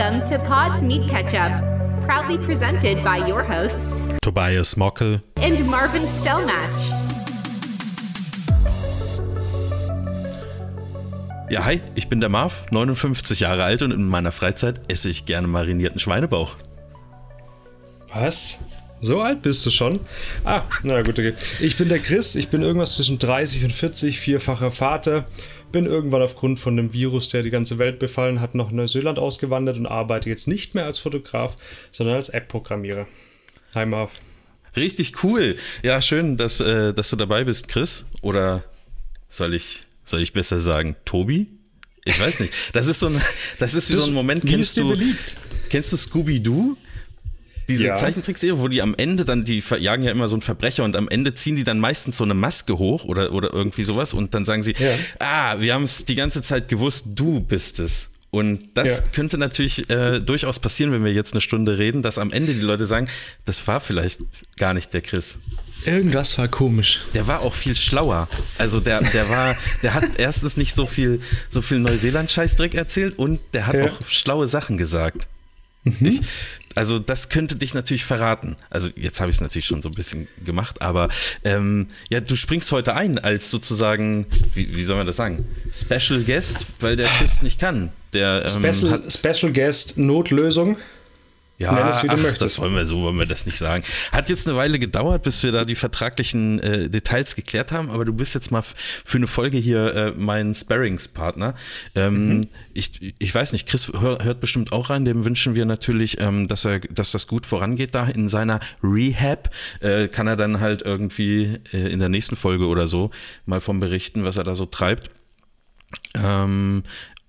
Welcome to Pod's Meat Ketchup, proudly presented by your hosts Tobias Mockel and Marvin Stellmatch. Ja, hi, ich bin der Marv, 59 Jahre alt und in meiner Freizeit esse ich gerne marinierten Schweinebauch. Was? So alt bist du schon? Ah, na gut, okay. Ich bin der Chris, ich bin irgendwas zwischen 30 und 40, vierfacher Vater. Bin irgendwann aufgrund von einem Virus, der die ganze Welt befallen hat, nach Neuseeland ausgewandert und arbeite jetzt nicht mehr als Fotograf, sondern als App-Programmierer. Hi Marv. Richtig cool. Ja, schön, dass, äh, dass du dabei bist, Chris. Oder soll ich, soll ich besser sagen, Tobi? Ich weiß nicht. Das ist so ein, das ist wie so ein Moment, kennst du, kennst du Scooby-Doo? Diese Ja. Zeichentrickserie, wo die am Ende dann, die verjagen ja immer so einen Verbrecher und am Ende ziehen die dann meistens so eine Maske hoch oder, oder irgendwie sowas und dann sagen sie, Ja. ah, wir haben es die ganze Zeit gewusst, du bist es. Und das Ja. könnte natürlich äh, durchaus passieren, wenn wir jetzt eine Stunde reden, dass am Ende die Leute sagen, das war vielleicht gar nicht der Chris. Irgendwas war komisch. Der war auch viel schlauer. Also der, der war, der hat erstens nicht so viel, so viel Neuseeland-Scheißdreck erzählt und der hat Ja. auch schlaue Sachen gesagt. Ich, also das könnte dich natürlich verraten. Also jetzt habe ich es natürlich schon so ein bisschen gemacht, aber ähm, ja, du springst heute ein als sozusagen, wie, wie soll man das sagen, Special Guest, weil der Chris nicht kann. Der ähm, Special, Special Guest Notlösung. Ja, ach, das wollen wir so, wollen wir das nicht sagen. Hat jetzt eine Weile gedauert, bis wir da die vertraglichen äh, Details geklärt haben, aber du bist jetzt mal für eine Folge hier äh, mein Sparringspartner. Ähm, Mhm. ich, ich weiß nicht, Chris hör, hört bestimmt auch rein, dem wünschen wir natürlich, ähm, dass er, dass das gut vorangeht da in seiner Rehab. Äh, kann er dann halt irgendwie äh, in der nächsten Folge oder so mal vom berichten, was er da so treibt. Ähm,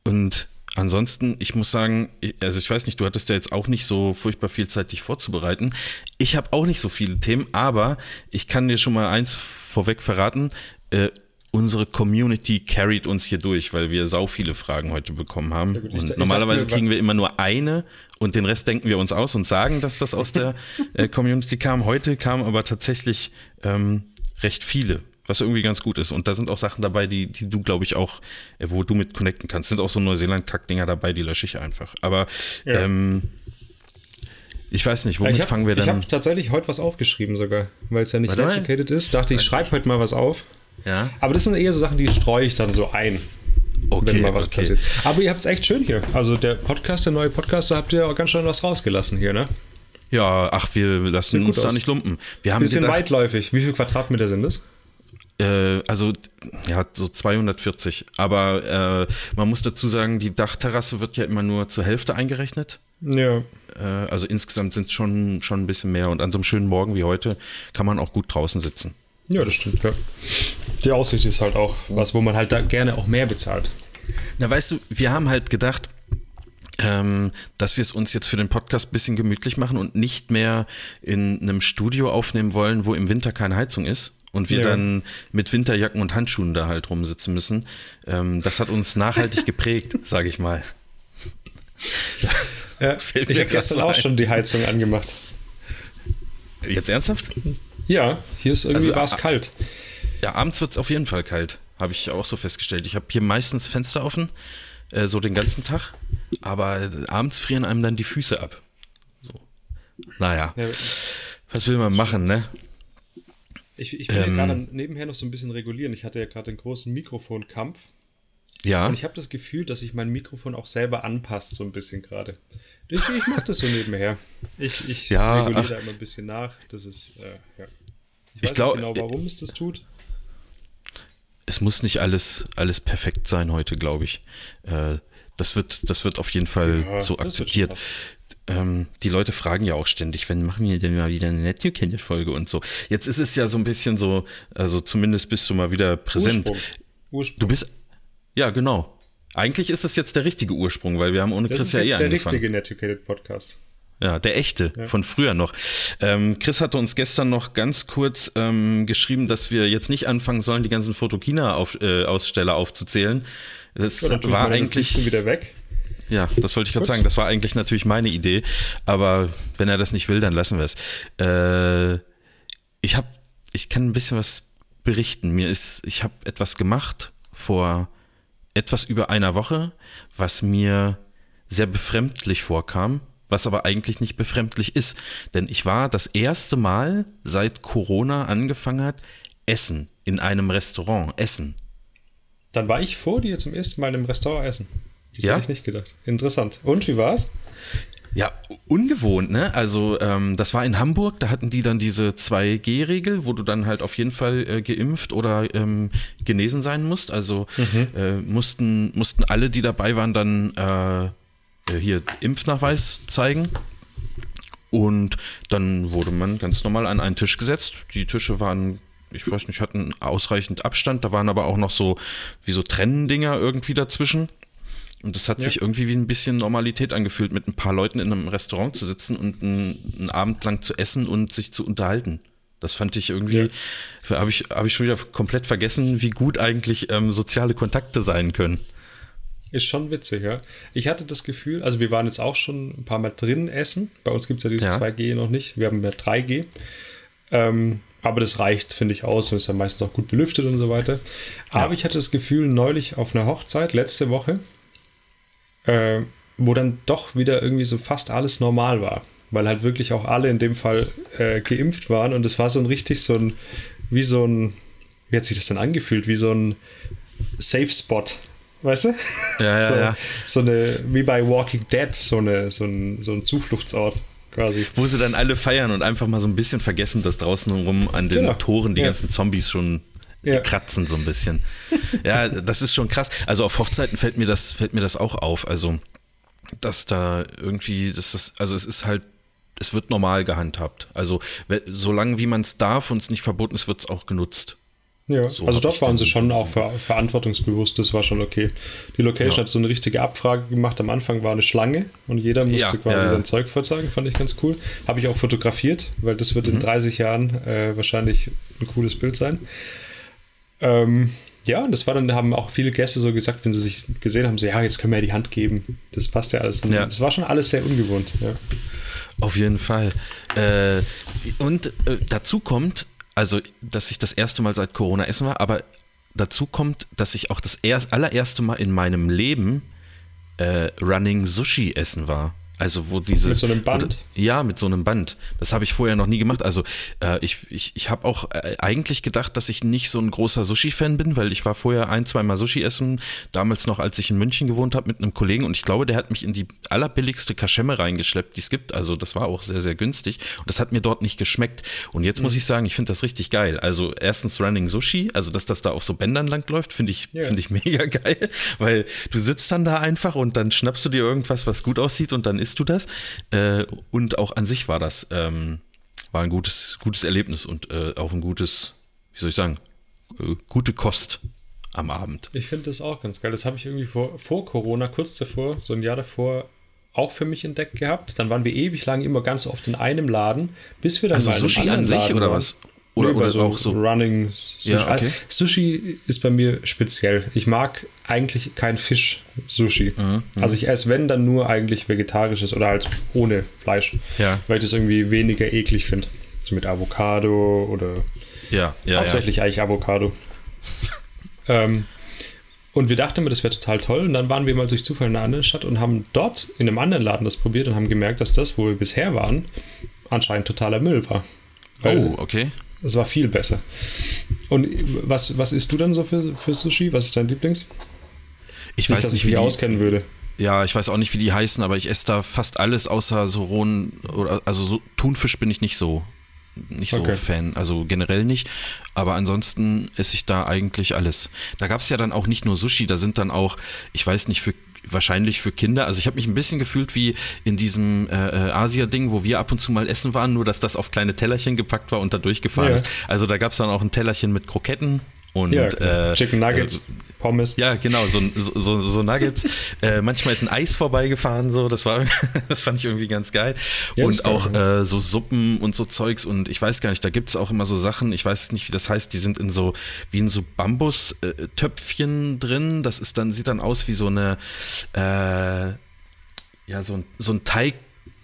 und ansonsten, ich muss sagen, ich- also ich weiß nicht, du hattest ja jetzt auch nicht so furchtbar viel Zeit, dich vorzubereiten. Ich habe auch nicht so viele Themen, aber ich kann dir schon mal eins vorweg verraten. Äh, unsere Community carried uns hier durch, weil wir sau viele Fragen heute bekommen haben. Ich- ich Und dachte normalerweise mir, kriegen wir immer nur eine und den Rest denken wir uns aus und sagen, dass das aus der äh, Community kam. Heute kamen aber tatsächlich ähm, recht viele, was irgendwie ganz gut ist. Und da sind auch Sachen dabei, die, die du, glaube ich, auch, äh, wo du mit connecten kannst. Sind auch so Neuseeland-Kackdinger dabei, die lösche ich einfach. Aber Ja. ähm, ich weiß nicht, womit ich habe fangen wir dann? hab tatsächlich heute was aufgeschrieben sogar, weil es ja nicht educated ist. Dachte ich, schreibe heute mal was auf. ja, Aber das sind eher so Sachen, die streue ich dann so ein, okay, wenn mal was okay. passiert. Aber ihr habt es echt schön hier. Also der Podcast, der neue Podcast, da habt ihr auch ganz schön was rausgelassen hier, ne? Ja, ach, wir lassen uns da aus. nicht lumpen. Wir haben Bisschen gedacht, weitläufig. Wie viele Quadratmeter sind das? Äh, also ja, so 240. Aber äh, man muss dazu sagen, die Dachterrasse wird ja immer nur zur Hälfte eingerechnet. Ja. Äh, also insgesamt sind es schon, schon ein bisschen mehr. Und an so einem schönen Morgen wie heute kann man auch gut draußen sitzen. Ja, das stimmt, ja. Die Aussicht ist halt auch was, wo man halt da gerne auch mehr bezahlt. Na, weißt du, wir haben halt gedacht, ähm, dass wir es uns jetzt für den Podcast ein bisschen gemütlich machen und nicht mehr in einem Studio aufnehmen wollen, wo im Winter keine Heizung ist. Und wir Ja. dann mit Winterjacken und Handschuhen da halt rumsitzen müssen. Ähm, das hat uns nachhaltig geprägt, sage ich mal. Ja, Fällt ich habe gestern auch ein. schon die Heizung angemacht. Jetzt ernsthaft? Ja, hier ist irgendwie Also, war es kalt. Ja, abends wird es auf jeden Fall kalt, habe ich auch so festgestellt. Ich habe hier meistens Fenster offen, äh, so den ganzen Tag, aber abends frieren einem dann die Füße ab. So. Naja, Ja, was will man machen, ne? Ich, ich will Ähm. ja gerade nebenher noch so ein bisschen regulieren. Ich hatte ja gerade den großen Mikrofonkampf. Ja, Und ich habe das Gefühl, dass sich mein Mikrofon auch selber anpasst, so ein bisschen gerade. Ich, ich mache das so nebenher. Ich, ich Ja, reguliere ach. da immer ein bisschen nach. Das ist, äh, ja. Ich Ich weiß glaub- nicht genau, warum es das tut. es muss nicht alles, alles perfekt sein heute, glaube ich. Äh, das, wird, das wird auf jeden Fall Ja, so akzeptiert. Ähm, die Leute fragen ja auch ständig, wenn machen wir denn mal wieder eine Netto-Folge und so. Jetzt ist es ja so ein bisschen so, also zumindest bist du mal wieder präsent. Ursprung. Ursprung. Du bist. Ja, genau. Eigentlich ist es jetzt der richtige Ursprung, weil wir haben ohne das Chris ist ja eh jetzt der angefangen. richtige Netucated Podcast. Ja, der echte, von früher noch. Ähm, Chris hatte uns gestern noch ganz kurz ähm, geschrieben, dass wir jetzt nicht anfangen sollen, die ganzen Fotokina-Aussteller aufzuzählen. Das tun war eigentlich. Wieder weg. Ja, das wollte ich gerade sagen. Das war eigentlich natürlich meine Idee. Aber wenn er das nicht will, dann lassen wir es. Äh, ich habe, ich kann ein bisschen was berichten. Mir ist, ich habe etwas gemacht vor etwas über einer Woche, was mir sehr befremdlich vorkam, was aber eigentlich nicht befremdlich ist. Denn ich war das erste Mal, seit Corona angefangen hat, essen in einem Restaurant. Essen. Dann war ich vor dir zum ersten Mal einem Restaurant essen. Das Ja? hätte ich nicht gedacht. Interessant. Und wie war's? Ja, ungewohnt, ne? Also ähm, das war in Hamburg, da hatten die dann diese 2G-Regel, wo du dann halt auf jeden Fall äh, geimpft oder ähm, genesen sein musst. Also äh, mussten, mussten alle, die dabei waren, dann äh, äh, hier Impfnachweis zeigen. Und dann wurde man ganz normal an einen Tisch gesetzt. Die Tische waren, ich weiß nicht, hatten ausreichend Abstand. Da waren aber auch noch so wie so Trennendinger irgendwie dazwischen. Und das hat Ja. sich irgendwie wie ein bisschen Normalität angefühlt, mit ein paar Leuten in einem Restaurant zu sitzen und einen, einen Abend lang zu essen und sich zu unterhalten. Das fand ich irgendwie, habe ich, hab ich schon wieder komplett vergessen, wie gut eigentlich ähm, soziale Kontakte sein können. Ist schon witzig, ja. Ich hatte das Gefühl, also wir waren jetzt auch schon ein paar Mal drin essen. Bei uns gibt es ja dieses Ja. 2G noch nicht. Wir haben ja 3G. Ähm, aber das reicht, finde ich, aus und ist ja meistens auch gut belüftet und so weiter. Aber ich hatte das Gefühl, neulich auf einer Hochzeit, letzte Woche, äh, wo dann doch wieder irgendwie so fast alles normal war. Weil halt wirklich auch alle in dem Fall äh, geimpft waren und es war so ein richtig so ein, wie so ein, wie hat sich das denn angefühlt? Wie so ein Safe Spot, weißt du? Ja, ja, so, ja. so eine, wie bei Walking Dead, so, eine, so, ein, so ein Zufluchtsort quasi. Wo sie dann alle feiern und einfach mal so ein bisschen vergessen, dass draußen rum an den Genau. Toren die Ja. ganzen Zombies schon Ja. kratzen so ein bisschen. ja, das ist schon krass. Also auf Hochzeiten fällt mir das, fällt mir das auch auf. Also, dass da irgendwie, dass das, also es ist halt, es wird normal gehandhabt. Also, solange wie man es darf und es nicht verboten ist, wird es auch genutzt. Ja, So also dort waren sie schon auch ver verantwortungsbewusst, das war schon okay. Die Location Ja. hat so eine richtige Abfrage gemacht. Am Anfang war eine Schlange und jeder musste Ja, quasi ja. sein Zeug vorzeigen, fand ich ganz cool. Habe ich auch fotografiert, weil das Mhm. wird in 30 Jahren äh, wahrscheinlich ein cooles Bild sein. Ähm, ja, und das war dann, haben auch viele Gäste so gesagt, wenn sie sich gesehen haben, so, ja, jetzt können wir ja die Hand geben. Das passt ja alles. Und Ja. Das war schon alles sehr ungewohnt. Ja. Auf jeden Fall. Äh, und äh, dazu kommt, also, dass ich das erste Mal seit Corona essen war, aber dazu kommt, dass ich auch das erst, allererste Mal in meinem Leben äh, Running Sushi essen war. Also wo dieses Mit so einem Band? Ja, mit so einem Band. Das habe ich vorher noch nie gemacht. Also äh, ich, ich, ich habe auch äh, eigentlich gedacht, dass ich nicht so ein großer Sushi-Fan bin, weil ich war vorher ein, zweimal Sushi essen, damals noch, als ich in München gewohnt habe mit einem Kollegen und ich glaube, der hat mich in die allerbilligste Kaschemme reingeschleppt, die es gibt. Also das war auch sehr, sehr günstig und das hat mir dort nicht geschmeckt. Und jetzt Mhm. muss ich sagen, ich finde das richtig geil. Also erstens Running Sushi, also dass das da auf so Bändern langläuft, finde ich, Ja. finde ich mega geil, weil du sitzt dann da einfach und dann schnappst du dir irgendwas, was gut aussieht und dann isst du das. Äh, und auch an sich war das ähm, war ein gutes, gutes Erlebnis und äh, auch ein gutes, wie soll ich sagen, äh, gute Kost am Abend. Ich finde das auch ganz geil. Das habe ich irgendwie vor, vor Corona, kurz davor, so ein Jahr davor, auch für mich entdeckt gehabt. Dann waren wir ewig lang immer ganz oft in einem Laden, bis wir dann Also mal Sushi an sich Laden oder waren. was? Oder- Nee, oder auch so- Running Sushi. Ja, okay. Sushi ist bei mir speziell. Ich mag eigentlich kein Fisch-Sushi. Mhm, Also ich esse, wenn, dann nur eigentlich vegetarisches oder halt ohne Fleisch. Ja. Weil ich das irgendwie weniger eklig finde. So mit Avocado oder Ja, ja, Hauptsächlich eigentlich Avocado. ähm, und wir dachten immer, das wäre total toll. Und dann waren wir mal durch Zufall in einer anderen Stadt und haben dort in einem anderen Laden das probiert und haben gemerkt, dass das, wo wir bisher waren, anscheinend totaler Müll war. ja. Weil Oh, okay. Es war viel besser. Und was, was isst du dann so für, für Sushi? Was ist dein Lieblings? Ich Nicht, weiß dass nicht, ich wie mich die, auskennen würde. Ja, ich weiß auch nicht, wie die heißen, aber ich esse da fast alles außer so rohen oder also so Thunfisch bin ich nicht so nicht so Okay. Fan, also generell nicht, aber ansonsten esse ich da eigentlich alles. Da gab es ja dann auch nicht nur Sushi, da sind dann auch, ich weiß nicht, für wahrscheinlich für Kinder. Also ich habe mich ein bisschen gefühlt wie in diesem äh, äh, Asia-Ding, wo wir ab und zu mal essen waren, nur dass das auf kleine Tellerchen gepackt war und da durchgefahren Ja. ist. Also da gab es dann auch ein Tellerchen mit Kroketten und Ja, äh, Chicken Nuggets, äh, Pommes. ja, genau, so, so, so, Nuggets. äh, manchmal ist ein Eis vorbeigefahren, so, das war, das fand ich irgendwie ganz geil. Ja, und auch äh, so Suppen und so Zeugs und ich weiß gar nicht, da gibt es auch immer so Sachen, ich weiß nicht, wie das heißt, die sind in so, wie in so Bambus-Töpfchen drin. Das ist dann, sieht dann aus wie so eine, äh, ja, so ein, so ein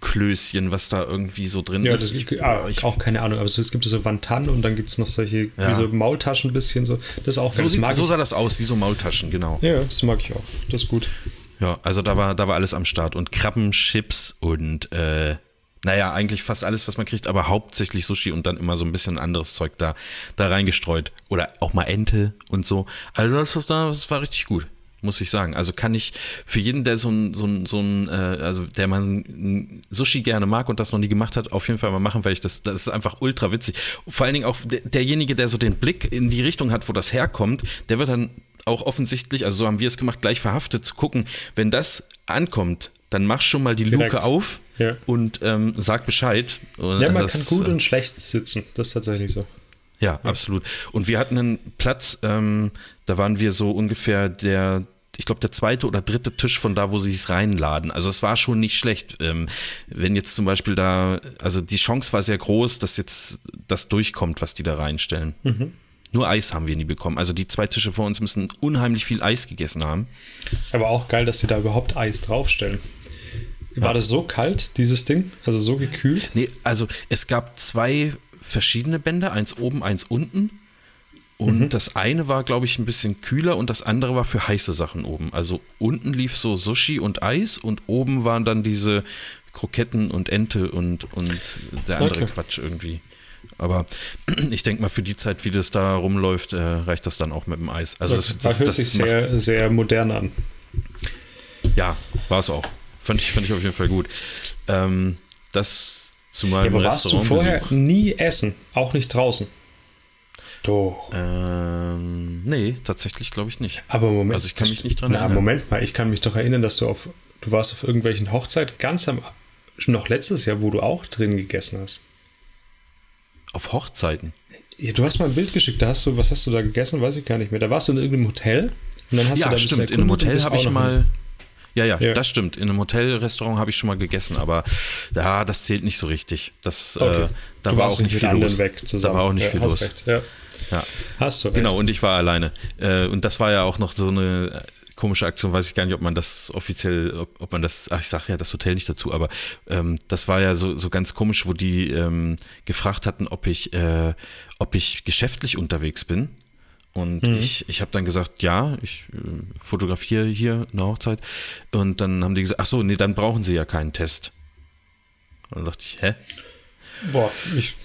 Teigklößchen, was da irgendwie so drin Ja, ist. das, Ich- ah, ich- auch keine Ahnung, aber so, es gibt so Wantan und dann gibt es noch solche, Ja. wie so Maultaschen ein bisschen so. Das ist auch so, das sieht, so ich. sah das aus, wie so Maultaschen, genau. Ja, das mag ich auch. Das ist gut. Ja, also da war, da war alles am Start und Krabben, Chips und äh, naja, eigentlich fast alles, was man kriegt, aber hauptsächlich Sushi und dann immer so ein bisschen anderes Zeug da, da reingestreut. Oder auch mal Ente und so. Also das war richtig gut muss ich sagen. Also kann ich für jeden, der so ein, so ein, so ein äh, also der man Sushi gerne mag und das noch nie gemacht hat, auf jeden Fall mal machen, weil ich das, das ist einfach ultra witzig. Vor allen Dingen auch der, derjenige, der so den Blick in die Richtung hat, wo das herkommt, der wird dann auch offensichtlich, also so haben wir es gemacht, gleich verhaftet zu gucken, wenn das ankommt, dann mach schon mal die Direkt. Luke auf ja. und ähm, sag Bescheid. Ja, man das, kann gut und schlecht sitzen, das ist tatsächlich so. Ja, ja, absolut. Und wir hatten einen Platz, ähm, da waren wir so ungefähr der, ich glaube, der zweite oder dritte Tisch von da, wo sie es reinladen. Also es war schon nicht schlecht. Ähm, wenn jetzt zum Beispiel da, also die Chance war sehr groß, dass jetzt das durchkommt, was die da reinstellen. Mhm. Nur Eis haben wir nie bekommen. Also die zwei Tische vor uns müssen unheimlich viel Eis gegessen haben. Aber auch geil, dass sie da überhaupt Eis draufstellen. War ja. das so kalt, dieses Ding? Also so gekühlt? Nee, also es gab zwei verschiedene Bänder, eins oben, eins unten. Und mhm. das eine war, glaube ich, ein bisschen kühler und das andere war für heiße Sachen oben. Also unten lief so Sushi und Eis und oben waren dann diese Kroketten und Ente und, und der andere okay. Quatsch irgendwie. Aber ich denke mal, für die Zeit, wie das da rumläuft, äh, reicht das dann auch mit dem Eis. Also das, das, das hört das sich sehr, sehr modern an. Ja, war es auch. Fand ich, fand ich auf jeden Fall gut. Ähm, das zu meinem ja, aber warst du vorher nie essen? Auch nicht draußen? Doch. Ähm, nee, tatsächlich glaube ich nicht. Aber Moment. Also ich kann mich nicht dran na, erinnern. Moment mal, ich kann mich doch erinnern, dass du auf, du warst auf irgendwelchen Hochzeiten ganz am, noch letztes Jahr, wo du auch drin gegessen hast. Auf Hochzeiten? Ja, du hast mal ein Bild geschickt, da hast du, was hast du da gegessen, weiß ich gar nicht mehr. Da warst du in irgendeinem Hotel und dann hast ja, du da stimmt, in einem Hotel habe ich mal. Ja, ja, ja, das stimmt. In einem Hotelrestaurant habe ich schon mal gegessen, aber ja, das zählt nicht so richtig. Das, äh, okay. äh, da war auch nicht viel los. Da war auch nicht ja, viel los. Recht, ja. Ja. Hast du recht. Genau, und ich war alleine. Äh, und das war ja auch noch so eine komische Aktion, weiß ich gar nicht, ob man das offiziell, ob, ob man das, ach, ich sage ja das Hotel nicht dazu, aber ähm, das war ja so, so ganz komisch, wo die ähm, gefragt hatten, ob ich, äh, ob ich geschäftlich unterwegs bin. Und mhm. ich, ich habe dann gesagt, ja, ich äh, fotografiere hier eine Hochzeit. Und dann haben die gesagt, ach so, nee, dann brauchen sie ja keinen Test. Und dann dachte ich, hä? Boah, ich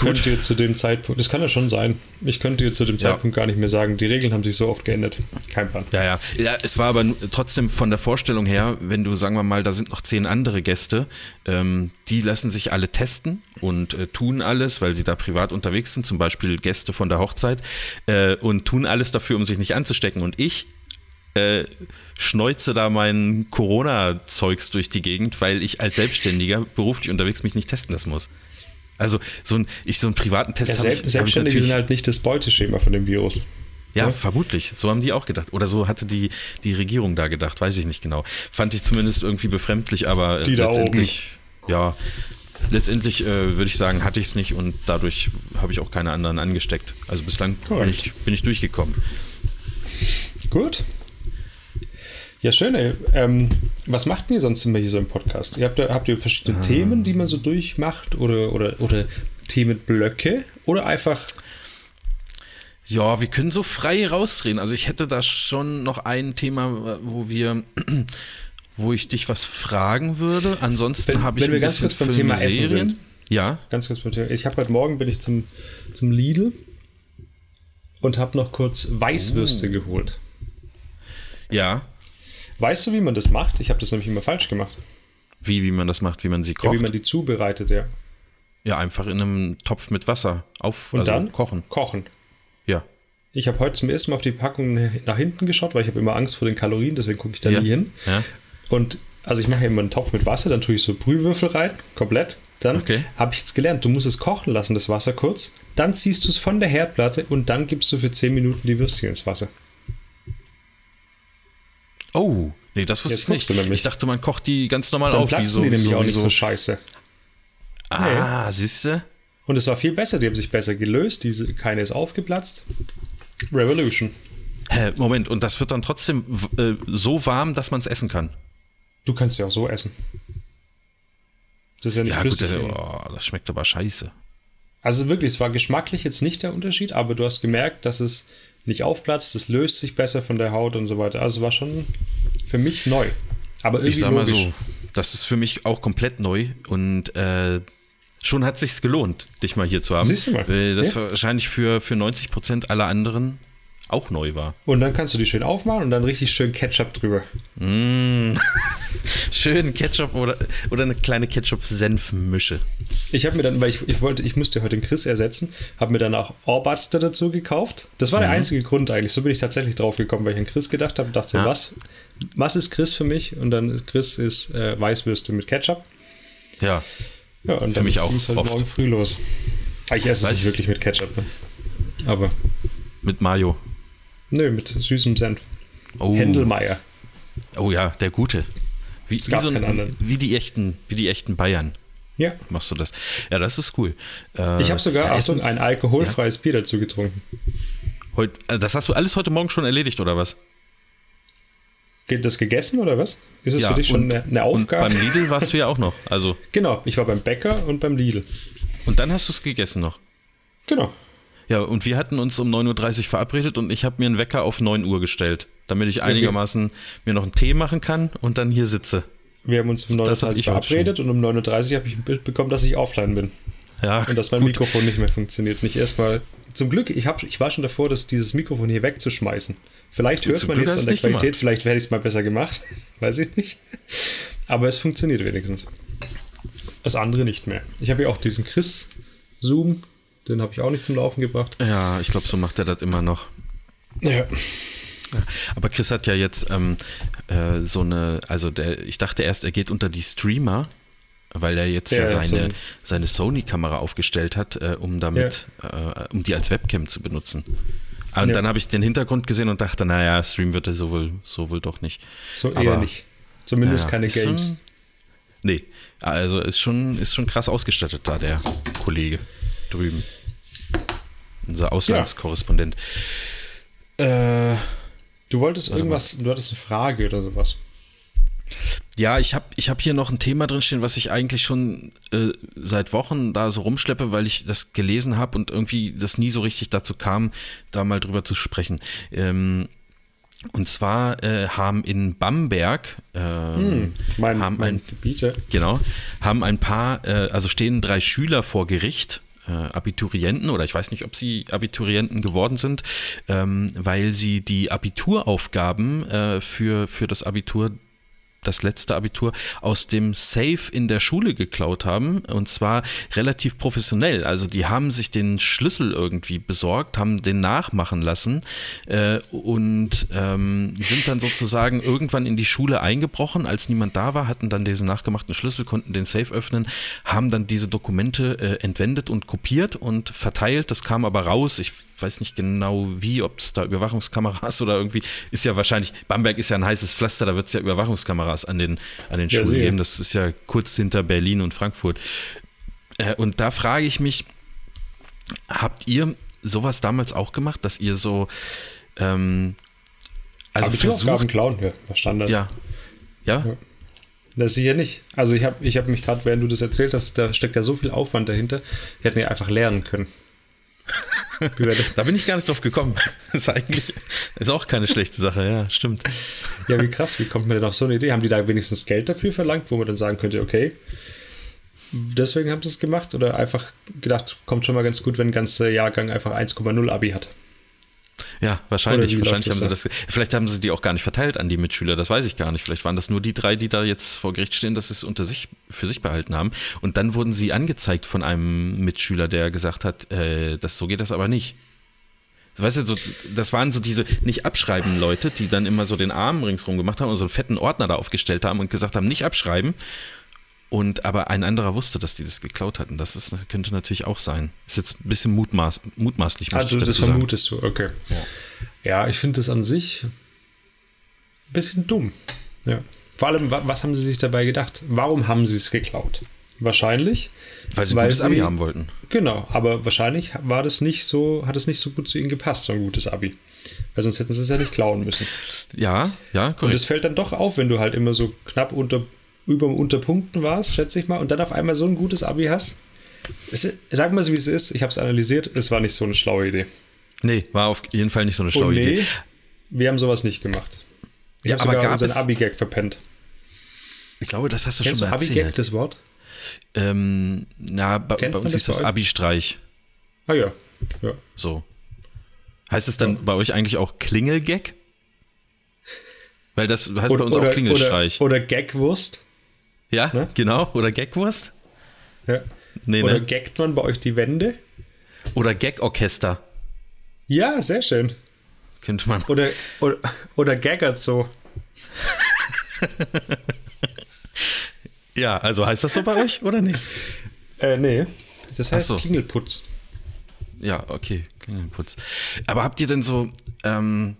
könnte dir zu dem Zeitpunkt, das kann ja schon sein, ich könnte dir zu dem Zeitpunkt ja. gar nicht mehr sagen, die Regeln haben sich so oft geändert. Kein Plan. Ja, ja. Ja, es war aber trotzdem von der Vorstellung her, wenn du, sagen wir mal, da sind noch zehn andere Gäste, ähm, die lassen sich alle testen und äh, tun alles, weil sie da privat unterwegs sind, zum Beispiel Gäste von der Hochzeit, äh, und tun alles dafür, um sich nicht anzustecken. Und ich äh, schneuze da mein Corona-Zeugs durch die Gegend, weil ich als Selbstständiger beruflich unterwegs mich nicht testen lassen muss. Also so ein, ich so einen privaten Test ja, habe ich, Selbstständige hab ich sind halt nicht das Beuteschema von dem Virus. Ja, ja, vermutlich. So haben die auch gedacht. Oder so hatte die, die Regierung da gedacht, weiß ich nicht genau. Fand ich zumindest irgendwie befremdlich, aber die letztendlich, ja, letztendlich äh, würde ich sagen, hatte ich es nicht und dadurch habe ich auch keine anderen angesteckt. Also bislang bin ich, bin ich durchgekommen. Gut. Ja, schön, ey. Ähm, was macht ihr sonst immer hier so im Podcast? Ihr habt, habt ihr verschiedene ah. Themen, die man so durchmacht oder, oder, oder Themenblöcke oder einfach. Ja, wir können so frei rausdrehen. Also ich hätte da schon noch ein Thema, wo wir, wo ich dich was fragen würde. Ansonsten habe ich wenn wir ganz kurz beim Thema Essen sind. Ja. Ganz kurz beim Thema. Ich habe heute Morgen bin ich zum, zum Lidl und habe noch kurz Weißwürste oh. geholt. Ja. Weißt du, wie man das macht? Ich habe das nämlich immer falsch gemacht. Wie, wie man das macht, wie man sie kocht? Ja, wie man die zubereitet, ja. Ja, einfach in einem Topf mit Wasser auf und also dann kochen. Kochen. Ja. Ich habe heute zum ersten Mal auf die Packung nach hinten geschaut, weil ich habe immer Angst vor den Kalorien, deswegen gucke ich da ja. nie hin. Ja. Und also ich mache immer einen Topf mit Wasser, dann tue ich so Brühwürfel rein, komplett. Dann okay. habe ich jetzt gelernt, du musst es kochen lassen, das Wasser kurz. Dann ziehst du es von der Herdplatte und dann gibst du für 10 Minuten die Würstchen ins Wasser. Oh, nee, das wusste Jetzt ich nicht. Ich dachte, man kocht die ganz normal Dann auf. Dann so, die nämlich so, auch nicht so, scheiße. Ah, nee. siehste. Und es war viel besser, die haben sich besser gelöst, diese, keine ist aufgeplatzt. Revolution. Hä, Moment, und das wird dann trotzdem äh, so warm, dass man es essen kann? Du kannst ja auch so essen. Das ist ja nicht ja, flüssig. Gut, oh, das schmeckt aber scheiße. Also wirklich, es war geschmacklich jetzt nicht der Unterschied, aber du hast gemerkt, dass es nicht aufplatzt, es löst sich besser von der Haut und so weiter. Also war schon für mich neu. Aber irgendwie Ich sag mal logisch. so, das ist für mich auch komplett neu und äh, schon hat sich's gelohnt, dich mal hier zu haben. Siehst du mal. Weil das Ja. wahrscheinlich für, für 90 Prozent aller anderen auch neu war. Und dann kannst du die schön aufmachen und dann richtig schön Ketchup drüber. Schön Ketchup oder, oder eine kleine Ketchup-Senf-Mische. Ich habe mir dann, weil ich, ich wollte, ich musste heute den Chris ersetzen, habe mir dann auch Ohrbatster dazu gekauft. Das war der einzige Grund eigentlich. So bin ich tatsächlich drauf gekommen, weil ich an Chris gedacht habe und dachte, Ja. was, was ist Chris für mich? Und dann ist Chris ist äh, Weißwürste mit Ketchup. Ja, Ja, und dann mich auch halt oft. morgen früh los. Ah, Ich esse es nicht wirklich mit Ketchup. Ne? Aber mit Mayo. Nö, mit süßem Senf. Oh, Händelmeier. oh ja, der Gute. Wie, wie, gab so ein, wie, die echten, wie die echten Bayern Ja. machst du das. Ja, das ist cool. Äh, Ich habe sogar, ja, Achtung, ein alkoholfreies Bier dazu getrunken. Heut, äh, das hast du alles heute Morgen schon erledigt, oder was? Geht das gegessen oder was? Ist es ja, für dich schon und- eine, eine Aufgabe? Beim Lidl warst du ja auch noch. Also, genau, ich war beim Bäcker und beim Lidl. und dann hast du es gegessen noch. Genau. Ja, und wir hatten uns um 9.30 Uhr verabredet und ich habe mir einen Wecker auf 9 Uhr gestellt, damit ich einigermaßen mir noch einen Tee machen kann und dann hier sitze. Wir haben uns um Das hab 9.30 ich Uhr verabredet und um 9.30 Uhr habe ich ein Bild bekommen, dass ich offline bin Ja, und dass mein gut. Mikrofon nicht mehr funktioniert. Nicht erstmal. Zum Glück, ich, hab, ich war schon davor, dass dieses Mikrofon hier wegzuschmeißen. Vielleicht hört man Glück jetzt an der nicht gemacht. Qualität, vielleicht werde ich es mal besser gemacht. Weiß ich nicht. Aber es funktioniert wenigstens. Das andere nicht mehr. Ich habe ja auch diesen Chris-Zoom, den habe ich auch nicht zum Laufen gebracht. Ja, ich glaube, so macht er das immer noch. Ja. Aber Chris hat ja jetzt ähm, äh, so eine, also der, ich dachte erst, er geht unter die Streamer, weil er jetzt ja, Ja, seine, so- seine Sony-Kamera aufgestellt hat, äh, um damit, äh, um die als Webcam zu benutzen. Und Ja. dann habe ich den Hintergrund gesehen und dachte, naja, Stream wird er so wohl, so wohl doch nicht. So Aber- eher nicht. Zumindest Ja, keine Games. Schon, nee, also ist schon, ist schon krass ausgestattet da, der Kollege drüben. Unser Auslandskorrespondent. Äh, Du wolltest irgendwas, du hattest eine Frage oder sowas. Ja, ich habe ich hab hier noch ein Thema drinstehen, was ich eigentlich schon äh, seit Wochen da so rumschleppe, weil ich das gelesen habe und irgendwie das nie so richtig dazu kam, da mal drüber zu sprechen. Ähm, und zwar äh, haben in Bamberg ähm, Mein, haben ein Gebiet, ja. Genau. Haben ein paar, äh, also stehen drei Schüler vor Gericht, Abiturienten, oder ich weiß nicht, ob sie Abiturienten geworden sind, ähm, weil sie die Abituraufgaben äh, für, für das Abitur das letzte Abitur aus dem Safe in der Schule geklaut haben und zwar relativ professionell. Also die haben sich den Schlüssel irgendwie besorgt, haben den nachmachen lassen äh, und ähm, sind dann sozusagen irgendwann in die Schule eingebrochen, als niemand da war, hatten dann diesen nachgemachten Schlüssel, konnten den Safe öffnen, haben dann diese Dokumente äh, entwendet und kopiert und verteilt. Das kam aber raus. Ich weiß nicht genau wie, ob es da Überwachungskameras oder irgendwie, ist ja wahrscheinlich, Bamberg ist ja ein heißes Pflaster, da wird es ja Überwachungskameras an den, an den Ja, Schulen geben. Das ist ja kurz hinter Berlin und Frankfurt. Äh, und da frage ich mich, habt ihr sowas damals auch gemacht, dass ihr so, ähm, also versucht, klauen, ja, Standard. ja, ja, Ja. Das sicher nicht. Also ich habe ich hab mich gerade, während du das erzählt hast, da steckt ja so viel Aufwand dahinter. Wir hätten ja einfach lernen können. Das? da bin ich gar nicht drauf gekommen. ist eigentlich, ist auch keine schlechte Sache, ja, stimmt. Ja, wie krass, wie kommt man denn auf so eine Idee? Haben die da wenigstens Geld dafür verlangt, wo man dann sagen könnte, okay, deswegen haben sie es gemacht? Oder einfach gedacht, kommt schon mal ganz gut, wenn ein ganzer Jahrgang einfach 1,0 Abi hat? Ja, wahrscheinlich. Wahrscheinlich haben sie das. Vielleicht haben sie die auch gar nicht verteilt an die Mitschüler. Das weiß ich gar nicht. Vielleicht waren das nur die drei, die da jetzt vor Gericht stehen, dass sie es unter sich für sich behalten haben. Und dann wurden sie angezeigt von einem Mitschüler, der gesagt hat, äh, das so geht das aber nicht. Weißt du, so, das waren so diese nicht abschreiben Leute, die dann immer so den Arm ringsrum gemacht haben und so einen fetten Ordner da aufgestellt haben und gesagt haben, nicht abschreiben. Und aber ein anderer wusste, dass die das geklaut hatten. Das ist, könnte natürlich auch sein. Ist jetzt ein bisschen mutmaß, mutmaßlich. Also ich das dazu sagen. vermutest du, okay. Ja, ich finde das an sich ein bisschen dumm. Ja. Vor allem, wa- was haben sie sich dabei gedacht? Warum haben sie es geklaut? Wahrscheinlich. Weil sie Weil gutes Abi sie- haben wollten. Genau, aber wahrscheinlich war das nicht so, hat es nicht so gut zu ihnen gepasst, so ein gutes Abi. Weil sonst hätten sie es ja nicht klauen müssen. Ja, ja, Und korrekt. es fällt dann doch auf, wenn du halt immer so knapp unter, über unter Punkten warst, schätze ich mal, und dann auf einmal so ein gutes Abi hast. Es, sag mal so, wie es ist. Ich habe es analysiert. Es war nicht so eine schlaue Idee. Nee, war auf jeden Fall nicht so eine schlaue Und nee, Idee. wir haben sowas nicht gemacht. Ich Ja, habe aber sogar unseren Abi-Gag verpennt. Ich glaube, das hast du Kennst schon mal Abi-Gag, erzählt. das Wort? Ähm, na, bei, bei uns das ist das euch? Abi-Streich. Ah ja. ja. So. Heißt es dann bei euch eigentlich auch Klingelgag? Weil das heißt bei uns auch Klingelstreich. Oder, oder Gagwurst. Ja, ne? genau. Oder Gagwurst? Ja. Nee, Oder ne? gaggt man bei euch die Wände? Oder Gag-Orchester. Ja, sehr schön. Könnte man. Oder, oder, oder gaggert so. Ja, also heißt das so bei euch oder nicht? Äh, nee. Das heißt so. Klingelputz. Ja, okay, Klingelputz. Aber habt ihr denn so, ähm,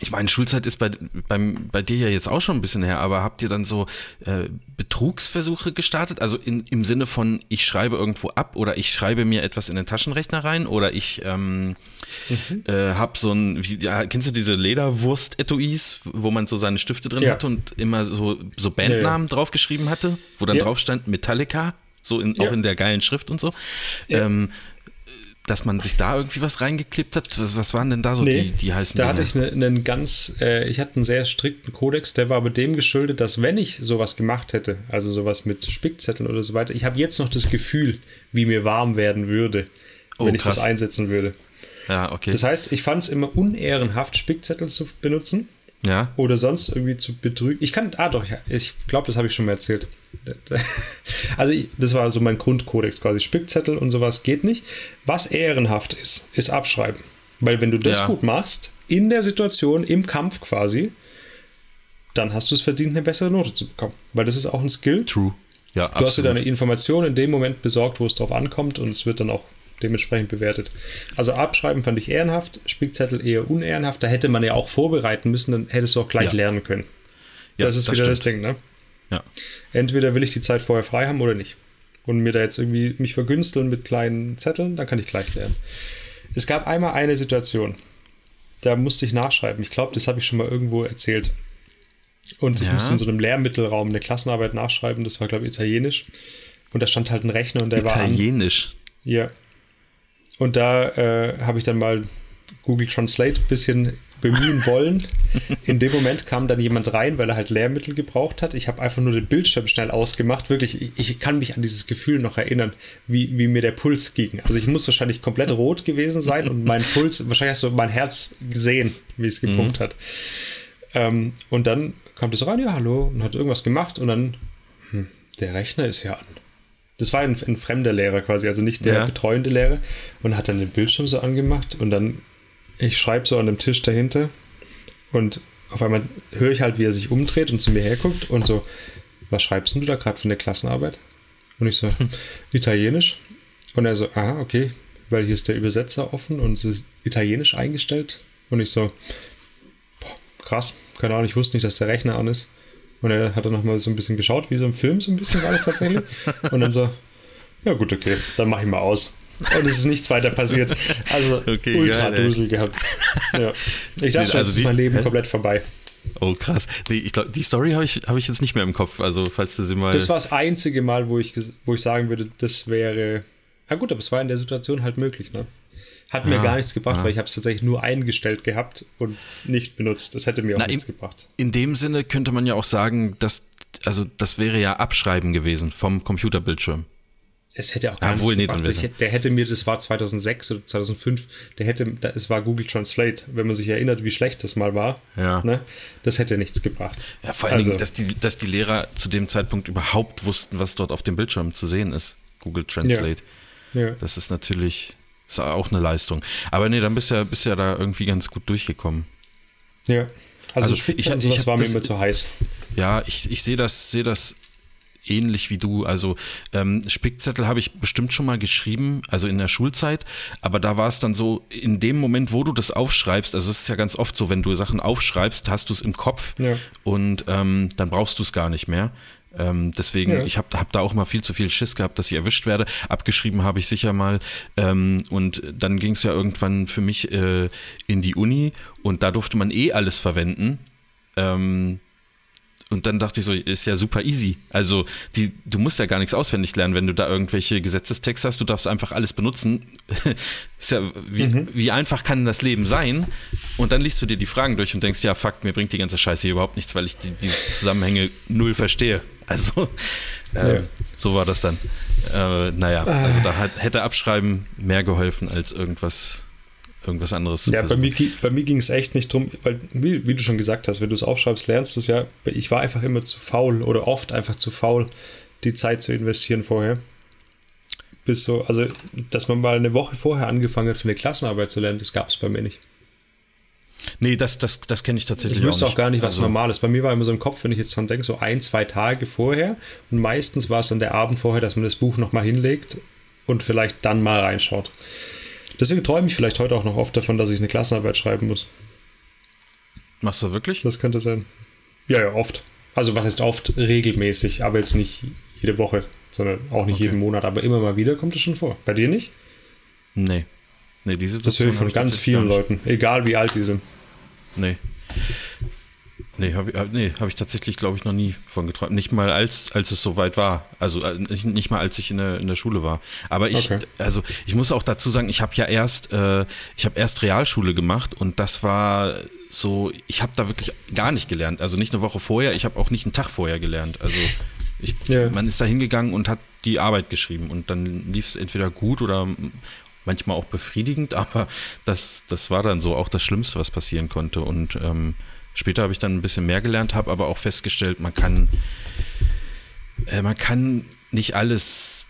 ich meine, Schulzeit ist bei, beim, bei dir ja jetzt auch schon ein bisschen her, aber habt ihr dann so äh, Betrugsversuche gestartet? Also in, im Sinne von, ich schreibe irgendwo ab oder ich schreibe mir etwas in den Taschenrechner rein oder ich ähm, äh, hab so ein, wie, ja, kennst du diese Lederwurst-Etuis, wo man so seine Stifte drin Ja. hatte und immer so, so Bandnamen draufgeschrieben hatte, wo dann Ja. drauf stand Metallica, so in, Ja. auch in der geilen Schrift und so. Ja. Ähm, dass man sich da irgendwie was reingeklippt hat? Was, was waren denn da so die, die heißen da Dinge? hatte ich ne- einen ganz, äh, ich hatte einen sehr strikten Kodex, der war aber dem geschuldet, dass wenn ich sowas gemacht hätte, also sowas mit Spickzetteln oder so weiter, ich habe jetzt noch das Gefühl, wie mir warm werden würde, Oh, wenn ich krass. das einsetzen würde. ja, okay. Das heißt, ich fand es immer unehrenhaft, Spickzettel zu benutzen ja, oder sonst irgendwie zu betrügen. Ich kann, ah doch, ich, ich glaube, das habe ich schon mal erzählt. Also ich, das war so mein Grundkodex quasi. Spickzettel und sowas geht nicht. Was ehrenhaft ist, ist abschreiben. Weil wenn du das Ja. gut machst, in der Situation, im Kampf quasi, dann hast du es verdient, eine bessere Note zu bekommen. Weil das ist auch ein Skill. true. Ja, Du hast dir absolut. deine Information in dem Moment besorgt, wo es drauf ankommt und es wird dann auch dementsprechend bewertet. Also abschreiben fand ich ehrenhaft, Spickzettel eher unehrenhaft. Da hätte man ja auch vorbereiten müssen, dann hättest du auch gleich Ja. lernen können. Ja, das ist das wieder das stimmt. Ding, ne? Ja. Entweder will ich die Zeit vorher frei haben oder nicht. Und mir da jetzt irgendwie mich vergünsteln mit kleinen Zetteln, dann kann ich gleich lernen. Es gab einmal eine Situation, da musste ich nachschreiben. Ich glaube, das habe ich schon mal irgendwo erzählt. Und ich Ja. musste in so einem Lehrmittelraum eine Klassenarbeit nachschreiben. Das war, glaube ich, Italienisch. Und da stand halt ein Rechner und der war an. Italienisch. Ja. Und da äh, habe ich dann mal Google Translate ein bisschen bemühen wollen. In dem Moment kam dann jemand rein, weil er halt Lehrmittel gebraucht hat. Ich habe einfach nur den Bildschirm schnell ausgemacht. Wirklich, ich, ich kann mich an dieses Gefühl noch erinnern, wie, wie mir der Puls ging. Also ich muss wahrscheinlich komplett rot gewesen sein und mein Puls, wahrscheinlich hast du mein Herz gesehen, wie es gepumpt hat. Ähm, und dann kam das rein, ja, hallo, und hat irgendwas gemacht und dann, hm, der Rechner ist ja an. Das war ein, ein fremder Lehrer quasi, also nicht der Ja. betreuende Lehrer und hat dann den Bildschirm so angemacht und dann, ich schreibe so an dem Tisch dahinter und auf einmal höre ich halt, wie er sich umdreht und zu mir herguckt und so, was schreibst denn du da gerade für eine Klassenarbeit? Und ich so, Italienisch. Und er so, ah, okay, weil hier ist der Übersetzer offen und es ist Italienisch eingestellt. Und ich so, boah, krass, keine Ahnung, ich wusste nicht, dass der Rechner an ist. Und er hat dann nochmal so ein bisschen geschaut, wie so im Film, so ein bisschen war das tatsächlich. Und dann so, ja gut, okay, dann mach ich mal aus. Und es ist nichts weiter passiert. Also Okay, ultra geil, ey. Dusel gehabt. Ja. Ich dachte Nee, also jetzt ist mein Leben hä? komplett vorbei. Oh, krass. Nee, ich glaube, die Story habe ich, hab ich jetzt nicht mehr im Kopf. Also, falls du sie mal. Das war das einzige Mal, wo ich, wo ich sagen würde, das wäre. Na gut, aber es war in der Situation halt möglich. Ne? Hat mir Ja, gar nichts gebracht, ja. weil ich habe es tatsächlich nur eingestellt gehabt und nicht benutzt. Das hätte mir auch Na, nichts im- gebracht. In dem Sinne könnte man ja auch sagen, dass. Also, das wäre ja Abschreiben gewesen vom Computerbildschirm. Es hätte auch gar nee, nichts gebracht. Ich, der hätte mir, das war 2006 oder 2005, der hätte, da- es war Google Translate, wenn man sich erinnert, wie schlecht das mal war. Ja. Ne? Das hätte nichts gebracht. Ja, vor allen Also- Dingen, dass die, dass die Lehrer zu dem Zeitpunkt überhaupt wussten, was dort auf dem Bildschirm zu sehen ist. Google Translate. Ja. Das ist natürlich ist auch eine Leistung. Aber nee, dann bist du ja, bist ja da irgendwie ganz gut durchgekommen. ja. Also, Also, ich- ich hab war mir immer zu heiß. Ja, ich, ich sehe das, sehe das ähnlich wie du. Also ähm, Spickzettel habe ich bestimmt schon mal geschrieben, also in der Schulzeit, aber da war es dann so, in dem Moment, wo du das aufschreibst, also es ist ja ganz oft so, wenn du Sachen aufschreibst, hast du es im Kopf Ja. und ähm, dann brauchst du es gar nicht mehr. Ähm, deswegen, Ja. ich habe hab da auch mal viel zu viel Schiss gehabt, dass ich erwischt werde. Abgeschrieben habe ich sicher mal. Ähm, und dann ging es ja irgendwann für mich äh, in die Uni und da durfte man eh alles verwenden. Ähm, und dann dachte ich so, ist ja super easy. Also die, du musst ja gar nichts auswendig lernen, wenn du da irgendwelche Gesetzestexte hast. Du darfst einfach alles benutzen. ist ja, wie, mhm. wie, einfach kann das Leben sein? Und dann liest du dir die Fragen durch und denkst, ja, fuck, mir bringt die ganze Scheiße hier überhaupt nichts, weil ich die, die Zusammenhänge null verstehe. Also äh, ja. so war das dann. Äh, naja, also da hat, hätte Abschreiben mehr geholfen als irgendwas irgendwas anderes zu Ja, versuchen. bei mir, bei mir ging es echt nicht drum, weil, wie, wie, du schon gesagt hast, wenn du es aufschreibst, lernst du es ja. Ich war einfach immer zu faul oder oft einfach zu faul, die Zeit zu investieren vorher. Bis so, also, dass man mal eine Woche vorher angefangen hat, für eine Klassenarbeit zu lernen, das gab es bei mir nicht. Nee, das, das, das kenne ich tatsächlich ich auch, auch gar nicht, was also, normal ist. Bei mir war immer so im Kopf, wenn ich jetzt dran denke, so ein, zwei Tage vorher. Und meistens war es dann der Abend vorher, dass man das Buch nochmal hinlegt und vielleicht dann mal reinschaut. Deswegen träume ich vielleicht heute auch noch oft davon, dass ich eine Klassenarbeit schreiben muss. Machst du wirklich? Das könnte sein. Ja, ja, oft. Also was heißt oft? Regelmäßig, aber jetzt nicht jede Woche, sondern auch nicht okay. jeden Monat, aber immer mal wieder kommt es schon vor. Bei dir nicht? Nee. Nee, diese Das höre ich von ganz vielen Leuten, egal wie alt die sind. Nee. Nee, habe ich, nee, hab ich tatsächlich, glaube ich, noch nie von geträumt. Nicht mal als, als es soweit war. Also äh, nicht, nicht mal als ich in der, in der Schule war. Aber ich, okay. also ich muss auch dazu sagen, ich habe ja erst, äh, ich habe erst Realschule gemacht und das war so, ich habe da wirklich gar nicht gelernt. Also nicht eine Woche vorher, ich habe auch nicht einen Tag vorher gelernt. Also ich, yeah. man ist da hingegangen und hat die Arbeit geschrieben und dann lief es entweder gut oder manchmal auch befriedigend, aber das, das war dann so auch das Schlimmste, was passieren konnte. Und ähm, Später habe ich dann ein bisschen mehr gelernt, habe aber auch festgestellt, man kann, äh, man kann nicht alles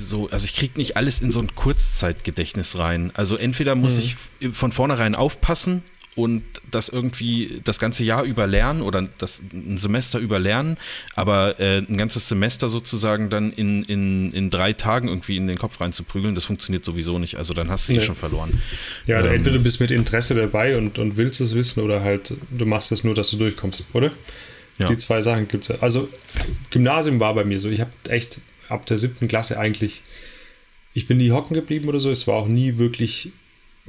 so, also ich kriege nicht alles in so ein Kurzzeitgedächtnis rein. Also entweder muss hm. ich von vornherein aufpassen und das irgendwie das ganze Jahr über lernen oder das ein Semester über lernen, aber äh, ein ganzes Semester sozusagen dann in, in, in drei Tagen irgendwie in den Kopf reinzuprügeln, das funktioniert sowieso nicht. Also dann hast du eh schon verloren. Ja, ähm, entweder du bist mit Interesse dabei und, und willst es wissen oder halt du machst es nur, dass du durchkommst, oder? Ja. Die zwei Sachen gibt es. Also Gymnasium war bei mir so. Ich habe echt ab der siebten Klasse eigentlich, ich bin nie hocken geblieben oder so. Es war auch nie wirklich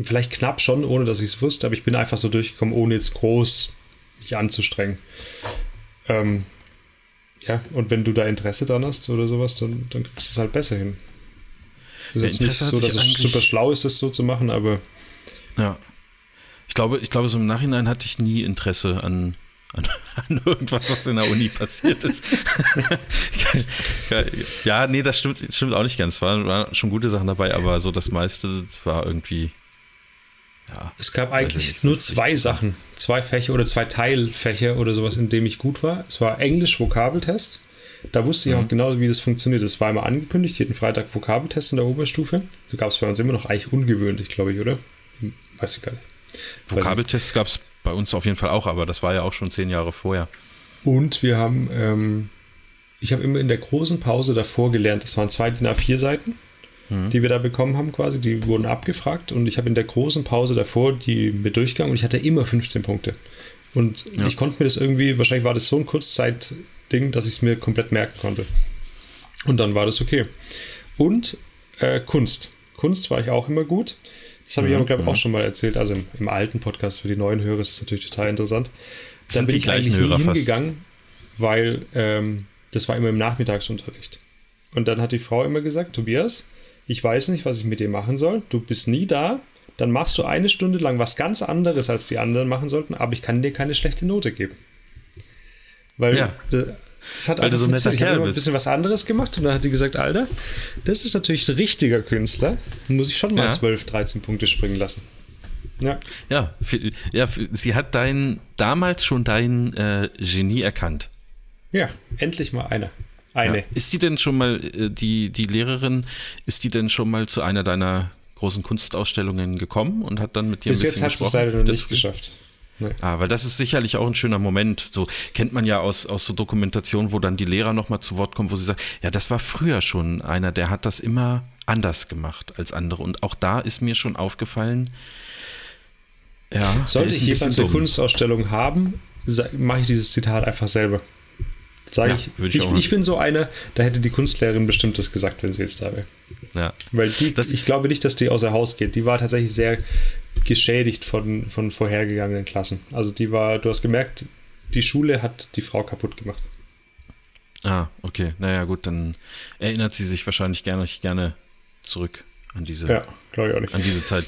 Vielleicht knapp schon, ohne dass ich es wusste, aber ich bin einfach so durchgekommen, ohne jetzt groß mich anzustrengen. Ähm, ja, und wenn du da Interesse dran hast oder sowas, dann, dann kriegst du es halt besser hin. Ist ja, nicht so, dass es super schlau ist, das so zu machen, aber. Ja. Ich glaube, ich glaube, so im Nachhinein hatte ich nie Interesse an, an, an irgendwas, was in der Uni passiert ist. ja, nee, das stimmt, stimmt auch nicht ganz. Es waren, waren schon gute Sachen dabei, aber so das meiste war irgendwie ja, es gab eigentlich nur zwei Sachen, zwei Fächer oder zwei Teilfächer oder sowas, in dem ich gut war. Es war Englisch-Vokabeltest. Da wusste ich mhm. auch genau, wie das funktioniert. Das war immer angekündigt, jeden Freitag Vokabeltest in der Oberstufe. So gab es bei uns immer noch eigentlich ungewöhnlich, glaube ich, oder? Weiß ich gar nicht. Vokabeltests gab es bei uns auf jeden Fall auch, aber das war ja auch schon zehn Jahre vorher. Und wir haben, ähm, ich habe immer in der großen Pause davor gelernt, das waren zwei DIN A4 Seiten mhm. die wir da bekommen haben quasi. Die wurden abgefragt und ich habe in der großen Pause davor die mit durchgegangen und ich hatte immer 15 Punkte. Und ja. ich konnte mir das irgendwie, wahrscheinlich war das so ein Kurzzeitding, dass ich es mir komplett merken konnte. Und dann war das okay. Und äh, Kunst. Kunst war ich auch immer gut. Das habe ich aber, glaube ich, auch schon mal erzählt. Also im, im, alten Podcast für die neuen Hörer ist es natürlich total interessant. Dann bin ich eigentlich nie hingegangen, weil ähm, das war immer im Nachmittagsunterricht. Und dann hat die Frau immer gesagt, Tobias, ich weiß nicht, was ich mit dir machen soll, du bist nie da, dann machst du eine Stunde lang was ganz anderes, als die anderen machen sollten, aber ich kann dir keine schlechte Note geben. Weil ja. es hat Weil du so netter Ich ein bisschen was anderes gemacht und dann hat die gesagt, Alter, das ist natürlich ein richtiger Künstler, muss ich schon mal ja. 12, 13 Punkte springen lassen. Ja. Ja, für, ja für, sie hat dein, damals schon dein äh, Genie erkannt. Ja, endlich mal einer. Eine. Ja. Ist die denn schon mal, äh, die, die Lehrerin, ist die denn schon mal zu einer deiner großen Kunstausstellungen gekommen und hat dann mit dir Bis ein bisschen jetzt gesprochen? Bis jetzt hat es leider noch nicht geschafft. Nee. Ah, weil das ist sicherlich auch ein schöner Moment. So kennt man ja aus, aus so Dokumentationen, wo dann die Lehrer nochmal zu Wort kommen, wo sie sagen, ja, das war früher schon einer, der hat das immer anders gemacht als andere. Und auch da ist mir schon aufgefallen, ja. Sollte ich jemals eine Kunstausstellung haben, mache ich dieses Zitat einfach selber. Sage ja, ich, ich, ich, ich, bin so einer, da hätte die Kunstlehrerin bestimmt das gesagt, wenn sie jetzt da wäre. Ja. Weil die, das, ich glaube nicht, dass die außer Haus geht. Die war tatsächlich sehr geschädigt von, von vorhergegangenen Klassen. Also die war, du hast gemerkt, die Schule hat die Frau kaputt gemacht. Ah, okay. Naja, gut, dann erinnert sie sich wahrscheinlich gerne, gerne zurück an diese, Ja, glaube ich auch nicht. an diese Zeit.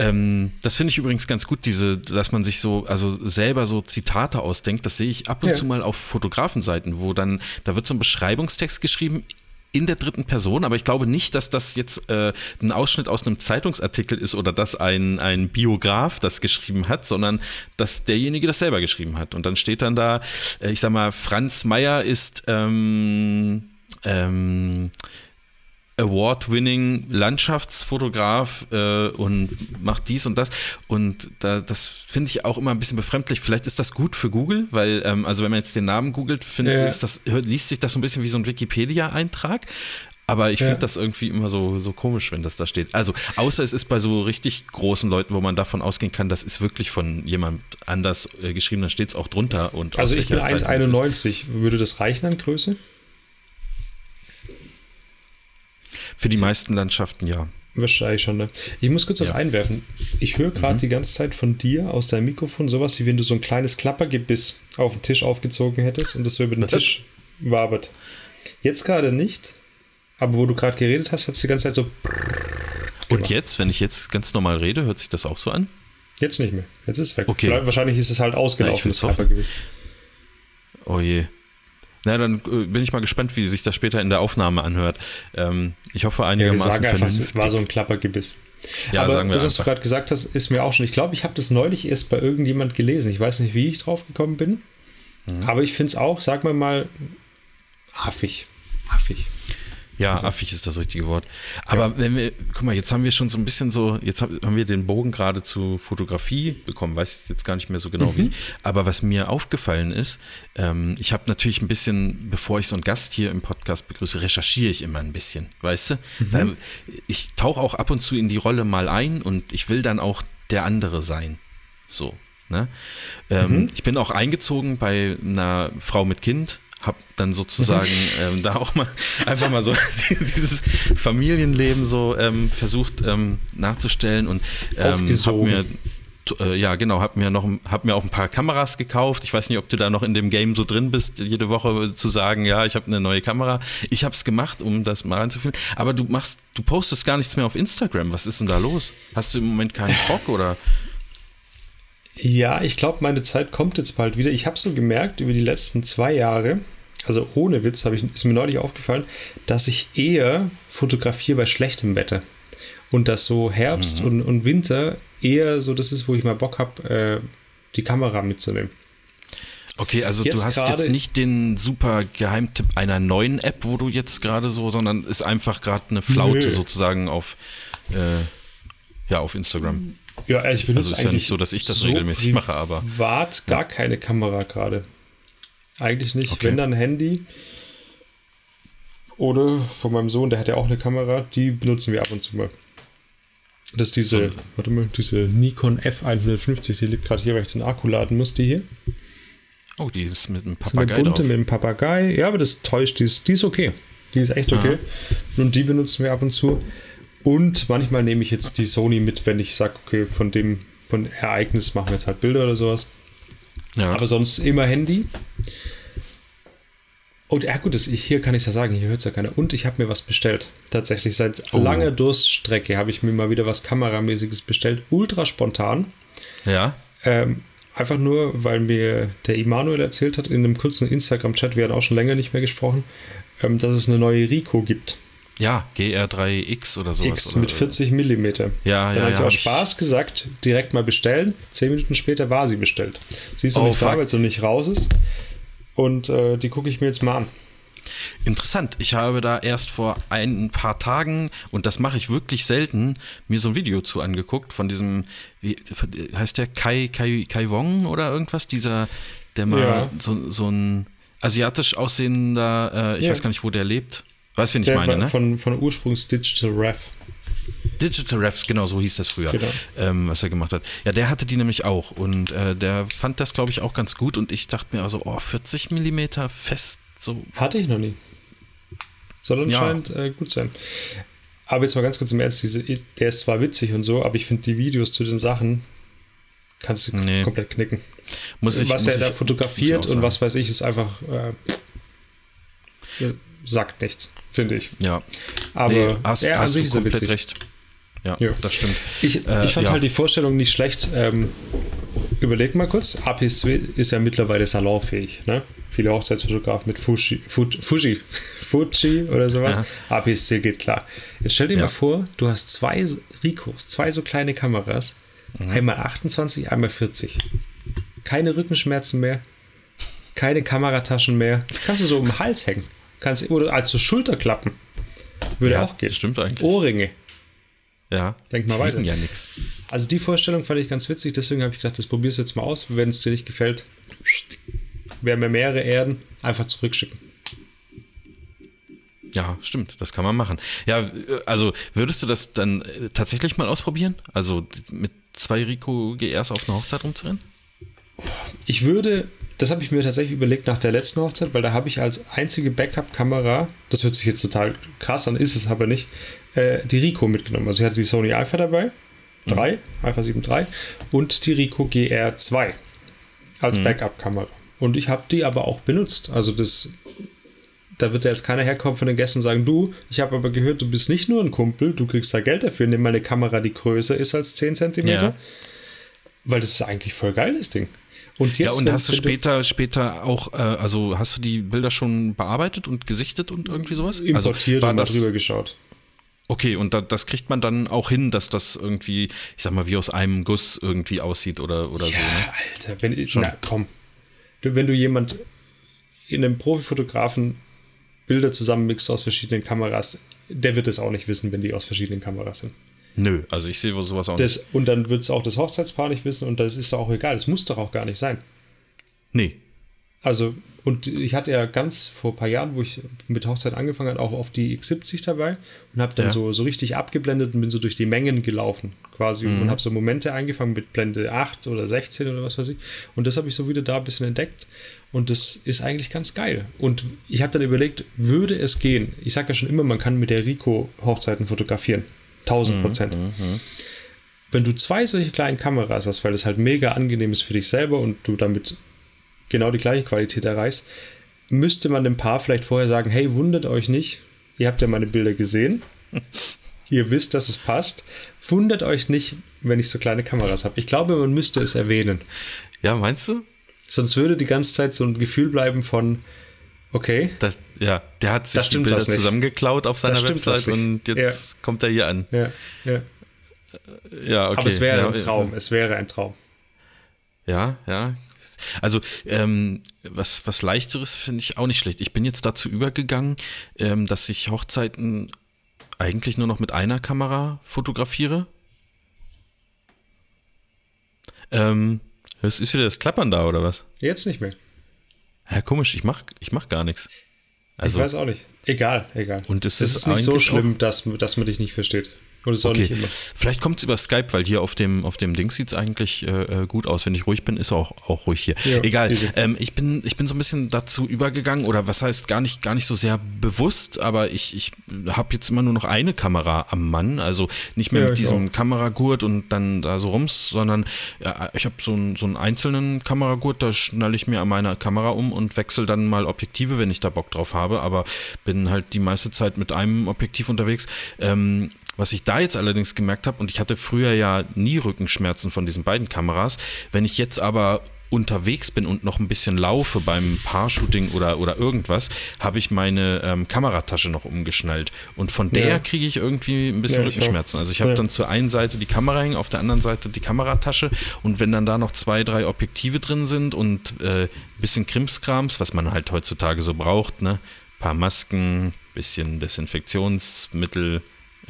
Ähm, das finde ich übrigens ganz gut, diese, dass man sich so, also selber so Zitate ausdenkt. Das sehe ich ab und Ja. zu mal auf Fotografenseiten, wo dann, da wird so ein Beschreibungstext geschrieben in der dritten Person, aber ich glaube nicht, dass das jetzt äh, ein Ausschnitt aus einem Zeitungsartikel ist oder dass ein, ein Biograf das geschrieben hat, sondern dass derjenige das selber geschrieben hat. Und dann steht dann da, äh, ich sag mal, Franz Meyer ist ähm, ähm, Award-winning Landschaftsfotograf äh, und macht dies und das. Und da, das finde ich auch immer ein bisschen befremdlich. Vielleicht ist das gut für Google, weil, ähm, also wenn man jetzt den Namen googelt, finde Ja. das, liest sich das so ein bisschen wie so ein Wikipedia-Eintrag. Aber ich Ja. finde das irgendwie immer so, so komisch, wenn das da steht. Also, außer es ist bei so richtig großen Leuten, wo man davon ausgehen kann, das ist wirklich von jemand anders äh, geschrieben, dann steht es auch drunter. Und Also ich bin welcher Zeitung es ist. 1,91. Würde das reichen an Größe? Für die meisten Landschaften ja. Wahrscheinlich schon, ne? Ich muss kurz was Ja. Mhm. einwerfen. Ich höre gerade die ganze Zeit von dir aus deinem Mikrofon sowas, wie wenn du so ein kleines Klappergebiss auf den Tisch aufgezogen hättest und das so über den Was? Tisch wabert. Jetzt gerade nicht, aber wo du gerade geredet hast, hat es die ganze Zeit so. Und jetzt, wenn ich jetzt ganz normal rede, hört sich das auch so an? Jetzt nicht mehr. Jetzt ist es weg. Okay. Vielleicht- Wahrscheinlich ist es halt Ja, ausgelaufen, will's das. Klappergebiss. Oh je. Na, dann äh, bin ich mal gespannt, wie sich das später in der Aufnahme anhört. Ähm, ich hoffe Ja, wir einigermaßen sagen einfach, war so ein Klappergebiss. Ja, aber sagen wir das, was du gerade gesagt hast, ist mir auch schon. Ich glaube, ich habe das neulich erst bei irgendjemand gelesen. Ich weiß nicht, wie ich drauf gekommen bin. Mhm. Aber ich finde es auch, sag mal mal, affig. Affig. Ja, affig ist das richtige Wort. Aber wenn wir, guck mal, jetzt haben wir schon so ein bisschen so, jetzt haben wir den Bogen gerade zu Fotografie bekommen, weiß ich jetzt gar nicht mehr so genau wie. Aber was mir aufgefallen ist, ähm, ich habe natürlich ein bisschen, bevor ich so einen Gast hier im Podcast begrüße, recherchiere ich immer ein bisschen, weißt du? Da, ich tauche auch ab und zu in die Rolle mal ein und ich will dann auch der andere sein. So. Ne? Ähm, Ich bin auch eingezogen bei einer Frau mit Kind, habe dann sozusagen ähm, da auch mal einfach mal so dieses Familienleben so ähm, versucht ähm, nachzustellen und ähm, habe mir äh, ja genau, habe mir noch hab mir auch ein paar Kameras gekauft. Ich weiß nicht, ob du da noch in dem Game so drin bist, jede Woche zu sagen, ja, ich habe eine neue Kamera. Ich habe es gemacht, um das mal reinzuführen. Aber du machst, du postest gar nichts mehr auf Instagram. Was ist denn da los? Hast du im Moment keinen Bock oder? Ja, ich glaube, meine Zeit kommt jetzt bald wieder. Ich habe so gemerkt über die letzten zwei Jahre, also ohne Witz, habe ich, ist mir neulich aufgefallen, dass ich eher fotografiere bei schlechtem Wetter. Und dass so Herbst und, und Winter eher so das ist, wo ich mal Bock habe, äh, die Kamera mitzunehmen. Okay, also Jetzt du hast jetzt nicht den super Geheimtipp einer neuen App, wo du jetzt gerade so, sondern ist einfach gerade eine Flaute Nö. sozusagen auf, äh, ja, auf Instagram. Ja, also ich benutze Also ist ja eigentlich nicht so, dass ich das regelmäßig mache, aber- privat gar keine Kamera gerade. Eigentlich nicht. Okay. Wenn dann Handy oder von meinem Sohn, der hat ja auch eine Kamera, die benutzen wir ab und zu mal. Das ist diese, warte mal, diese Nikon F150, die liegt gerade hier, weil ich den Akku laden muss, die hier. Oh, die ist mit einem ist eine Papagei bunte drauf. mit dem Papagei. Ja, aber das täuscht, die ist, die ist okay. Die ist echt okay. Und die benutzen wir ab und zu. Und manchmal nehme ich jetzt die Sony mit, wenn ich sage, okay, von dem von Ereignis machen wir jetzt halt Bilder oder sowas. Ja. Aber sonst immer Handy. Und ja gut, das, hier kann ich ja sagen, hier hört es ja keiner. Und ich habe mir was bestellt. Tatsächlich seit Oh. langer Durststrecke habe ich mir mal wieder was Kameramäßiges bestellt. Ultra spontan. ja. Ähm, einfach nur, weil mir der Immanuel erzählt hat in einem kurzen Instagram-Chat, wir hatten auch schon länger nicht mehr gesprochen, ähm, dass es eine neue Rico gibt. Ja, GR3X oder sowas. X oder, mit 40 Millimeter. Ja, Dann ja, habe ja, ich ich- Spaß gesagt, direkt mal bestellen. Zehn Minuten später war sie bestellt. Sie ist noch Oh, nicht da, weil sie noch nicht raus ist. Und äh, die gucke ich mir jetzt mal an. Interessant. Ich habe da erst vor ein paar Tagen, und das mache ich wirklich selten, mir so ein Video zu angeguckt von diesem, wie heißt der Kai, Kai, Kai Wong oder irgendwas? Dieser, der mal Ja. so, so ein asiatisch aussehender, äh, ich Ja. weiß gar nicht, wo der lebt. Weißt du, wen ich meine, ne? von, von Ursprungs Digital Rev. Digital Refs, genau, so hieß das früher, Genau. ähm, was er gemacht hat. Ja, der hatte die nämlich auch und äh, der fand das, glaube ich, auch ganz gut und ich dachte mir also, oh, 40 Millimeter fest, so, Hatte ich noch nie. Soll anscheinend äh, gut sein. Aber jetzt mal ganz kurz im Ernst, diese, der ist zwar witzig und so, aber ich finde die Videos zu den Sachen kannst du Nee. komplett knicken. Muss ich, was muss er da ich- fotografiert und was weiß ich, ist einfach äh, sagt nichts, finde ich. Ja. Aber nee, hast, ja, an hast sich du ist er komplett witzig. recht. Ja, Ja. das stimmt. Ich, Äh, ich fand ja. halt die Vorstellung nicht schlecht. Ähm, überleg mal kurz, APS-C ist ja mittlerweile salonfähig. Ne? Viele Hochzeitsfotografen mit Fuji, Fu- Fuji, Fuji oder sowas. APS-C geht klar. Jetzt stell dir Ja. mal vor, du hast zwei Ricos, zwei so kleine Kameras, Mhm. einmal 28, einmal 40. Keine Rückenschmerzen mehr, keine Kamerataschen mehr. Kannst du so um den Hals hängen. Kannst, oder als so Schulterklappen. Würde Ja, auch gehen. stimmt eigentlich. Ohrringe. Ja. Denk mal weiter. ja nichts. Also die Vorstellung fand ich ganz witzig, deswegen habe ich gedacht, das probierst du jetzt mal aus. Wenn es dir nicht gefällt, wir haben ja mehrere Erden, einfach zurückschicken. Ja, stimmt, das kann man machen. Ja, also würdest du das dann äh, tatsächlich mal ausprobieren? Also mit zwei Rico GRs auf einer Hochzeit rumzurennen? Ich würde, das habe ich mir tatsächlich überlegt nach der letzten Hochzeit, weil da habe ich als einzige Backup-Kamera, das hört sich jetzt total krass an, ist es aber nicht, äh, die Rico mitgenommen. Also ich hatte die Sony Alpha dabei, 3, Alpha 7 III und die Rico GR2 als Backup-Kamera. Und ich habe die aber auch benutzt. Also das, da wird ja jetzt keiner herkommen von den Gästen und sagen, du, ich habe aber gehört, du bist nicht nur ein Kumpel, du kriegst da Geld dafür, nimm mal eine Kamera, die größer ist als 10 cm. Ja. Weil das ist eigentlich voll geil, das Ding. Und Ja, jetzt, und wenn- hast du später, später auch, äh, also hast du die Bilder schon bearbeitet und gesichtet und irgendwie sowas? importiert also, und das, drüber geschaut. Okay, und da, das kriegt man dann auch hin, dass das irgendwie, ich sag mal, wie aus einem Guss irgendwie aussieht oder, oder so. Ne? Ja, Alter, wenn Schon. na, komm. Du, wenn du jemand in einem Profifotografen Bilder zusammenmixt aus verschiedenen Kameras, der wird es auch nicht wissen, wenn die aus verschiedenen Kameras sind. Nö, also ich sehe sowas auch nicht. Das, und dann wird es auch das Hochzeitspaar nicht wissen und das ist auch egal. Das muss doch auch gar nicht sein. Nee. Also, und ich hatte ja ganz vor ein paar Jahren, wo ich mit Hochzeit angefangen habe, auch auf die X70 dabei und habe dann Ja. so, so richtig abgeblendet und bin so durch die Mengen gelaufen quasi Mhm. und habe so Momente eingefangen mit Blende 8 oder 16 oder was weiß ich. Und das habe ich so wieder da ein bisschen entdeckt und das ist eigentlich ganz geil. Und ich habe dann überlegt, würde es gehen? Ich sage ja schon immer, man kann mit der Rico Hochzeiten fotografieren. 1000 Prozent. Wenn du zwei solche kleinen Kameras hast, weil das halt mega angenehm ist für dich selber und du damit genau die gleiche Qualität erreichst, müsste man dem Paar vielleicht vorher sagen, hey, wundert euch nicht, ihr habt ja meine Bilder gesehen, ihr wisst, dass es passt, wundert euch nicht, wenn ich so kleine Kameras habe. Ich glaube, man müsste es erwähnen. Ja, meinst du? Sonst würde die ganze Zeit so ein Gefühl bleiben von, okay, Das, ja, der hat sich die Bilder zusammengeklaut auf seiner Website und jetzt kommt er hier an. ja, ja. Ja, okay. Aber es wäre ja, ein Traum, es wäre ein Traum. Ja, ja. Also, ähm, was, was leichteres finde ich auch nicht schlecht. Ich bin jetzt dazu übergegangen, ähm, dass ich Hochzeiten eigentlich nur noch mit einer Kamera fotografiere. Ähm, ist wieder das Klappern da, oder was? Jetzt nicht mehr. Ja, komisch, ich mach, ich mach gar nichts. Also, ich weiß auch nicht. Egal, egal. Und es es ist ist nicht so schlimm, dass, dass man dich nicht versteht. Und es ist auch Okay, nicht immer. vielleicht kommt es über Skype, weil hier auf dem, auf dem Ding sieht es eigentlich äh, äh, gut aus. Wenn ich ruhig bin, ist auch, auch ruhig hier. Ja, Egal. Ähm, ich, bin, ich bin so ein bisschen dazu übergegangen, oder was heißt gar nicht, gar nicht so sehr bewusst, aber ich, ich habe jetzt immer nur noch eine Kamera am Mann. Also nicht mehr Ja, mit diesem auch. Kameragurt und dann da so rums, sondern ja, ich habe so, einen so einen einzelnen Kameragurt, da schnalle ich mir an meiner Kamera um und wechsle dann mal Objektive, wenn ich da Bock drauf habe. Aber bin halt die meiste Zeit mit einem Objektiv unterwegs. Ähm, was ich da jetzt allerdings gemerkt habe, und ich hatte früher ja nie Rückenschmerzen von diesen beiden Kameras, wenn ich jetzt aber unterwegs bin und noch ein bisschen laufe beim Paar-Shooting oder, oder irgendwas, habe ich meine ähm, Kameratasche noch umgeschnallt. Und von der Ja. kriege ich irgendwie ein bisschen Ja. Rückenschmerzen. Also ich habe Ja. dann zur einen Seite die Kamera hängen, auf der anderen Seite die Kameratasche. Und wenn dann da noch zwei, drei Objektive drin sind und äh, bisschen Krimskrams, was man halt heutzutage so braucht, ne? Paar Masken, bisschen Desinfektionsmittel,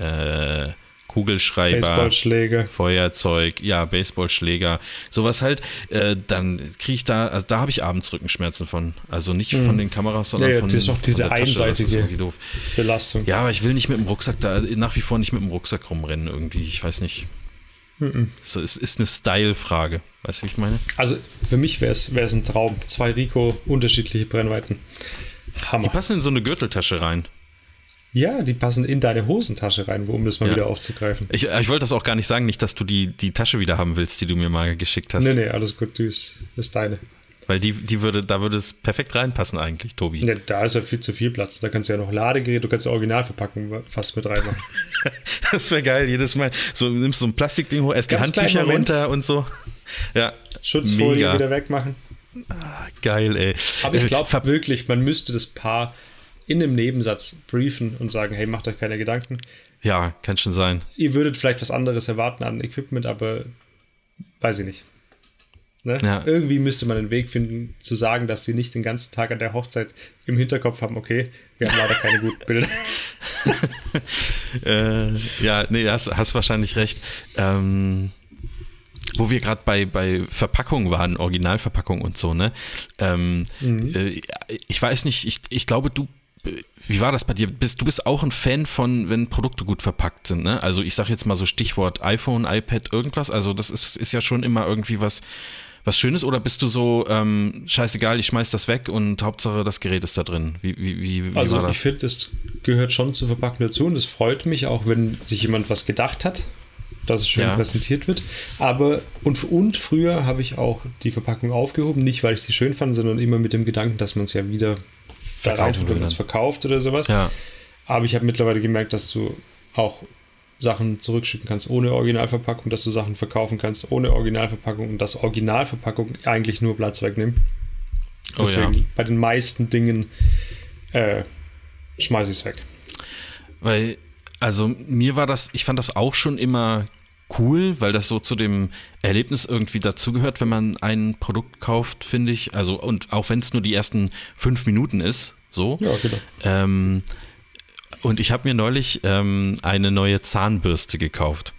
äh, Kugelschreiber. Baseballschläge. Feuerzeug, ja, Baseballschläger, sowas halt, äh, dann kriege ich da, also da habe ich abends Rückenschmerzen von. Also nicht von den Kameras, sondern Mhm. Ja, ja, von, das ist auch diese von der Tasche. Das ist einseitige- doof. Belastung. Ja, aber ich will nicht mit dem Rucksack da, nach wie vor nicht mit dem Rucksack rumrennen irgendwie. Ich weiß nicht. So, es ist eine Style-Frage. Weißt du, wie ich meine? Also für mich wäre es ein Traum. Zwei Rico, unterschiedliche Brennweiten. Die Hammer. passen in so eine Gürteltasche rein. Ja, die passen in deine Hosentasche rein, um das mal Ja. wieder aufzugreifen. Ich, ich wollte das auch gar nicht sagen, nicht, dass du die, die Tasche wieder haben willst, die du mir mal geschickt hast. Nee, nee, alles gut, die ist, ist deine. Weil die, die würde, da würde es perfekt reinpassen eigentlich, Tobi. Nee, da ist ja viel zu viel Platz. Da kannst du ja noch Ladegerät, du kannst ja Originalverpackung fast mit reinmachen. Das wäre geil, jedes Mal. So nimmst so ein Plastikding hoch, erst die Ganz Handtücher runter und so. Ja. Schutzfolie Mega. wieder wegmachen. Geil, ey. Aber ich Äh, glaube wirklich, man müsste das Paar in einem Nebensatz briefen und sagen, hey, macht euch keine Gedanken. Ja, kann schon sein. Ihr würdet vielleicht was anderes erwarten an Equipment, aber weiß ich nicht. Ne? Ja. Irgendwie müsste man einen Weg finden, zu sagen, dass sie nicht den ganzen Tag an der Hochzeit im Hinterkopf haben, okay, wir haben leider keine guten Bilder. Äh, ja, nee, hast, hast wahrscheinlich recht. Ähm, wo wir gerade bei, bei Verpackungen waren, Originalverpackung und so, ne? Ähm, äh, ich weiß nicht, ich, ich glaube, du, wie war das bei dir? Bist, du bist auch ein Fan von, wenn Produkte gut verpackt sind, ne? Also ich sage jetzt mal so Stichwort iPhone, iPad, irgendwas. Also das ist, ist ja schon immer irgendwie was, was Schönes oder bist du so, ähm, scheißegal, ich schmeiß das weg und Hauptsache das Gerät ist da drin? Wie, wie, wie, wie Also war ich das? finde, das gehört schon zur Verpackung dazu und es freut mich auch, wenn sich jemand was gedacht hat, dass es schön Ja. präsentiert wird. Aber und, und früher habe ich auch die Verpackung aufgehoben, nicht weil ich sie schön fand, sondern immer mit dem Gedanken, dass man es ja wieder verkauft oder dann. verkauft oder sowas. Ja. Aber ich habe mittlerweile gemerkt, dass du auch Sachen zurückschicken kannst ohne Originalverpackung, dass du Sachen verkaufen kannst ohne Originalverpackung und dass Originalverpackung eigentlich nur Platz wegnimmt. Oh ja. Deswegen bei den meisten Dingen äh, schmeiße ich es weg. Weil, also mir war das, ich fand das auch schon immer cool, weil das so zu dem Erlebnis irgendwie dazugehört, wenn man ein Produkt kauft, finde ich. Also, und auch wenn es nur die ersten fünf Minuten ist, so. Ja, genau. Ähm, und ich habe mir neulich ähm, eine neue Zahnbürste gekauft.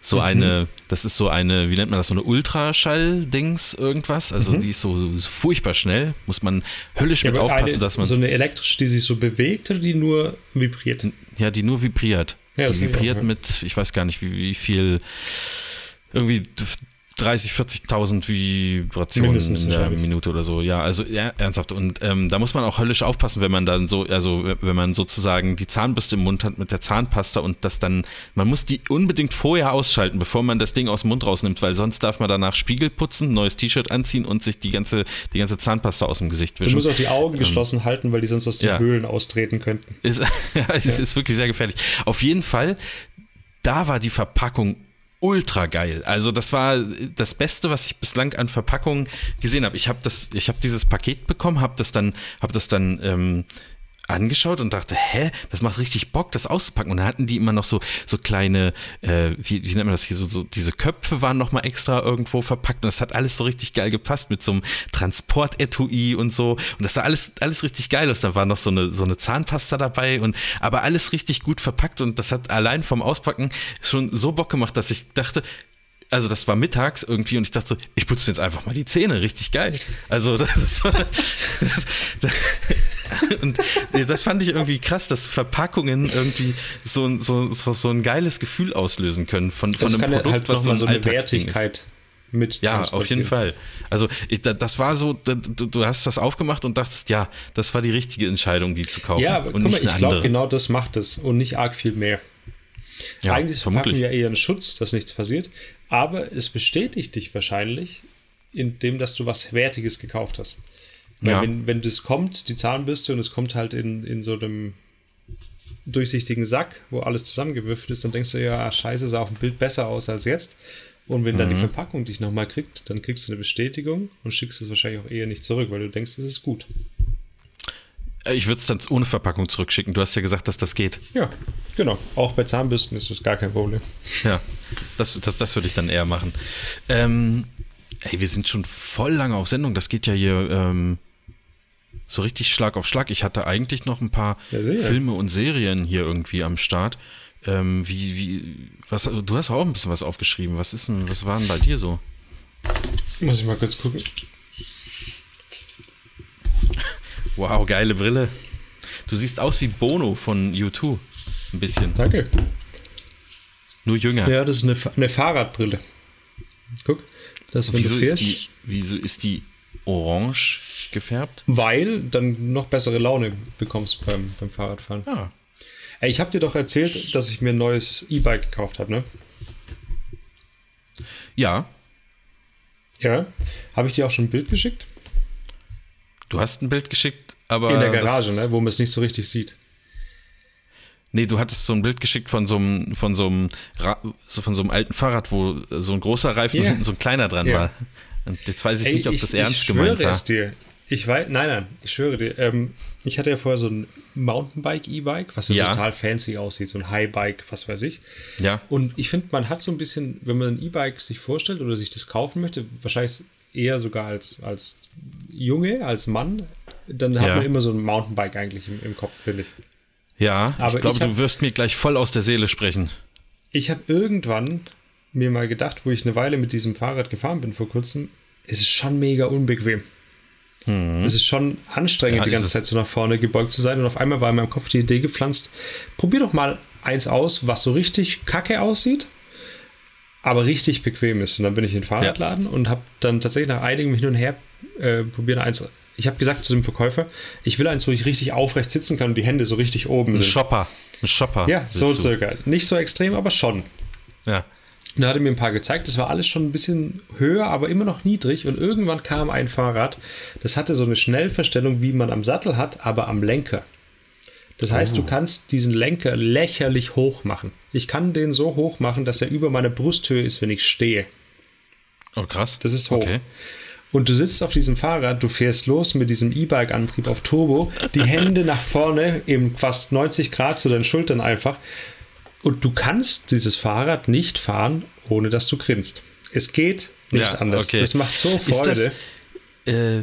So eine, das ist so eine, wie nennt man das, so eine Ultraschall-Dings, irgendwas. Also die ist so furchtbar schnell, muss man höllisch mit aber aufpassen, eine, dass man. so eine elektrische, die sich so bewegt oder die nur vibriert? Ja, die nur vibriert. Ja, die vibriert mit, ich weiß gar nicht, wie, wie viel, irgendwie 30, 40.000 Vibrationen Mindestens in der. Minute oder so. Ja, also ja, ernsthaft. Und ähm, da muss man auch höllisch aufpassen, wenn man dann so, also wenn man sozusagen die Zahnbürste im Mund hat mit der Zahnpasta und das dann, man muss die unbedingt vorher ausschalten, bevor man das Ding aus dem Mund rausnimmt, weil sonst darf man danach Spiegel putzen, neues T-Shirt anziehen und sich die ganze, die ganze Zahnpasta aus dem Gesicht Du wischen. musst auch die Augen geschlossen halten, weil die sonst aus den ja. Höhlen austreten könnten. Ist, ja, es ist wirklich sehr gefährlich. Auf jeden Fall, da war die Verpackung ultra geil. Also das war das Beste, was ich bislang an Verpackungen gesehen habe. Ich habe das, ich habe dieses Paket bekommen, habe das dann, habe das dann ähm, angeschaut und dachte, hä, das macht richtig Bock, das auszupacken. Und dann hatten die immer noch so so kleine, äh, wie, wie nennt man das hier, so, so diese Köpfe waren noch mal extra irgendwo verpackt und das hat alles so richtig geil gepasst mit so einem Transportetui und so. Und das sah alles alles richtig geil aus. Da war noch so eine so eine Zahnpasta dabei und aber alles richtig gut verpackt und das hat allein vom Auspacken schon so Bock gemacht, dass ich dachte, also das war mittags irgendwie und ich dachte so, ich putze mir jetzt einfach mal die Zähne, richtig geil. Also das, das war das, das, und das fand ich irgendwie krass, dass Verpackungen irgendwie so, ein- so, so, so ein geiles Gefühl auslösen können von, von Das einem Produkt, halt was so ein so eine ist. Wertigkeit mit Ja, auf jeden. Fall. Also ich, da- das war so, du, du hast das aufgemacht und dachtest, ja, das war die richtige Entscheidung, die zu kaufen Ja, aber und guck mal, ich glaube, genau das macht es und nicht arg viel mehr. ja, Eigentlich vermutlich. ja eher ein Schutz, dass nichts passiert, aber es bestätigt dich wahrscheinlich, indem dass du was Wertiges gekauft hast. Ja. wenn, wenn das kommt, die Zahnbürste, und es kommt halt in, in so einem durchsichtigen Sack, wo alles zusammengewürfelt ist, dann denkst du, ja, scheiße, sah auf dem Bild besser aus als jetzt. Und wenn dann Mhm. die Verpackung dich nochmal kriegt, dann kriegst du eine Bestätigung und schickst es wahrscheinlich auch eher nicht zurück, weil du denkst, es ist gut. Äh, Ich würde es dann ohne Verpackung zurückschicken. Du hast ja gesagt, dass das geht. Ja, genau. Auch bei Zahnbürsten ist das gar kein Problem. Ja, das, das, das würde ich dann eher machen. Ähm, ey, wir sind schon voll lange auf Sendung. Das geht ja hier ähm, so richtig Schlag auf Schlag. Ich hatte eigentlich noch ein paar Ja. Filme und Serien hier irgendwie am Start. Ähm, wie, wie, was, du hast auch ein bisschen was aufgeschrieben. Was ist denn, was war denn bei dir so? Muss ich mal kurz gucken. Wow, geile Brille. Du siehst aus wie Bono von U2. Ein bisschen. Danke. Nur jünger. Ja, das ist eine, eine Fahrradbrille. Guck, das wenn wieso, du ist fährst, die, wieso ist die orange gefärbt? weil dann noch bessere Laune bekommst beim, beim Fahrradfahren. Ja. Ey, ich habe dir doch erzählt, dass ich mir ein neues E-Bike gekauft habe, ne? Ja, Ja. Habe ich dir auch schon ein Bild geschickt? du hast ein Bild geschickt, aber. In der Garage, ne? Wo man es nicht so richtig sieht. Nee, du hattest so ein Bild geschickt von so einem, von so einem, so von so einem alten Fahrrad, wo so ein großer Reifen Ja. und hinten so ein kleiner dran Ja. war. Und jetzt weiß ich Ey, nicht, ob ich, das ich ernst schwöre gemeint war. es dir. Ich weiß, nein, nein, ich schwöre dir. Ähm, ich hatte ja vorher so ein Mountainbike, E-Bike, was ja, total fancy aussieht, so ein Highbike, was weiß ich. Ja. Und ich finde, man hat so ein bisschen, wenn man ein E-Bike sich vorstellt oder sich das kaufen möchte, wahrscheinlich eher sogar als, als Junge, als Mann, dann hat Ja. man immer so ein Mountainbike eigentlich im, im Kopf, finde ich. Ja, Aber ich glaube, du wirst mir gleich voll aus der Seele sprechen. Ich habe irgendwann mir mal gedacht, wo ich eine Weile mit diesem Fahrrad gefahren bin vor kurzem, es ist schon mega unbequem. Es ist schon anstrengend, Hm. Ja, die ganze. Zeit so nach vorne gebeugt zu sein. Und auf einmal war in meinem Kopf die Idee gepflanzt, probier doch mal eins aus, was so richtig kacke aussieht, aber richtig bequem ist. Und dann bin ich in den Fahrradladen und habe dann tatsächlich nach einigem Hin und Her äh, probiert eins. Ich habe gesagt zu dem Verkäufer, ich will eins, wo ich richtig aufrecht sitzen kann und die Hände so richtig oben Ein sind. Shopper. Ein Shopper. Ja, so circa. Nicht so extrem, aber schon. Ja. Und er hatte mir ein paar gezeigt, das war alles schon ein bisschen höher, aber immer noch niedrig. Und irgendwann kam ein Fahrrad, das hatte so eine Schnellverstellung, wie man am Sattel hat, aber am Lenker. Das heißt, du kannst diesen Lenker lächerlich hoch machen. Ich kann den so hoch machen, dass er über meiner Brusthöhe ist, wenn ich stehe. Oh, krass. Das ist hoch. Okay. Und du sitzt auf diesem Fahrrad, du fährst los mit diesem E-Bike-Antrieb auf Turbo, die Hände nach vorne, eben fast 90 Grad zu deinen Schultern einfach. Und du kannst dieses Fahrrad nicht fahren, ohne dass du grinst. Es geht nicht Ja, anders. okay. Das macht so Ist Freude. das, äh,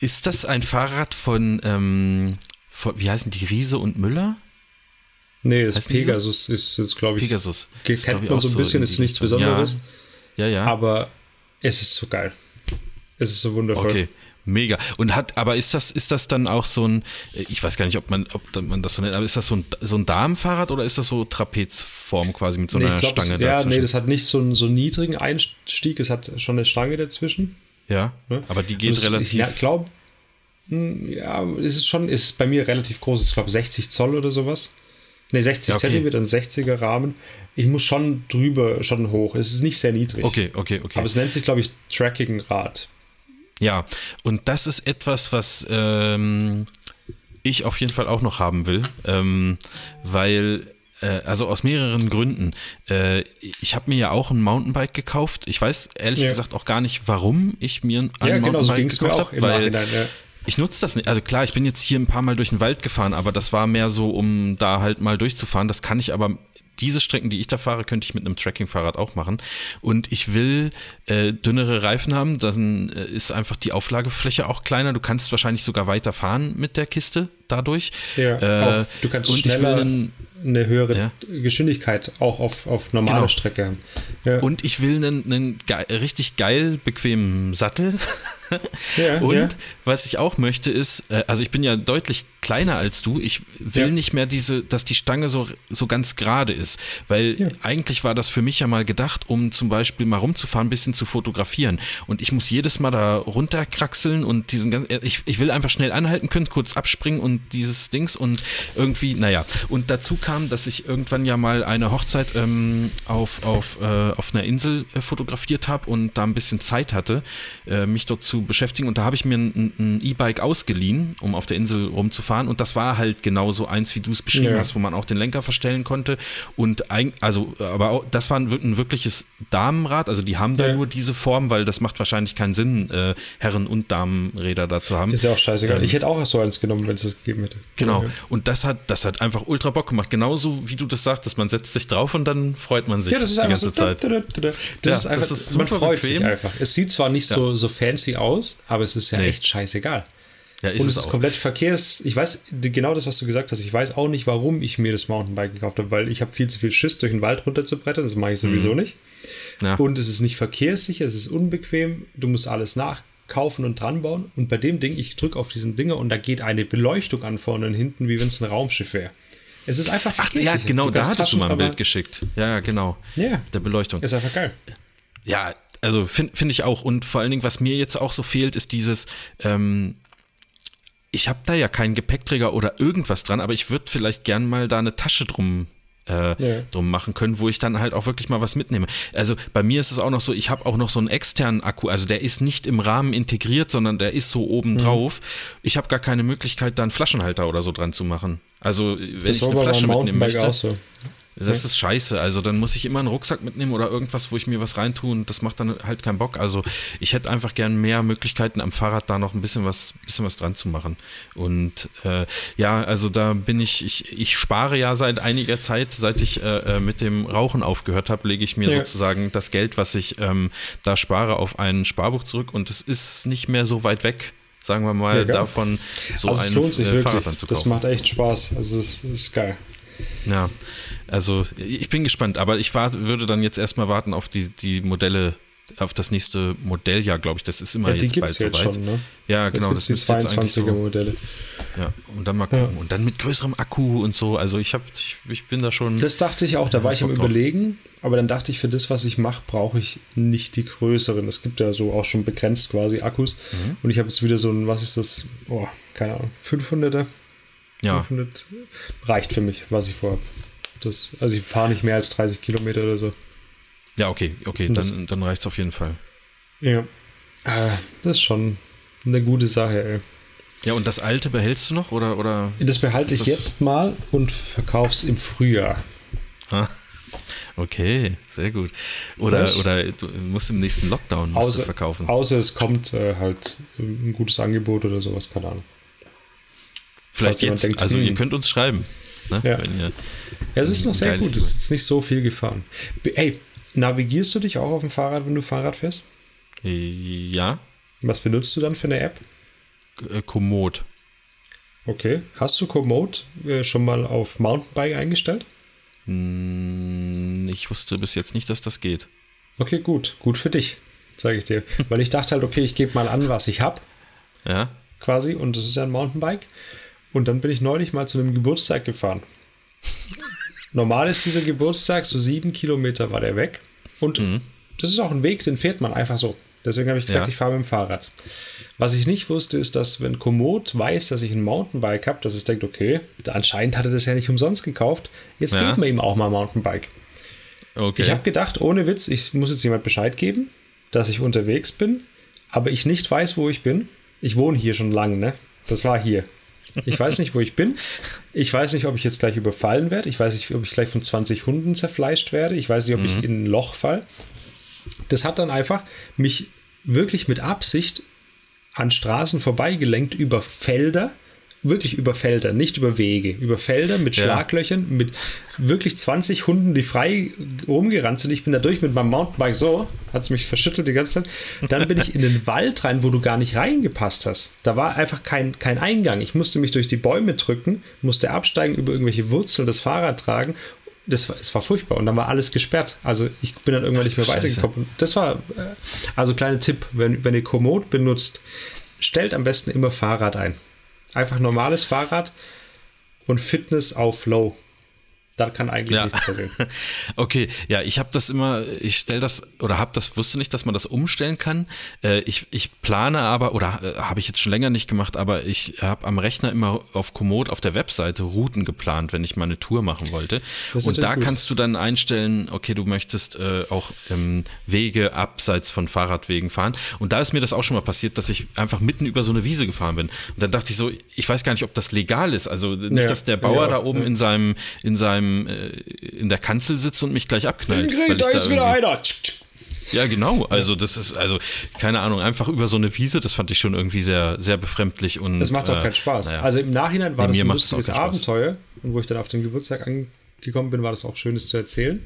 ist das ein Fahrrad von, ähm, von, wie heißen die, Riese und Müller? nee, das heißt die so? Pegasus ist jetzt, glaube ich, Pegasus. Ist, kennt ich, man auch so ein bisschen, ist nichts Richtung. Besonderes. Ja, ja. ja. Aber es ist so geil. Es ist so wundervoll. Okay, mega. Und hat, aber ist das, ist das dann auch so ein, ich weiß gar nicht, ob man, ob man das so nennt, aber ist das so ein, so ein Damenfahrrad oder ist das so Trapezform quasi mit so Nee, einer glaub, Stange es, ja, nee, das hat nicht so einen, so einen niedrigen Einstieg, es hat schon eine Stange dazwischen. ja, Ne? aber die geht Und es- relativ. Ich glaube, ja, es ist schon, ist bei mir relativ groß. Ich glaube 60 Zoll oder sowas. Ne, 60 Ja, okay. Zentimeter, ein 60er Rahmen. Ich muss schon drüber, schon hoch. Es ist nicht sehr niedrig. okay, okay, okay. Aber es nennt sich, glaube ich, Tracking Rad. Ja, und das ist etwas, was ähm, ich auf jeden Fall auch noch haben will, ähm, weil, äh, also aus mehreren Gründen. Äh, ich habe mir ja auch ein Mountainbike gekauft. Ich weiß ehrlich Ja. gesagt auch gar nicht, warum ich mir ein Ja, genau, so Mountainbike es mir gekauft habe, weil Nachhinein. Ja. ich nutze das nicht. Also klar, ich bin jetzt hier ein paar Mal durch den Wald gefahren, aber das war mehr so, um da halt mal durchzufahren. Das kann ich aber. Diese Strecken, die ich da fahre, könnte ich mit einem Tracking-Fahrrad auch machen. Und ich will äh, dünnere Reifen haben, dann äh, ist einfach die Auflagefläche auch kleiner. Du kannst wahrscheinlich sogar weiter fahren mit der Kiste dadurch. Ja, Äh, auch, du kannst und ich will schneller einen, eine höhere Ja. Geschwindigkeit auch auf, auf normaler Genau. Strecke. Ja. und ich will einen, einen ge richtig geil bequemen Sattel. Ja, Und was ich auch möchte ist, äh, also ich bin ja deutlich kleiner als du. Ich will nicht mehr diese, dass die Stange so, so ganz gerade ist. Weil eigentlich war das für mich ja mal gedacht, um zum Beispiel mal rumzufahren, ein bisschen zu fotografieren. Und ich muss jedes Mal da runterkraxeln und diesen ganzen, ich, ich will einfach schnell anhalten können, kurz abspringen und dieses Dings und irgendwie, naja. Und dazu kam, dass ich irgendwann ja mal eine Hochzeit ähm, auf, auf, äh, auf einer Insel äh, fotografiert habe und da ein bisschen Zeit hatte, äh, mich dort zu beschäftigen. Und da habe ich mir ein, ein E-Bike ausgeliehen, um auf der Insel rumzufahren. Und das war halt genau so eins, wie du es beschrieben Ja. hast, wo man auch den Lenker verstellen konnte. Und ein, also, aber auch, das war ein, ein wirkliches Damenrad. Also die haben da Ja. nur diese Form, weil das macht wahrscheinlich keinen Sinn, äh, Herren- und Damenräder da zu haben. Ist ja auch scheißegal. Ähm, ich hätte auch so eins genommen, wenn es das gegeben hätte. Genau. Und das hat, das hat einfach ultra Bock gemacht. Genauso wie du das sagtest, man setzt sich drauf und dann freut man sich Ja, das ist die einfach ganze so. Zeit. Das Ja, ist einfach, das ist man freut bequem. sich einfach. Es sieht zwar nicht so, so fancy aus, aber es ist ja Nee. echt scheißegal. Ja, ist Und es ist auch. komplett verkehrs. Ich weiß genau das, was du gesagt hast. Ich weiß auch nicht, warum ich mir das Mountainbike gekauft habe, weil ich habe viel zu viel Schiss, durch den Wald runterzubrettern. Das mache ich sowieso nicht. Mhm. Ja. Und es ist nicht verkehrssicher, es ist unbequem. Du musst alles nachkaufen und dran bauen. Und bei dem Ding, ich drücke auf diesen Dinger und da geht eine Beleuchtung an vorne und hinten, wie wenn es ein Raumschiff wäre. Es ist einfach Ach ja, genau, da hattest du mal ein Bild geschickt. Ja, ja, genau. Ja. Der Beleuchtung. Ist einfach geil. Ja, also finde find ich auch. Und vor allen Dingen, was mir jetzt auch so fehlt, ist dieses, ähm, ich habe da ja keinen Gepäckträger oder irgendwas dran, aber ich würde vielleicht gern mal da eine Tasche drum äh, ja. drum machen können, wo ich dann halt auch wirklich mal was mitnehme. Also bei mir ist es auch noch so, ich habe auch noch so einen externen Akku, also der ist nicht im Rahmen integriert, sondern der ist so oben mhm. drauf. Mhm. Ich habe gar keine Möglichkeit, da einen Flaschenhalter oder so dran zu machen. Also wenn das ich eine Flasche mitnehmen möchte. So. Das ist scheiße. Also dann muss ich immer einen Rucksack mitnehmen oder irgendwas, wo ich mir was reintue das macht dann halt keinen Bock. Also ich hätte einfach gern mehr Möglichkeiten am Fahrrad da noch ein bisschen was, bisschen was dran zu machen. Und äh, ja, also da bin ich, ich, ich spare ja seit einiger Zeit, seit ich äh, äh mit dem Rauchen aufgehört habe, lege ich mir ja. sozusagen das Geld, was ich ähm, da spare, auf ein Sparbuch zurück und es ist nicht mehr so weit weg sagen wir mal, ja, davon so also ein äh, Fahrrad zu kaufen. Das macht echt Spaß. Also es ist geil. Ja, also ich bin gespannt, aber ich war, würde dann jetzt erstmal warten auf die, die Modelle, auf das nächste Modelljahr, glaube ich. Das ist immer ja, jetzt bald soweit. Schon, ne? Ja, genau, das gibt 22er so, Modelle. Ja, und dann mal gucken. Ja. Und dann mit größerem Akku und so. Also ich habe, ich, ich, bin da schon. Das dachte ich auch, da war ich am Überlegen, aber dann dachte ich, für das, was ich mache, brauche ich nicht die größeren. Es gibt ja so auch schon begrenzt quasi Akkus. Mhm. Und ich habe jetzt wieder so ein, was ist das? Oh, keine Ahnung, 500er ja. 500 reicht für mich, was ich vorhabe. Das, also ich fahre nicht mehr als 30 Kilometer oder so. Ja, okay, okay, dann, dann reicht es auf jeden Fall. Ja. Äh, das ist schon eine gute Sache, ey. Ja, und das alte behältst du noch oder? oder das behalte ich das jetzt mal und verkaufe es im Frühjahr. Ah, okay, sehr gut. Oder, oder du musst im nächsten Lockdown außer, verkaufen. Außer es kommt äh, halt ein gutes Angebot oder sowas, keine Ahnung. Vielleicht jetzt. Denkt, also hm. ihr könnt uns schreiben. Ne? Ja. ja, es ist noch sehr gut. Es ist jetzt nicht so viel gefahren. Ey, navigierst du dich auch auf dem Fahrrad, wenn du Fahrrad fährst? Ja. Was benutzt du dann für eine App? Äh, Komoot. Okay. Hast du Komoot äh, schon mal auf Mountainbike eingestellt? Hm, ich wusste bis jetzt nicht, dass das geht. Okay, gut. Gut für dich, sage ich dir. Weil ich dachte halt, okay, ich gebe mal an, was ich habe. Ja. Quasi. Und das ist ja ein Mountainbike. Und dann bin ich neulich mal zu einem Geburtstag gefahren. Normal ist dieser Geburtstag, so sieben Kilometer war der weg. Und mhm. das ist auch ein Weg, den fährt man einfach so. Deswegen habe ich gesagt, ja. ich fahre mit dem Fahrrad. Was ich nicht wusste, ist, dass wenn Komoot weiß, dass ich ein Mountainbike habe, dass es denkt, okay, anscheinend hat er das ja nicht umsonst gekauft, jetzt ja. geben wir ihm auch mal Mountainbike. Okay. Ich habe gedacht, ohne Witz, ich muss jetzt jemand Bescheid geben, dass ich unterwegs bin, aber ich nicht weiß, wo ich bin. Ich wohne hier schon lange, ne? Das war hier. Ich weiß nicht, wo ich bin. Ich weiß nicht, ob ich jetzt gleich überfallen werde. Ich weiß nicht, ob ich gleich von 20 Hunden zerfleischt werde. Ich weiß nicht, ob mhm. ich in ein Loch fall. Das hat dann einfach mich wirklich mit Absicht an Straßen vorbeigelenkt über Felder, wirklich über Felder, nicht über Wege, über Felder mit Schlaglöchern, ja. mit wirklich 20 Hunden, die frei rumgerannt sind. Ich bin da durch mit meinem Mountainbike so, hat es mich verschüttelt die ganze Zeit. Dann bin ich in den Wald rein, wo du gar nicht reingepasst hast. Da war einfach kein, kein Eingang. Ich musste mich durch die Bäume drücken, musste absteigen, über irgendwelche Wurzeln das Fahrrad tragen das war, es war furchtbar und dann war alles gesperrt. Also ich bin dann irgendwann Ach, nicht mehr weitergekommen. Das war, äh, also kleiner Tipp, wenn, wenn ihr Komoot benutzt, stellt am besten immer Fahrrad ein. Einfach normales Fahrrad und Fitness auf Low. Da kann eigentlich ja. nichts passieren. okay, ja, ich habe das immer, ich stelle das oder habe das, wusste nicht, dass man das umstellen kann. Äh, ich, ich plane aber, oder äh, habe ich jetzt schon länger nicht gemacht, aber ich habe am Rechner immer auf Komoot auf der Webseite Routen geplant, wenn ich mal eine Tour machen wollte. Und da gut. kannst du dann einstellen, okay, du möchtest äh, auch ähm, Wege abseits von Fahrradwegen fahren. Und da ist mir das auch schon mal passiert, dass ich einfach mitten über so eine Wiese gefahren bin. Und dann dachte ich so, ich weiß gar nicht, ob das legal ist. Also nicht, ja, dass der Bauer ja, da oben ja. in seinem, in seinem seinem, äh, in der Kanzel sitze und mich gleich abknallt. Ingrid, da ist wieder einer. Ja, genau. Also das ist, also, keine Ahnung, einfach über so eine Wiese, das fand ich schon irgendwie sehr, sehr befremdlich und. Das macht doch äh, keinen Spaß. Naja. Also im Nachhinein war nee, das ein lustiges Abenteuer. Und wo ich dann auf den Geburtstag angekommen bin, war das auch Schönes zu erzählen.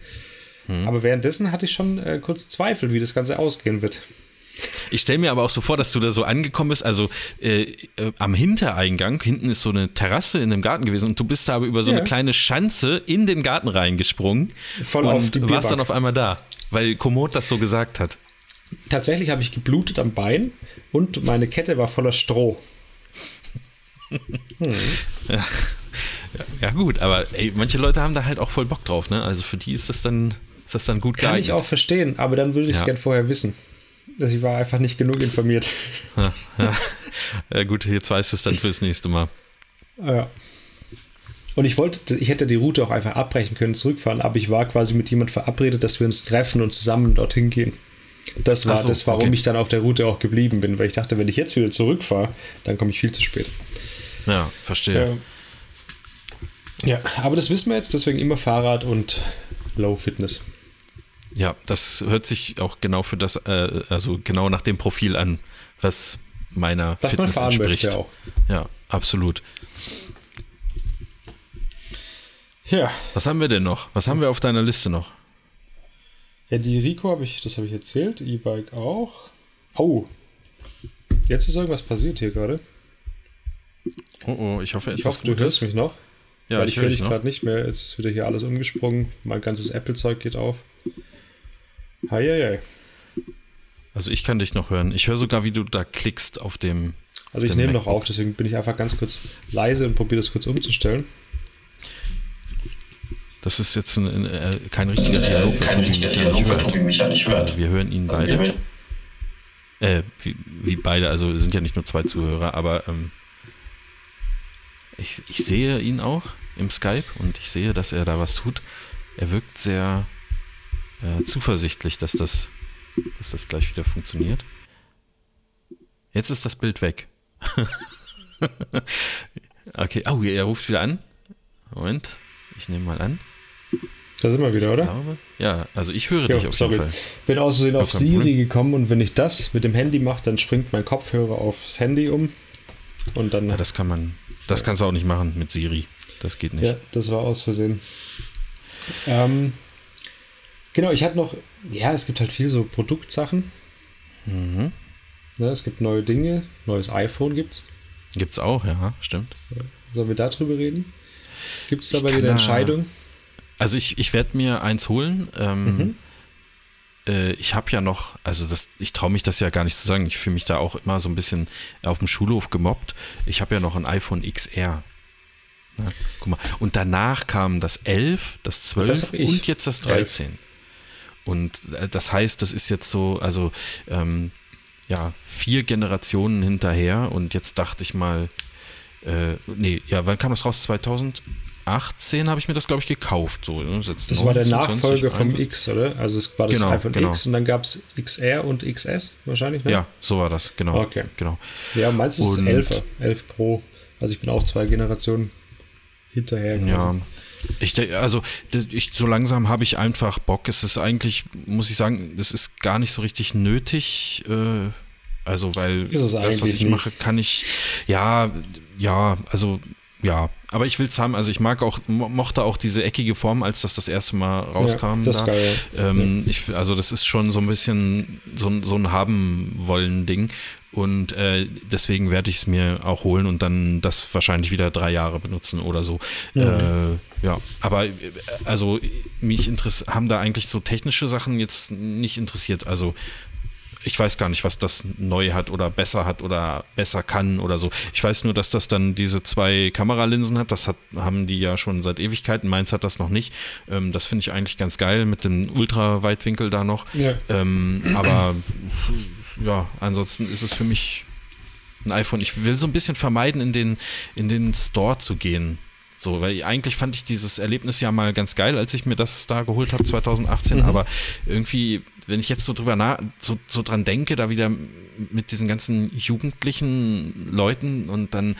Hm. Aber währenddessen hatte ich schon äh, kurz Zweifel, wie das Ganze ausgehen wird. Ich stelle mir aber auch so vor, dass du da so angekommen bist, also äh, äh, am Hintereingang, hinten ist so eine Terrasse in dem Garten gewesen und du bist da aber über so ja. eine kleine Schanze in den Garten reingesprungen Voll und auf die warst dann auf einmal da, weil Komoot das so gesagt hat. Tatsächlich habe ich geblutet am Bein und meine Kette war voller Stroh. Hm. Ja. ja. gut, aber ey, manche Leute haben da halt auch voll Bock drauf, ne? Also für die ist das dann, ist das dann gut Kann geeignet. ich auch verstehen, aber dann würde ich es ja. gern vorher wissen. Dass ich war einfach nicht genug informiert. Ja, ja. ja gut, jetzt weißt du es dann fürs nächste Mal. Ja. Und ich wollte, ich hätte die Route auch einfach abbrechen können, zurückfahren, aber ich war quasi mit jemand verabredet, dass wir uns treffen und zusammen dorthin gehen. Das war so, das, warum okay. ich dann auf der Route auch geblieben bin, weil ich dachte, wenn ich jetzt wieder zurückfahre, dann komme ich viel zu spät. Ja, verstehe. Ja, aber das wissen wir jetzt, deswegen immer Fahrrad und Low Fitness. Ja, das hört sich auch genau für das, äh, also genau nach dem Profil an, was meiner Was Fitness entspricht. Ja, absolut. Ja, Was haben wir denn noch? Was haben wir auf deiner Liste noch? ja die Rico habe ich, das habe ich erzählt, E-Bike auch. Oh, jetzt ist irgendwas passiert hier gerade. Oh, oh, ich hoffe, Ich hoffe, du hörst mich noch. Ja, weil ich höre dich gerade nicht mehr. Jetzt ist wieder hier alles umgesprungen. Mein ganzes Apple-Zeug geht auf. Heieiei. Also ich kann dich noch hören. Ich höre sogar, wie du da klickst auf dem. Also ich dem nehme noch auf, deswegen bin ich einfach ganz kurz leise und probiere das kurz umzustellen. Das ist jetzt ein, äh, kein richtiger Dialog, Äh, kein richtiger mich ja Dialog, nicht weil. Tobi mich ja nicht hört. Also wir hören ihn Also beide. wir- Äh, wie, wie beide, also es sind ja nicht nur zwei Zuhörer, aber ähm, ich, ich sehe ihn auch im Skype und ich sehe, dass er da was tut. Er wirkt sehr äh, zuversichtlich, dass das, dass das gleich wieder funktioniert. Jetzt ist das Bild weg. okay, oh, er ruft wieder an. Moment, ich nehme mal an. Da sind wir wieder, oder? glaube, ja, also ich höre Jo, dich auf sorry. jeden Fall. Bin aus Versehen auf Siri Problem. gekommen und wenn ich das mit dem Handy mache, dann springt mein Kopfhörer aufs Handy um. Und dann. Ja, das kann man, das kannst du auch nicht machen mit Siri. Das geht nicht. Ja, das war aus Versehen. Ähm, genau, ich hatte noch, ja, es gibt halt viel so Produktsachen. Mhm. Ne, es gibt neue Dinge, neues iPhone gibt's. Gibt's auch, ja, stimmt. Sollen wir darüber reden? Gibt es da bei dir eine Entscheidung? Also ich, ich werde mir eins holen. Ähm, Mhm. äh, ich habe ja noch, also das, ich traue mich das ja gar nicht zu sagen. Ich fühle mich da auch immer so ein bisschen auf dem Schulhof gemobbt. Ich habe ja noch ein iPhone XR. Na, guck mal. Und danach kam das 11, das 12 Das und jetzt das 13. Und äh, das heißt, das ist jetzt so, also ähm, ja, vier Generationen hinterher. Und jetzt dachte ich mal, äh, nee, ja, wann kam das raus? 2018 habe ich mir das, glaube ich, gekauft. So, ne? Das war der 19, 20, Nachfolger vom 21. X, oder? Also es war das Genau, iPhone genau. X und dann gab es XR und XS wahrscheinlich, ne? Ja, so war das, genau. Okay. genau. Ja, ist Und- 11, 11 Pro. Also ich bin auch zwei Generationen hinterher. quasi. Ja. Ich, also ich, so langsam habe ich einfach Bock. Es ist eigentlich, muss ich sagen, das ist gar nicht so richtig nötig. Äh, also, weil das, was ich mache, kann ich, ja, ja, also, ja. Aber ich will es haben. Also ich mag auch, mo- mochte auch diese eckige Form, als das das erste Mal rauskam. das ist da. geil, ja. Ähm, ich, also das ist schon so ein bisschen so, ein- so ein Haben-Wollen-Ding. Und äh, deswegen werde ich es mir auch holen und dann das wahrscheinlich wieder drei Jahre benutzen oder so. Ja, äh, ja. aber äh, also mich haben da eigentlich so technische Sachen jetzt nicht interessiert. Also ich weiß gar nicht, was das neu hat oder besser hat oder besser kann oder so. Ich weiß nur, dass das dann diese zwei Kameralinsen hat. Das hat, haben die ja schon seit Ewigkeiten. Meins hat das noch nicht. Ähm, das finde ich eigentlich ganz geil mit dem Ultraweitwinkel da noch. Ja. Ähm, aber ja, ansonsten ist es für mich ein iPhone. Ich will so ein bisschen vermeiden, in den, in den Store zu gehen. So, weil eigentlich fand ich dieses Erlebnis ja mal ganz geil, als ich mir das da geholt habe 2018, aber irgendwie, wenn ich jetzt so drüber nach, so, so dran denke, da wieder mit diesen ganzen jugendlichen Leuten und dann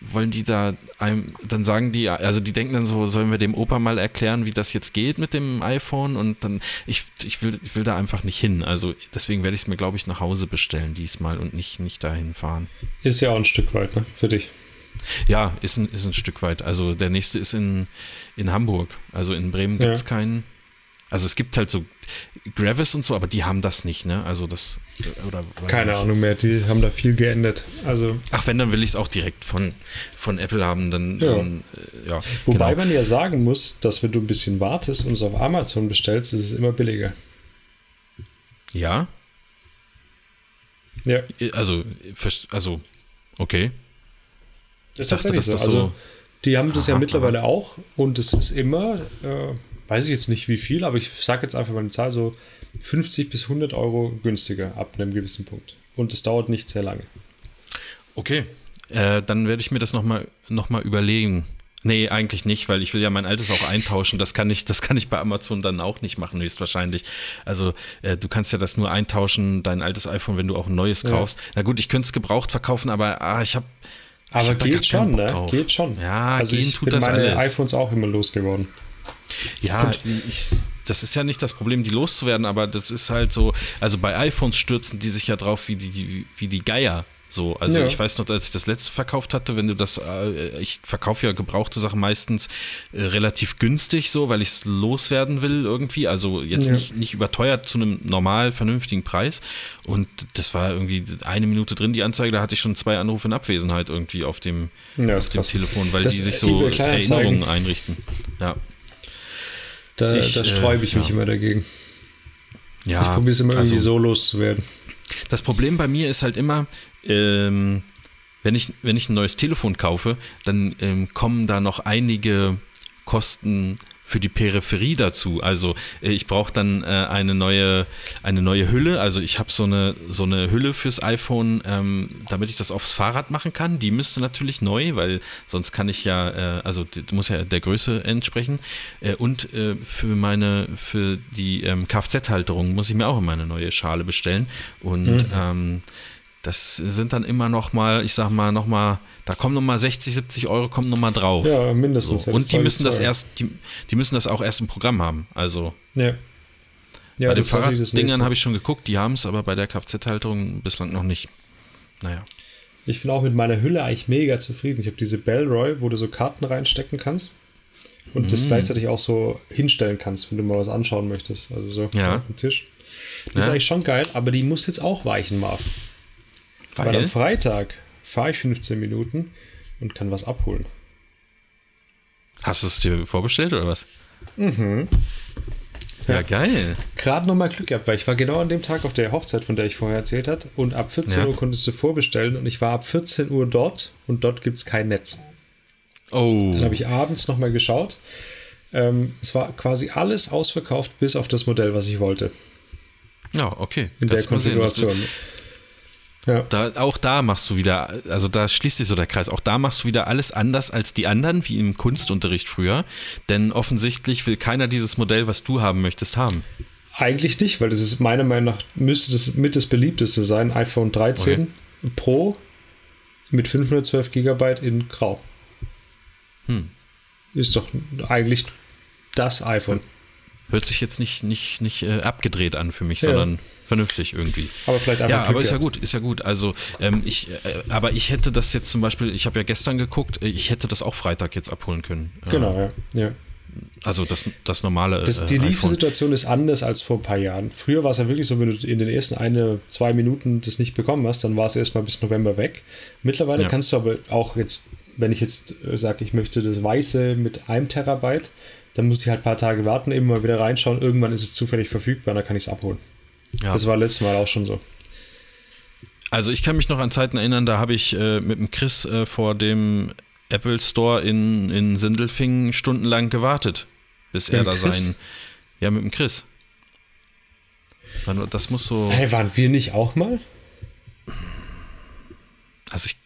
wollen die da einem, dann sagen die, also die denken dann so, sollen wir dem Opa mal erklären, wie das jetzt geht mit dem iPhone und dann, ich, ich will, ich will da einfach nicht hin. Also deswegen werde ich es mir, glaube ich, nach Hause bestellen diesmal und nicht, nicht dahin fahren. Ist ja auch ein Stück weit, ne? Für dich. Ja, ist ein, ist ein Stück weit. Also der nächste ist in, in Hamburg. Also in Bremen gibt es Ja. keinen. Also es gibt halt so Gravis und so, aber die haben das nicht, ne? Also das oder weiß Keine nicht. Ahnung mehr, die haben da viel geändert. Also, Ach, wenn, dann will ich es auch direkt von, von Apple haben, dann Ja. dann, äh, ja. wobei genau. man ja sagen muss, dass wenn du ein bisschen wartest und es auf Amazon bestellst, ist es immer billiger. Ja, Ja, also, also, okay. Das ist dachte, tatsächlich dass so. das Also, so- die haben das ja Aha, mittlerweile auch und es ist immer, äh, weiß ich jetzt nicht wie viel, aber ich sage jetzt einfach mal eine Zahl, so 50 bis 100 Euro günstiger ab einem gewissen Punkt. Und es dauert nicht sehr lange. Okay, äh, dann werde ich mir das nochmal noch mal überlegen. Nee, eigentlich nicht, weil ich will ja mein altes auch eintauschen. Das kann ich, das kann ich bei Amazon dann auch nicht machen, höchstwahrscheinlich. Also äh, du kannst ja das nur eintauschen, dein altes iPhone, wenn du auch ein neues kaufst. Ja. Na gut, ich könnte es gebraucht verkaufen, aber ah, ich habe aber geht schon, ne? Geht schon. Ja, also gehen ich tut bin das meine alles. iPhones auch immer losgeworden. Ja, ich, das ist ja nicht das Problem, die loszuwerden, aber das ist halt so, also bei iPhones stürzen die sich ja drauf wie die, wie die Geier. So, also Ja. ich weiß noch, als ich das letzte verkauft hatte, wenn du das, äh, ich verkaufe ja gebrauchte Sachen meistens äh, relativ günstig so, weil ich es loswerden will irgendwie, also jetzt Ja. nicht, nicht überteuert zu einem normal vernünftigen Preis und das war irgendwie eine Minute drin, die Anzeige, da hatte ich schon zwei Anrufe in Abwesenheit irgendwie auf dem, Ja, auf dem. Telefon, weil Das die sich so. Erinnerungen einrichten. Ja. Da, Ich, da äh, sträube ich mich ja. immer dagegen. Ja, ich probiere es immer also- irgendwie so loszuwerden. Das Problem bei mir ist halt immer, ähm, wenn, ich, wenn ich ein neues Telefon kaufe, dann ähm, kommen da noch einige Kosten für die Peripherie dazu. Also äh, ich brauche dann äh, eine neue eine neue Hülle. Also ich habe so eine so eine Hülle fürs iPhone, ähm, damit ich das aufs Fahrrad machen kann. Die müsste natürlich neu, weil sonst kann ich ja äh, also muss ja der Größe entsprechen. Äh, und äh, für meine für die ähm, Kfz-Halterung muss ich mir auch immer eine neue Schale bestellen. Und ähm, das sind dann immer noch mal, ich sag mal noch mal da kommen noch mal 60, 70 Euro kommen noch mal drauf. Ja, mindestens. So. Und die müssen ist das erst, die, die müssen das auch erst im Programm haben. Also Ja. Ja, bei den ist Fahrraddingern habe ich schon geguckt, die haben es, aber bei der Kfz-Halterung bislang noch nicht. Naja. Ich bin auch mit meiner Hülle eigentlich mega zufrieden. Ich habe diese Bellroy, wo du so Karten reinstecken kannst und Mm. das gleichzeitig auch so hinstellen kannst, wenn du mal was anschauen möchtest. Also so Ja. auf dem Tisch. Das ist Ja. eigentlich schon geil, aber die muss jetzt auch weichen, Marv. Weil, Weil? am Freitag fahre ich 15 Minuten und kann was abholen. Hast du es dir vorbestellt oder was? Mhm. Ja, geil. Gerade nochmal Glück gehabt, weil ich war genau an dem Tag auf der Hochzeit, von der ich vorher erzählt habe. Und ab 14 Ja. Uhr konntest du vorbestellen und ich war ab 14 Uhr dort und dort gibt es kein Netz. Oh. Dann habe ich abends nochmal geschaut. Ähm, es war quasi alles ausverkauft, bis auf das Modell, was ich wollte. Ja, okay. In der Kannst sehen, du- Konfiguration. Ja. Da, auch da machst du wieder, also da schließt sich so der Kreis, auch da machst du wieder alles anders als die anderen, wie im Kunstunterricht früher. Denn offensichtlich will keiner dieses Modell, was du haben möchtest, haben. Eigentlich nicht, weil das ist meiner Meinung nach, müsste das mit das beliebteste sein. iPhone 13 Pro mit 512 GB in Grau. Hm. Ist doch eigentlich das iPhone. Hört sich jetzt nicht, nicht, nicht äh, abgedreht an für mich, Ja. sondern vernünftig irgendwie. Aber vielleicht einfach Ja, aber ist ja gut, ist ja gut. Also, ähm, ich, äh, aber ich hätte das jetzt zum Beispiel, ich habe ja gestern geguckt, äh, ich hätte das auch Freitag jetzt abholen können. Äh, Genau, ja. ja. Also das, das normale. Das, äh, die iPhone. Liefersituation ist anders als vor ein paar Jahren. Früher war es ja wirklich so, wenn du in den ersten eine, zwei Minuten das nicht bekommen hast, dann war es erstmal bis November weg. Mittlerweile Ja. kannst du aber auch jetzt, wenn ich jetzt sage, ich möchte das Weiße mit einem Terabyte, dann muss ich halt ein paar Tage warten, eben mal wieder reinschauen. Irgendwann ist es zufällig verfügbar, dann kann ich es abholen. Ja. Das war letztes Mal auch schon so. Also ich kann mich noch an Zeiten erinnern, da habe ich äh, mit dem Chris äh, vor dem Apple Store in, in Sindelfingen stundenlang gewartet, bis er Mit da dem Chris? sein. Ja, mit dem Chris. Das muss so. Hey, waren wir nicht auch mal? Also ich.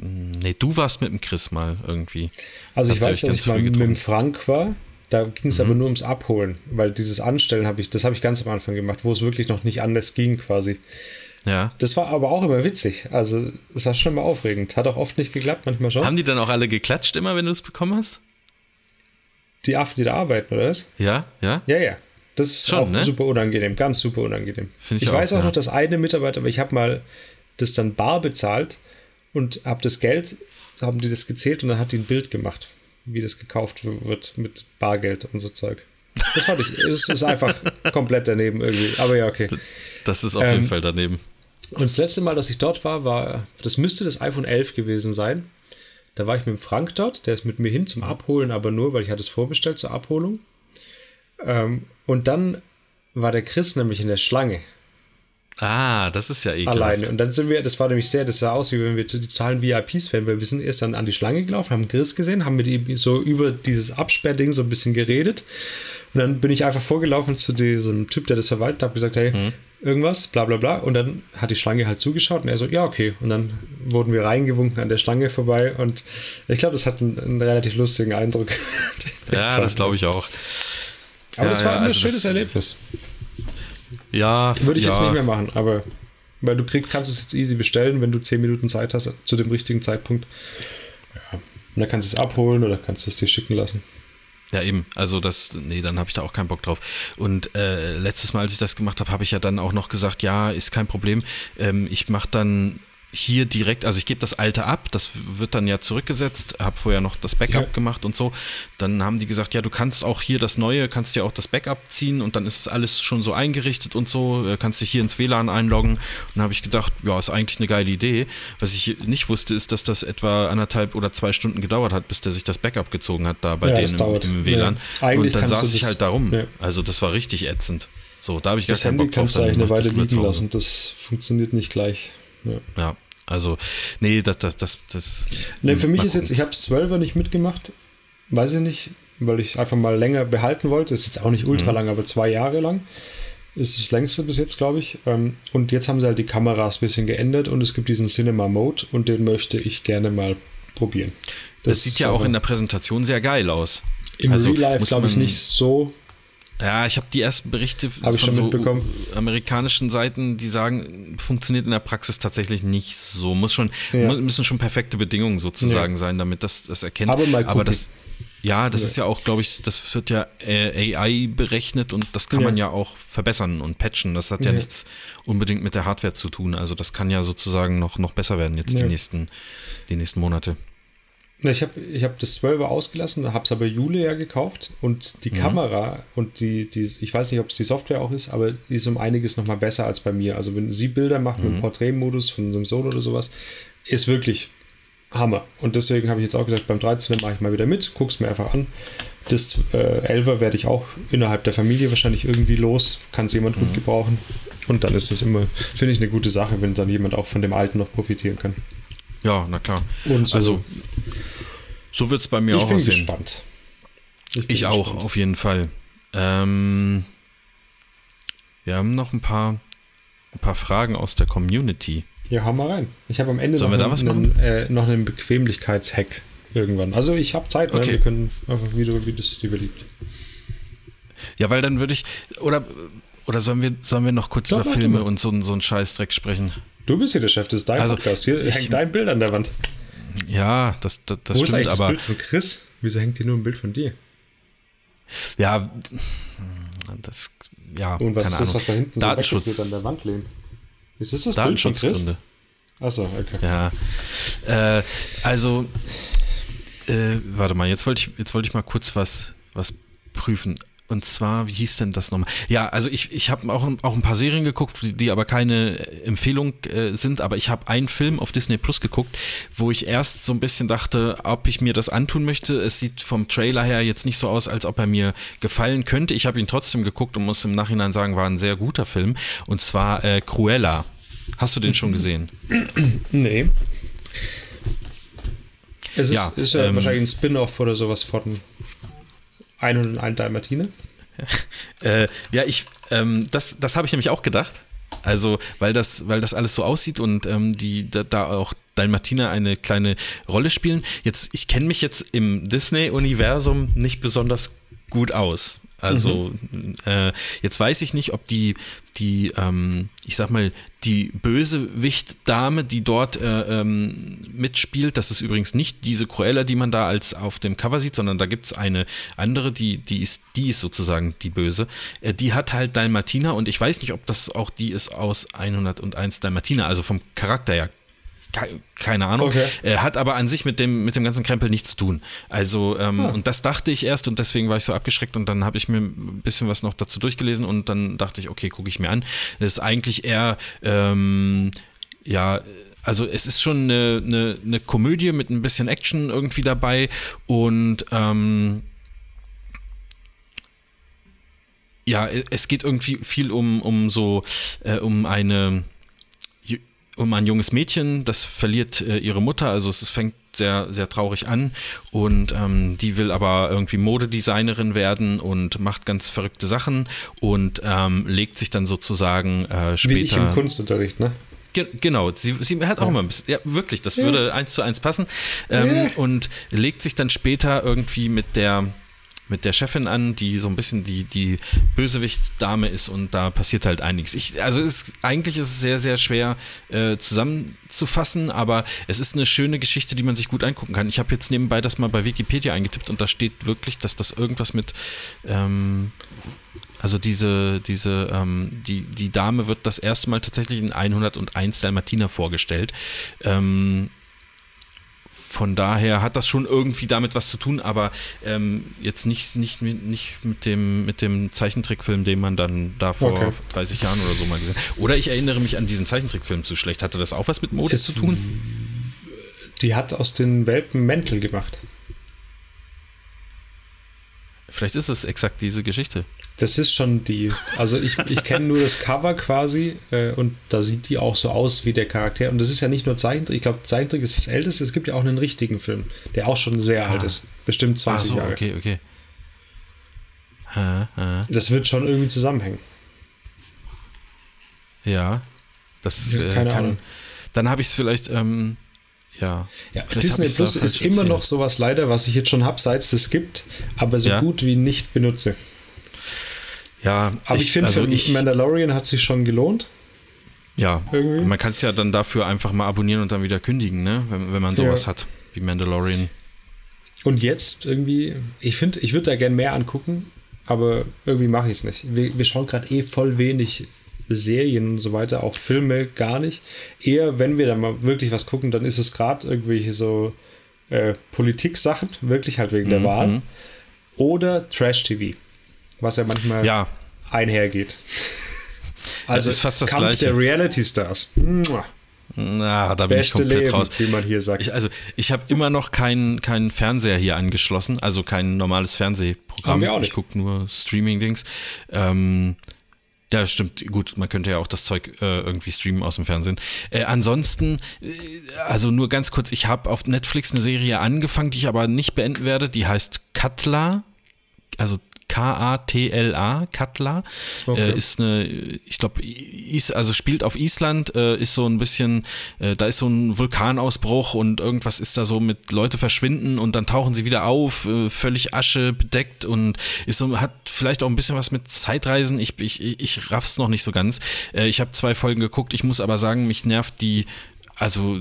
Nee, du warst mit dem Chris mal irgendwie. Also ich Habt weiß, dass ich mal früh mit dem? Frank war. Da ging es aber nur ums Abholen, weil dieses Anstellen habe ich, das habe ich ganz am Anfang gemacht, wo es wirklich noch nicht anders ging quasi. Ja. Das war aber auch immer witzig. Also es war schon mal aufregend. Hat auch oft nicht geklappt, manchmal schon. Haben die dann auch alle geklatscht immer, wenn du es bekommen hast? die Affen, die da arbeiten, oder was? Ja, ja. Ja, ja. Das ist Schon, auch ne? super unangenehm, ganz super unangenehm. Find ich ich auch, weiß auch ja. noch, dass eine Mitarbeiter, aber ich habe mal das dann bar bezahlt und habe das Geld, haben die das gezählt und dann hat die ein Bild gemacht, wie das gekauft wird mit Bargeld und so Zeug. Das fand ich, es ist einfach komplett daneben irgendwie. Aber ja, okay. Das ist auf Ähm, jeden Fall daneben. Und das letzte Mal, dass ich dort war, war, das müsste das iPhone 11 gewesen sein. Da war ich mit dem Frank dort, der ist mit mir hin zum Abholen, aber nur, weil ich hatte es vorbestellt zur Abholung. Ähm, und dann war der Chris nämlich in der Schlange Ah, das ist ja ekelhaft. alleine. Und dann sind wir, das war nämlich sehr, das sah aus, wie wenn wir totalen VIPs wären, weil wir sind erst dann an die Schlange gelaufen, haben Chris gesehen, haben mit ihm so über dieses Absperrding so ein bisschen geredet. Und dann bin ich einfach vorgelaufen zu diesem Typ, der das verwaltet, habe gesagt, hey, mhm. irgendwas, bla bla bla. Und dann hat die Schlange halt zugeschaut und er so, ja, okay. Und dann wurden wir reingewunken an der Schlange vorbei und ich glaube, das hat einen, einen, relativ lustigen Eindruck. ja, das glaube ich auch. Aber ja, das war ja, ein also schönes Erlebnis. Ja. Würde ich ja. jetzt nicht mehr machen, aber weil du kriegst, kannst es jetzt easy bestellen, wenn du 10 Minuten Zeit hast zu dem richtigen Zeitpunkt. Ja. Und dann kannst du es abholen oder kannst du es dir schicken lassen. Ja, eben. Also das, nee, dann habe ich da auch keinen Bock drauf. Und äh, letztes Mal, als ich das gemacht habe, habe ich ja dann auch noch gesagt, ja, ist kein Problem. Ähm, ich mache dann hier direkt, also ich gebe das alte ab, das wird dann ja zurückgesetzt, habe vorher noch das Backup ja. gemacht und so. Dann haben die gesagt, ja, du kannst auch hier das neue, kannst dir auch das Backup ziehen und dann ist es alles schon so eingerichtet und so, äh, kannst dich hier ins WLAN einloggen. Und dann habe ich gedacht, ja, ist eigentlich eine geile Idee. Was ich nicht wusste, ist, dass das etwa anderthalb oder zwei Stunden gedauert hat, bis der sich das Backup gezogen hat da bei ja, denen im, im, WLAN. Ja. Und dann saß ich halt darum. Ja. Also das war richtig ätzend. So, da habe ich das gar keinen Handy Bock drauf. kannst du eigentlich eine Weile liegen lassen, das funktioniert nicht gleich. Ja. ja. Also, nee, das, das, das, das Nee, für mich ist jetzt, ich habe es 12er nicht mitgemacht, weiß ich nicht, weil ich einfach mal länger behalten wollte. Ist jetzt auch nicht ultra mhm. lang, aber zwei Jahre lang. Ist das längste bis jetzt, glaube ich. Und jetzt haben sie halt die Kameras ein bisschen geändert und es gibt diesen Cinema Mode und den möchte ich gerne mal probieren. Das, das sieht ja auch in der Präsentation sehr geil aus. Im also, Real Life glaube ich nicht so ja, ich habe die ersten Berichte von so amerikanischen Seiten, die sagen, funktioniert in der Praxis tatsächlich nicht so. Muss schon, ja. müssen schon perfekte Bedingungen sozusagen ja. sein, damit das, das erkennt. Aber, mal Aber das, ja, das ja. ist ja auch, glaube ich, das wird ja äh, AI berechnet und das kann man ja auch verbessern und patchen. Das hat ja, nichts unbedingt mit der Hardware zu tun. Also das kann ja sozusagen noch, noch besser werden jetzt die, nächsten, die nächsten Monate. Ich habe ich hab das 12er ausgelassen, habe es aber Jule ja gekauft und die mhm. Kamera und die, die, ich weiß nicht, ob es die Software auch ist, aber die ist um einiges nochmal besser als bei mir. Also wenn sie Bilder macht mhm. mit Porträtmodus von so einem Solo oder sowas, ist wirklich Hammer. Und deswegen habe ich jetzt auch gesagt, beim 13er mache ich mal wieder mit, guck's mir einfach an. Das äh, 11er werde ich auch innerhalb der Familie wahrscheinlich irgendwie los, kann es jemand mhm. gut gebrauchen. Und dann ist es immer, finde ich, eine gute Sache, wenn dann jemand auch von dem alten noch profitieren kann. Ja, na klar. So. Also, so wird es bei mir ich auch aussehen. Gespannt. Ich, bin ich gespannt. auch, auf jeden Fall. Ähm, wir haben noch ein paar, ein paar Fragen aus der Community. Ja, hau mal rein. Ich habe am Ende Sollen noch, einen, einen, äh, noch einen Bequemlichkeitshack irgendwann. Also ich habe Zeit, ne? okay. wir können einfach wieder, wie das dir beliebt. Ja, weil dann würde ich, oder, oder sollen wir, sollen wir noch kurz Doch, über Filme und so, so einen Scheißdreck sprechen? Du bist hier der Chef, das ist dein Also, Podcast. Hier ich- hängt dein Bild an der Wand. Ja, das, das, das Wo ist stimmt, eigentlich das aber Bild von Chris? Wieso hängt hier nur ein Bild von dir? ja, das, ja, Und was keine ist das, Ahnung. was da hinten Datenschutz. so an der Wand lehnt? Ist das das Bild von Chris? Datenschutzgründe. Achso, okay. Ja, äh, also, äh, warte mal, jetzt wollte ich, jetzt wollte ich mal kurz was, was prüfen. Und zwar, wie hieß denn das nochmal? Ja, also ich, ich habe auch, auch ein paar Serien geguckt, die, aber keine Empfehlung äh, sind, aber ich habe einen Film auf Disney Plus geguckt, wo ich erst so ein bisschen dachte, ob ich mir das antun möchte. Es sieht vom Trailer her jetzt nicht so aus, als ob er mir gefallen könnte. Ich habe ihn trotzdem geguckt und muss im Nachhinein sagen, war ein sehr guter Film. Und zwar äh, Cruella. Hast du den schon gesehen? Nee. Es ist Ja, ist ja ähm, wahrscheinlich ein Spin-off oder sowas von 101 Dalmatine. Äh, ja, ich, ähm, das, das habe ich nämlich auch gedacht. Also, weil das, weil das alles so aussieht und ähm, die da, da auch Dalmatiner eine kleine Rolle spielen. Jetzt, ich kenne mich jetzt im Disney-Universum nicht besonders gut aus. Also, äh, jetzt weiß ich nicht, ob die, die, ähm, ich sag mal, die Bösewicht-Dame, die dort äh, ähm, mitspielt, das ist übrigens nicht diese Cruella, die man da als auf dem Cover sieht, sondern da gibt es eine andere, die, die ist, die ist sozusagen die Böse. Äh, die hat halt Dalmatiner und ich weiß nicht, ob das auch die ist aus 101 Dalmatiner, also vom Charakter her keine Ahnung. Okay. Äh, hat aber an sich mit dem, mit dem ganzen Krempel nichts zu tun. Also, ähm, und das dachte ich erst und deswegen war ich so abgeschreckt und dann habe ich mir ein bisschen was noch dazu durchgelesen und dann dachte ich, okay, gucke ich mir an. Das ist eigentlich eher, ähm, ja, also es ist schon eine, eine, eine Komödie mit ein bisschen Action irgendwie dabei und ähm, ja, es geht irgendwie viel um, um so, äh, um eine um ein junges Mädchen, das verliert äh, ihre Mutter, also es fängt sehr, sehr traurig an und ähm, die will aber irgendwie Modedesignerin werden und macht ganz verrückte Sachen und ähm, legt sich dann sozusagen äh, später. Wie ich im Kunstunterricht, ne? genau, sie, sie hat auch ja. immer ein bisschen, ja, wirklich, das ja. würde eins zu eins passen. Ähm, ja. Und legt sich dann später irgendwie mit der mit der Chefin an, die so ein bisschen die, die Bösewicht-Dame ist und da passiert halt einiges. Ich, also ist, eigentlich ist es sehr, sehr schwer äh, zusammenzufassen, aber es ist eine schöne Geschichte, die man sich gut angucken kann. Ich habe jetzt nebenbei das mal bei Wikipedia eingetippt und da steht wirklich, dass das irgendwas mit ähm, also diese, diese, ähm, die, die Dame wird das erste Mal tatsächlich in 101 Dalmatiner vorgestellt. Ähm, von daher hat das schon irgendwie damit was zu tun, aber ähm, jetzt nicht, nicht, nicht mit, dem, mit dem Zeichentrickfilm, den man dann da vor okay. 30 Jahren oder so mal gesehen hat. Oder ich erinnere mich an diesen Zeichentrickfilm zu schlecht. Hatte das auch was mit Mode es, zu tun? Die hat aus den Welpen Mäntel gemacht. Vielleicht ist es exakt diese Geschichte. Das ist schon die. Also ich, ich kenne nur das Cover quasi äh, und da sieht die auch so aus wie der Charakter. Und das ist ja nicht nur Zeichentrick. Ich glaube, Zeichentrick ist das älteste. Es gibt ja auch einen richtigen Film, der auch schon sehr ah. alt ist. Bestimmt 20 so, Jahre. Okay, okay. Ha, ha. Das wird schon irgendwie zusammenhängen. Ja. Das ja, äh, keine kann, Ahnung. Dann habe ich es vielleicht. Ähm ja. ja Disney Plus ist immer noch sowas leider, was ich jetzt schon habe, seit es es gibt, aber so ja. gut wie nicht benutze. Ja, aber ich, ich finde, also für Mandalorian hat sich schon gelohnt. Ja, Irgendwie. man kann es ja dann dafür einfach mal abonnieren und dann wieder kündigen, ne? wenn, wenn man sowas ja. hat wie Mandalorian. Und jetzt irgendwie, ich finde, ich würde da gerne mehr angucken, aber irgendwie mache ich es nicht. Wir, wir schauen gerade eh voll wenig Serien und so weiter, auch Filme gar nicht. Eher, wenn wir da mal wirklich was gucken, dann ist es gerade irgendwelche so äh, Politik-Sachen, wirklich halt wegen mhm. der Wahl. Oder Trash-TV, was ja manchmal ja. einhergeht. Also das ist fast das Kampf Gleiche. der Reality-Stars. Na, da bin Beste ich komplett Leben, raus. Wie man hier sagt. Ich, also, ich habe immer noch keinen kein Fernseher hier angeschlossen, also kein normales Fernsehprogramm. Haben wir auch nicht. Ich gucke nur Streaming-Dings. Ähm, ja, stimmt. Gut, man könnte ja auch das Zeug äh, irgendwie streamen aus dem Fernsehen. Äh, ansonsten, äh, also nur ganz kurz, ich habe auf Netflix eine Serie angefangen, die ich aber nicht beenden werde. Die heißt Katla, also K-A-T-L-A, Katla, okay. äh, ist eine, ich glaube, also spielt auf Island, äh, ist so ein bisschen, äh, da ist so ein Vulkanausbruch und irgendwas ist da so mit Leute verschwinden und dann tauchen sie wieder auf, äh, völlig Asche bedeckt und ist so, hat vielleicht auch ein bisschen was mit Zeitreisen. Ich, ich, ich raff's noch nicht so ganz. Äh, ich habe zwei Folgen geguckt, ich muss aber sagen, mich nervt die also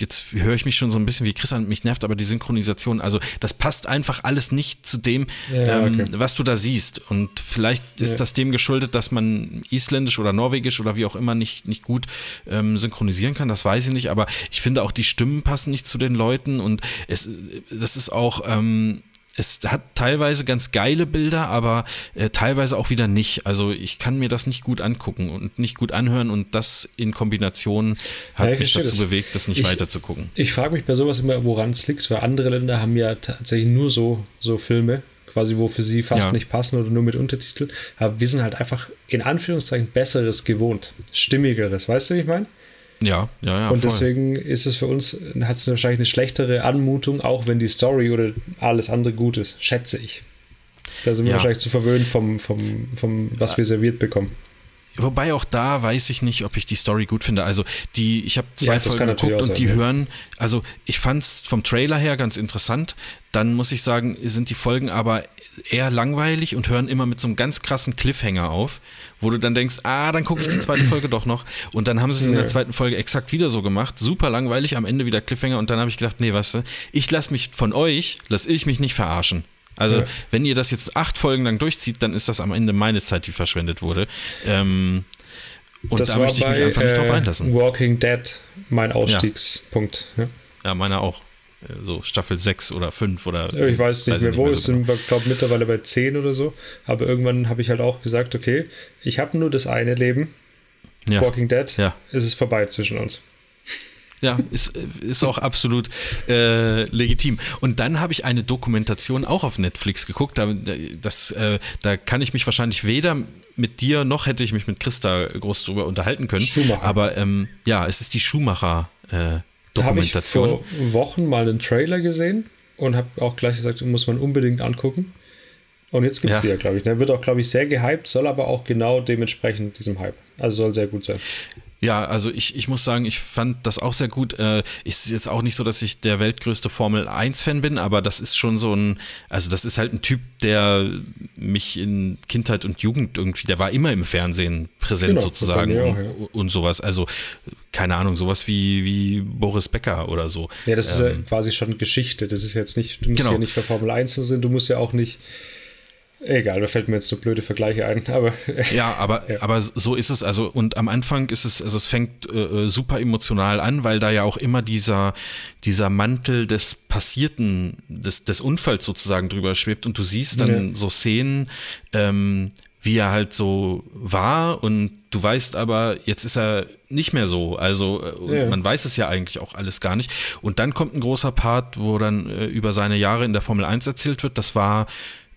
jetzt höre ich mich schon so ein bisschen wie Chris an, mich nervt aber die Synchronisation. Also das passt einfach alles nicht zu dem, ja, ähm, was du da siehst. Und vielleicht ist ja. das dem geschuldet, dass man Isländisch oder Norwegisch oder wie auch immer nicht, nicht gut ähm, synchronisieren kann. Das weiß ich nicht. Aber ich finde auch die Stimmen passen nicht zu den Leuten und es, das ist auch, ähm, es hat teilweise ganz geile Bilder, aber äh, teilweise auch wieder nicht. Also ich kann mir das nicht gut angucken und nicht gut anhören und das in Kombination hat ja, mich dazu das. bewegt, das nicht ich, weiter zu gucken. Ich frage mich bei sowas immer, woran es liegt, weil andere Länder haben ja tatsächlich nur so, so Filme, quasi wo für sie fast ja. nicht passen oder nur mit Untertiteln. Aber wir sind halt einfach in Anführungszeichen besseres gewohnt, stimmigeres, weißt du, wie ich meine? Ja, ja, ja. Und voll. deswegen ist es für uns, hat es wahrscheinlich eine schlechtere Anmutung, auch wenn die Story oder alles andere gut ist, schätze ich. Da sind wir ja. wahrscheinlich zu verwöhnt vom, vom, vom, was wir serviert bekommen. Wobei auch da weiß ich nicht, ob ich die Story gut finde. Also die, ich habe zwei ja, Folgen geguckt und die ja. hören, also ich fand es vom Trailer her ganz interessant. Dann muss ich sagen, sind die Folgen aber eher langweilig und hören immer mit so einem ganz krassen Cliffhanger auf wo du dann denkst, ah, dann gucke ich die zweite Folge doch noch. Und dann haben sie es in der zweiten Folge exakt wieder so gemacht. Super langweilig, am Ende wieder Cliffhanger. Und dann habe ich gedacht, nee, weißt du, ich lasse mich von euch, lasse ich mich nicht verarschen. Also, ja. wenn ihr das jetzt acht Folgen lang durchzieht, dann ist das am Ende meine Zeit, die verschwendet wurde. Ähm, und das da möchte ich mich einfach nicht drauf äh, einlassen. Walking Dead mein Ausstiegspunkt. Ja, ja meiner auch so Staffel 6 oder 5 oder. Ich weiß nicht weiß mehr, wo. es sind, glaube mittlerweile bei 10 oder so. Aber irgendwann habe ich halt auch gesagt, okay, ich habe nur das eine Leben. Ja. Walking Dead, ja. ist es vorbei zwischen uns. Ja, ist, ist auch absolut äh, legitim. Und dann habe ich eine Dokumentation auch auf Netflix geguckt. Da, das, äh, da kann ich mich wahrscheinlich weder mit dir noch hätte ich mich mit Christa groß drüber unterhalten können. Schumacher. Aber ähm, ja, es ist die Schumacher äh, Da habe ich Dokumentation. vor Wochen mal einen Trailer gesehen und habe auch gleich gesagt, muss man unbedingt angucken. Und jetzt gibt es Ja. die ja, glaube ich. Der wird auch, glaube ich, sehr gehypt, soll aber auch genau dementsprechend diesem Hype. Also soll sehr gut sein. Ja, also ich, ich muss sagen, ich fand das auch sehr gut. Äh, ist jetzt auch nicht so, dass ich der weltgrößte Formel 1-Fan bin, aber das ist schon so ein, also das ist halt ein Typ, der mich in Kindheit und Jugend irgendwie, der war immer im Fernsehen präsent Genau, sozusagen mir auch, und, ja. und sowas. Also keine Ahnung, sowas wie, wie Boris Becker oder so. Ja, das ist Ähm, ja quasi schon Geschichte. Das ist jetzt nicht, du musst Genau. ja nicht für Formel 1 sein, du musst ja auch nicht. Egal, da fällt mir jetzt nur blöde Vergleiche ein, aber Ja, aber, Ja. aber so ist es. Also, und am Anfang ist es, also es fängt äh, super emotional an, weil da ja auch immer dieser, dieser Mantel des Passierten, des, des Unfalls sozusagen drüber schwebt und du siehst dann Ja. so Szenen, ähm, wie er halt so war und du weißt aber, jetzt ist er nicht mehr so. Also äh, Ja. man weiß es ja eigentlich auch alles gar nicht. Und dann kommt ein großer Part, wo dann äh, über seine Jahre in der Formel 1 erzählt wird. Das war,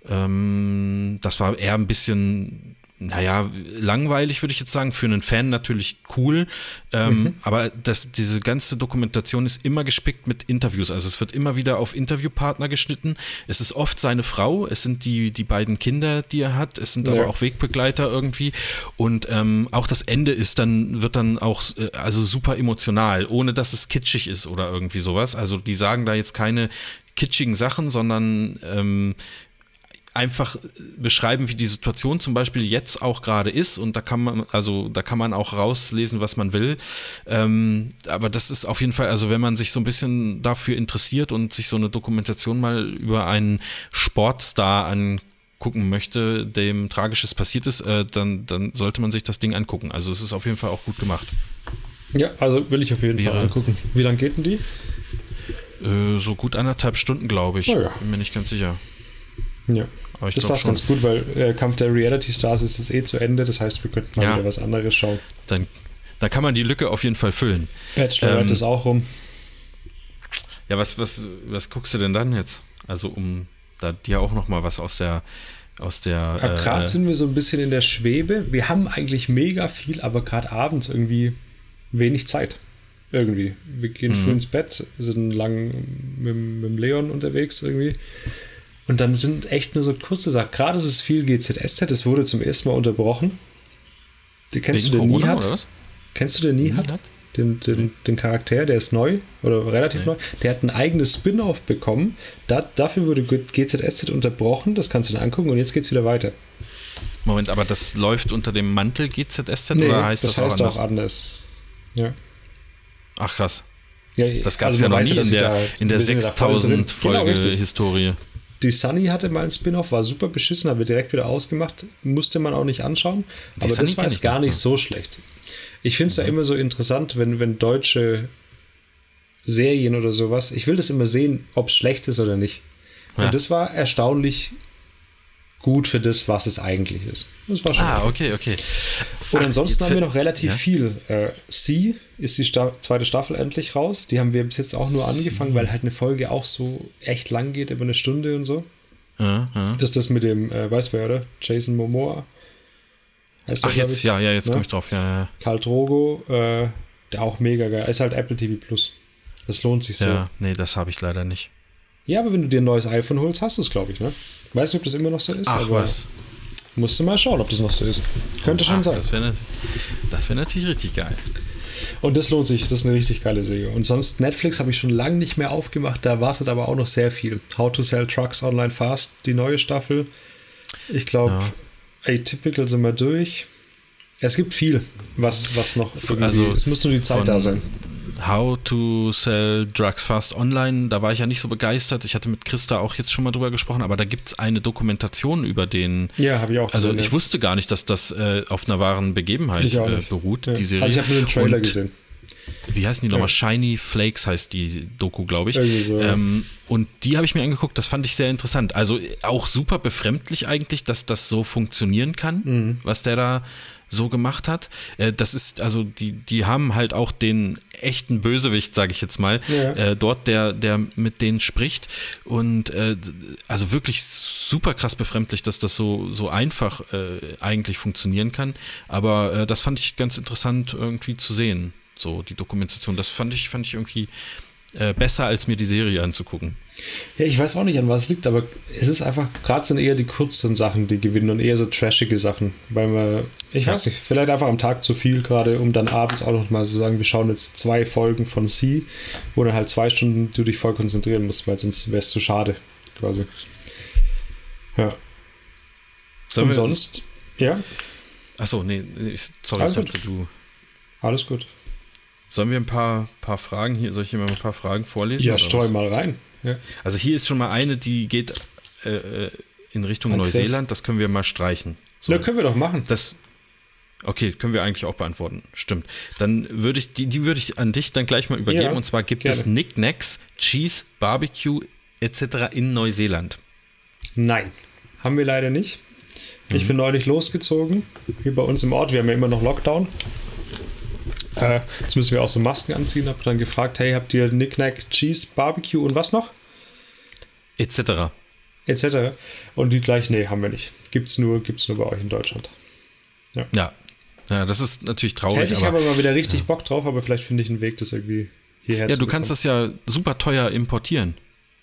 ähm, das war eher ein bisschen, naja, langweilig, würde ich jetzt sagen. Für einen Fan natürlich cool. Ähm, Aber das, diese ganze Dokumentation ist immer gespickt mit Interviews. Also es wird immer wieder auf Interviewpartner geschnitten. Es ist oft seine Frau, es sind die, die beiden Kinder, die er hat, es sind Ja. aber auch Wegbegleiter irgendwie. Und ähm, auch das Ende ist dann, wird dann auch äh, also super emotional, ohne dass es kitschig ist oder irgendwie sowas. Also die sagen da jetzt keine kitschigen Sachen, sondern ähm, einfach beschreiben, wie die Situation zum Beispiel jetzt auch gerade ist und da kann man, also da kann man auch rauslesen, was man will. Ähm, aber das ist auf jeden Fall, also wenn man sich so ein bisschen dafür interessiert und sich so eine Dokumentation mal über einen Sportstar angucken möchte, dem Tragisches passiert ist, äh, dann, dann sollte man sich das Ding angucken. Also es ist auf jeden Fall auch gut gemacht. ja, also will ich auf jeden Fall Wäre- angucken. Wie lange geht denn die? Äh, so gut anderthalb Stunden, glaube ich. Oh ja. Bin mir nicht ganz sicher. Ja. Aber ich Das passt schon. ganz gut, weil äh, Kampf der Reality Stars ist jetzt eh zu Ende. Das heißt, wir könnten mal Ja. wieder was anderes schauen. Dann, dann kann man die Lücke auf jeden Fall füllen. Bachelorette Ähm, ist auch rum. Ja, was, was, was guckst du denn dann jetzt? Also um da dir auch noch mal was aus der aus der äh, gerade sind wir so ein bisschen in der Schwebe. Wir haben eigentlich mega viel, aber gerade abends irgendwie wenig Zeit. Irgendwie. Wir gehen Mhm. früh ins Bett, sind lang mit, mit dem Leon unterwegs irgendwie. Und dann sind echt nur so kurze Sachen. Gerade ist es viel GZSZ, es wurde zum ersten Mal unterbrochen. Die, kennst du den Corona, Nihat? Kennst du den Nihat? Nihat? Den, den, den Charakter, der ist neu oder relativ neu. Der hat ein eigenes Spin-off bekommen. Da, dafür wurde GZSZ unterbrochen. Das kannst du dir angucken und jetzt geht's wieder weiter. Moment, aber das läuft unter dem Mantel GZSZ oder heißt das, heißt auch anders? auch anders. Ja. Ach krass. ja Das gab es also ja noch nie in der, da in der ein bisschen da voll drin- 6000 Genau, Folge richtig. Historie. Die Sunny hatte mal ein Spin-off, war super beschissen, haben wir direkt wieder ausgemacht. Musste man auch nicht anschauen. Aber Sunny das war jetzt gar nicht so schlecht. Ich finde es ja immer so interessant, wenn, wenn deutsche Serien oder sowas, ich will das immer sehen, ob es schlecht ist oder nicht. Ja. Und das war erstaunlich gut für das, was es eigentlich ist. Das war schon. Ah, okay, okay. Und Ach, ansonsten haben wir noch relativ Ja? viel. Äh, Sie ist die Sta zweite Staffel endlich raus. Die haben wir bis jetzt auch nur angefangen, weil halt eine Folge auch so echt lang geht, über eine Stunde und so. Ja, ja. Das ist das mit dem, äh, weiß wer, oder? Jason Momoa. Heißt Ach, glaub jetzt, ich. ja, ja, jetzt Ne? komme ich drauf. Ja, ja, Karl Drogo, äh, der auch mega geil. Ist halt Apple TV Plus. Das lohnt sich so. ja. Ja, ja. Nee, das habe ich leider nicht. aber wenn du dir ein neues iPhone holst, hast du es, glaube ich, ne? Weiß nicht, ob das immer noch so ist, Ach, aber was. musst du mal schauen, ob das noch so ist. Könnte schon Ach, sein. Das wäre wär natürlich richtig geil. Und das lohnt sich, das ist eine richtig geile Serie. Und sonst, Netflix habe ich schon lange nicht mehr aufgemacht, da wartet aber auch noch sehr viel. How to Sell Trucks Online Fast, die neue Staffel. Ich glaube, Ja. Atypical sind wir durch. Es gibt viel, was, was noch. also es muss nur die Zeit da sein. How to Sell Drugs Fast Online, da war ich ja nicht so begeistert. Ich hatte mit Christa auch jetzt schon mal drüber gesprochen, aber da gibt es eine Dokumentation über den. Ja, habe ich auch Also gesehen, ich ja. wusste gar nicht, dass das äh, auf einer wahren Begebenheit Ich äh, beruht, Ja. die Serie. Also ich habe nur den Trailer Und gesehen. wie heißen die nochmal? Shiny Flakes heißt die Doku, glaube ich. So, ja. ähm, und die habe ich mir angeguckt, das fand ich sehr interessant. Also auch super befremdlich eigentlich, dass das so funktionieren kann, Mhm. was der da so gemacht hat. Äh, das ist, also die, die haben halt auch den echten Bösewicht, sage ich jetzt mal, Ja. äh, dort, der, der mit denen spricht. Und äh, also wirklich super krass befremdlich, dass das so, so einfach äh, eigentlich funktionieren kann. Aber äh, das fand ich ganz interessant irgendwie zu sehen. So die Dokumentation. Das fand ich, fand ich irgendwie äh, besser, als mir die Serie anzugucken. Ja, ich weiß auch nicht, an was es liegt, aber es ist einfach, gerade sind eher die kurzen Sachen, die gewinnen und eher so trashige Sachen, weil man, ich Ja. weiß nicht, vielleicht einfach am Tag zu viel gerade, um dann abends auch noch mal zu sagen, wir schauen jetzt zwei Folgen von Sie, wo dann halt zwei Stunden du dich voll konzentrieren musst, weil sonst wäre es zu schade, quasi. Ja. Sollen und sonst, ja, Achso, nee, nee, sorry, Alles ich gut. dachte, du. alles gut. Sollen wir ein paar, paar Fragen hier, soll ich hier mal ein paar Fragen vorlesen? Ja, streu was? mal rein. Ja. Also hier ist schon mal eine, die geht äh, äh, in Richtung An Chris. Neuseeland, das können wir mal streichen. So, Na, können wir doch machen. das. Okay, können wir eigentlich auch beantworten. Stimmt. Dann würde ich, die, die würde ich an dich dann gleich mal übergeben. Ja, und zwar gibt es gerne. Knickknacks, Cheese, Barbecue etc. in Neuseeland. Nein, haben wir leider nicht. Mhm. Ich bin neulich losgezogen, hier bei uns im Ort. Wir haben ja immer noch Lockdown. Äh, jetzt müssen wir auch so Masken anziehen. Hab dann gefragt, hey, habt ihr Knickknack, Cheese, Barbecue und was noch? Etc. Etc. Und die gleich, nee, haben wir nicht. Gibt's nur, gibt's nur bei euch in Deutschland. Ja. Ja, das ist natürlich traurig. Hätte ich aber, aber mal wieder richtig Bock drauf, aber vielleicht finde ich einen Weg, das irgendwie hierher ja, zu du kannst das ja super teuer importieren.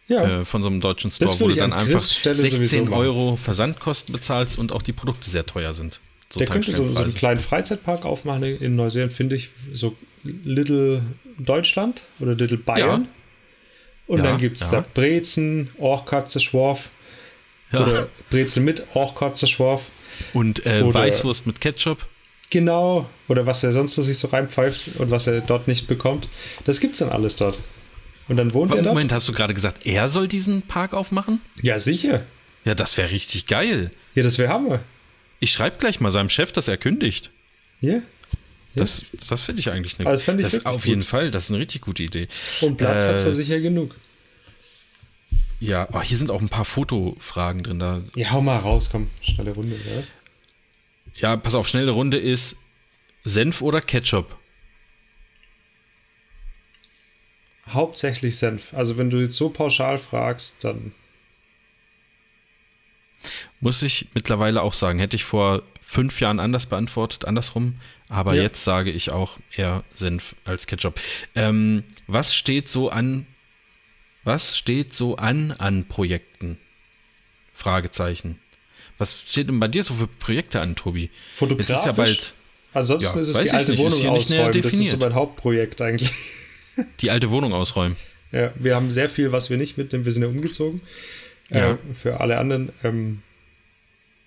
Ja, äh, von so einem deutschen Store, wo du dann an einfach Chris Stelle sowieso 16 machen. Euro Versandkosten bezahlst und auch die Produkte sehr teuer sind. So Der könnte so, so einen kleinen Freizeitpark aufmachen in Neuseeland, finde ich. So Little Deutschland oder Little Bayern. Ja. Und Ja, dann gibt es ja. da Brezen, Orchkatze, Schworf. Ja. Oder Brezel mit Orchkatze, Schworf. Und äh, Oder- Weißwurst mit Ketchup. Genau. Oder was er sonst so sich so reinpfeift und was er dort nicht bekommt. Das gibt's dann alles dort. Und dann wohnt er dort? Moment, hast du gerade gesagt, er soll diesen Park aufmachen? Ja, sicher. Ja, das wäre richtig geil. Ja, das wäre Hammer. Ich schreibe gleich mal seinem Chef, dass er kündigt. Ja. Das, das finde ich eigentlich eine Also das ich Auf gut. jeden Fall, das ist eine richtig gute Idee. Und Platz Äh, hat's da sicher genug. Ja, oh, hier sind auch ein paar Fotofragen drin. Da. Ja, hau mal raus, komm. Schnelle Runde, oder was? Ja, pass auf, schnelle Runde ist Senf oder Ketchup? Hauptsächlich Senf. Also wenn du jetzt so pauschal fragst, dann Muss ich mittlerweile auch sagen, hätte ich vor fünf Jahren anders beantwortet, andersrum. Aber Ja. jetzt sage ich auch eher Senf als Ketchup. Ähm, was steht so an? Was steht so an an Projekten? Fragezeichen. Was steht denn bei dir so für Projekte an, Tobi? fotografisch. Jetzt ist ja bald Ansonsten Ja, ist es die alte nicht, Wohnung ausräumen. Das ist so mein Hauptprojekt eigentlich. die alte Wohnung ausräumen. Ja, wir haben sehr viel, was wir nicht mitnehmen. Wir sind ja umgezogen. Ja. Äh, für alle anderen. Ähm,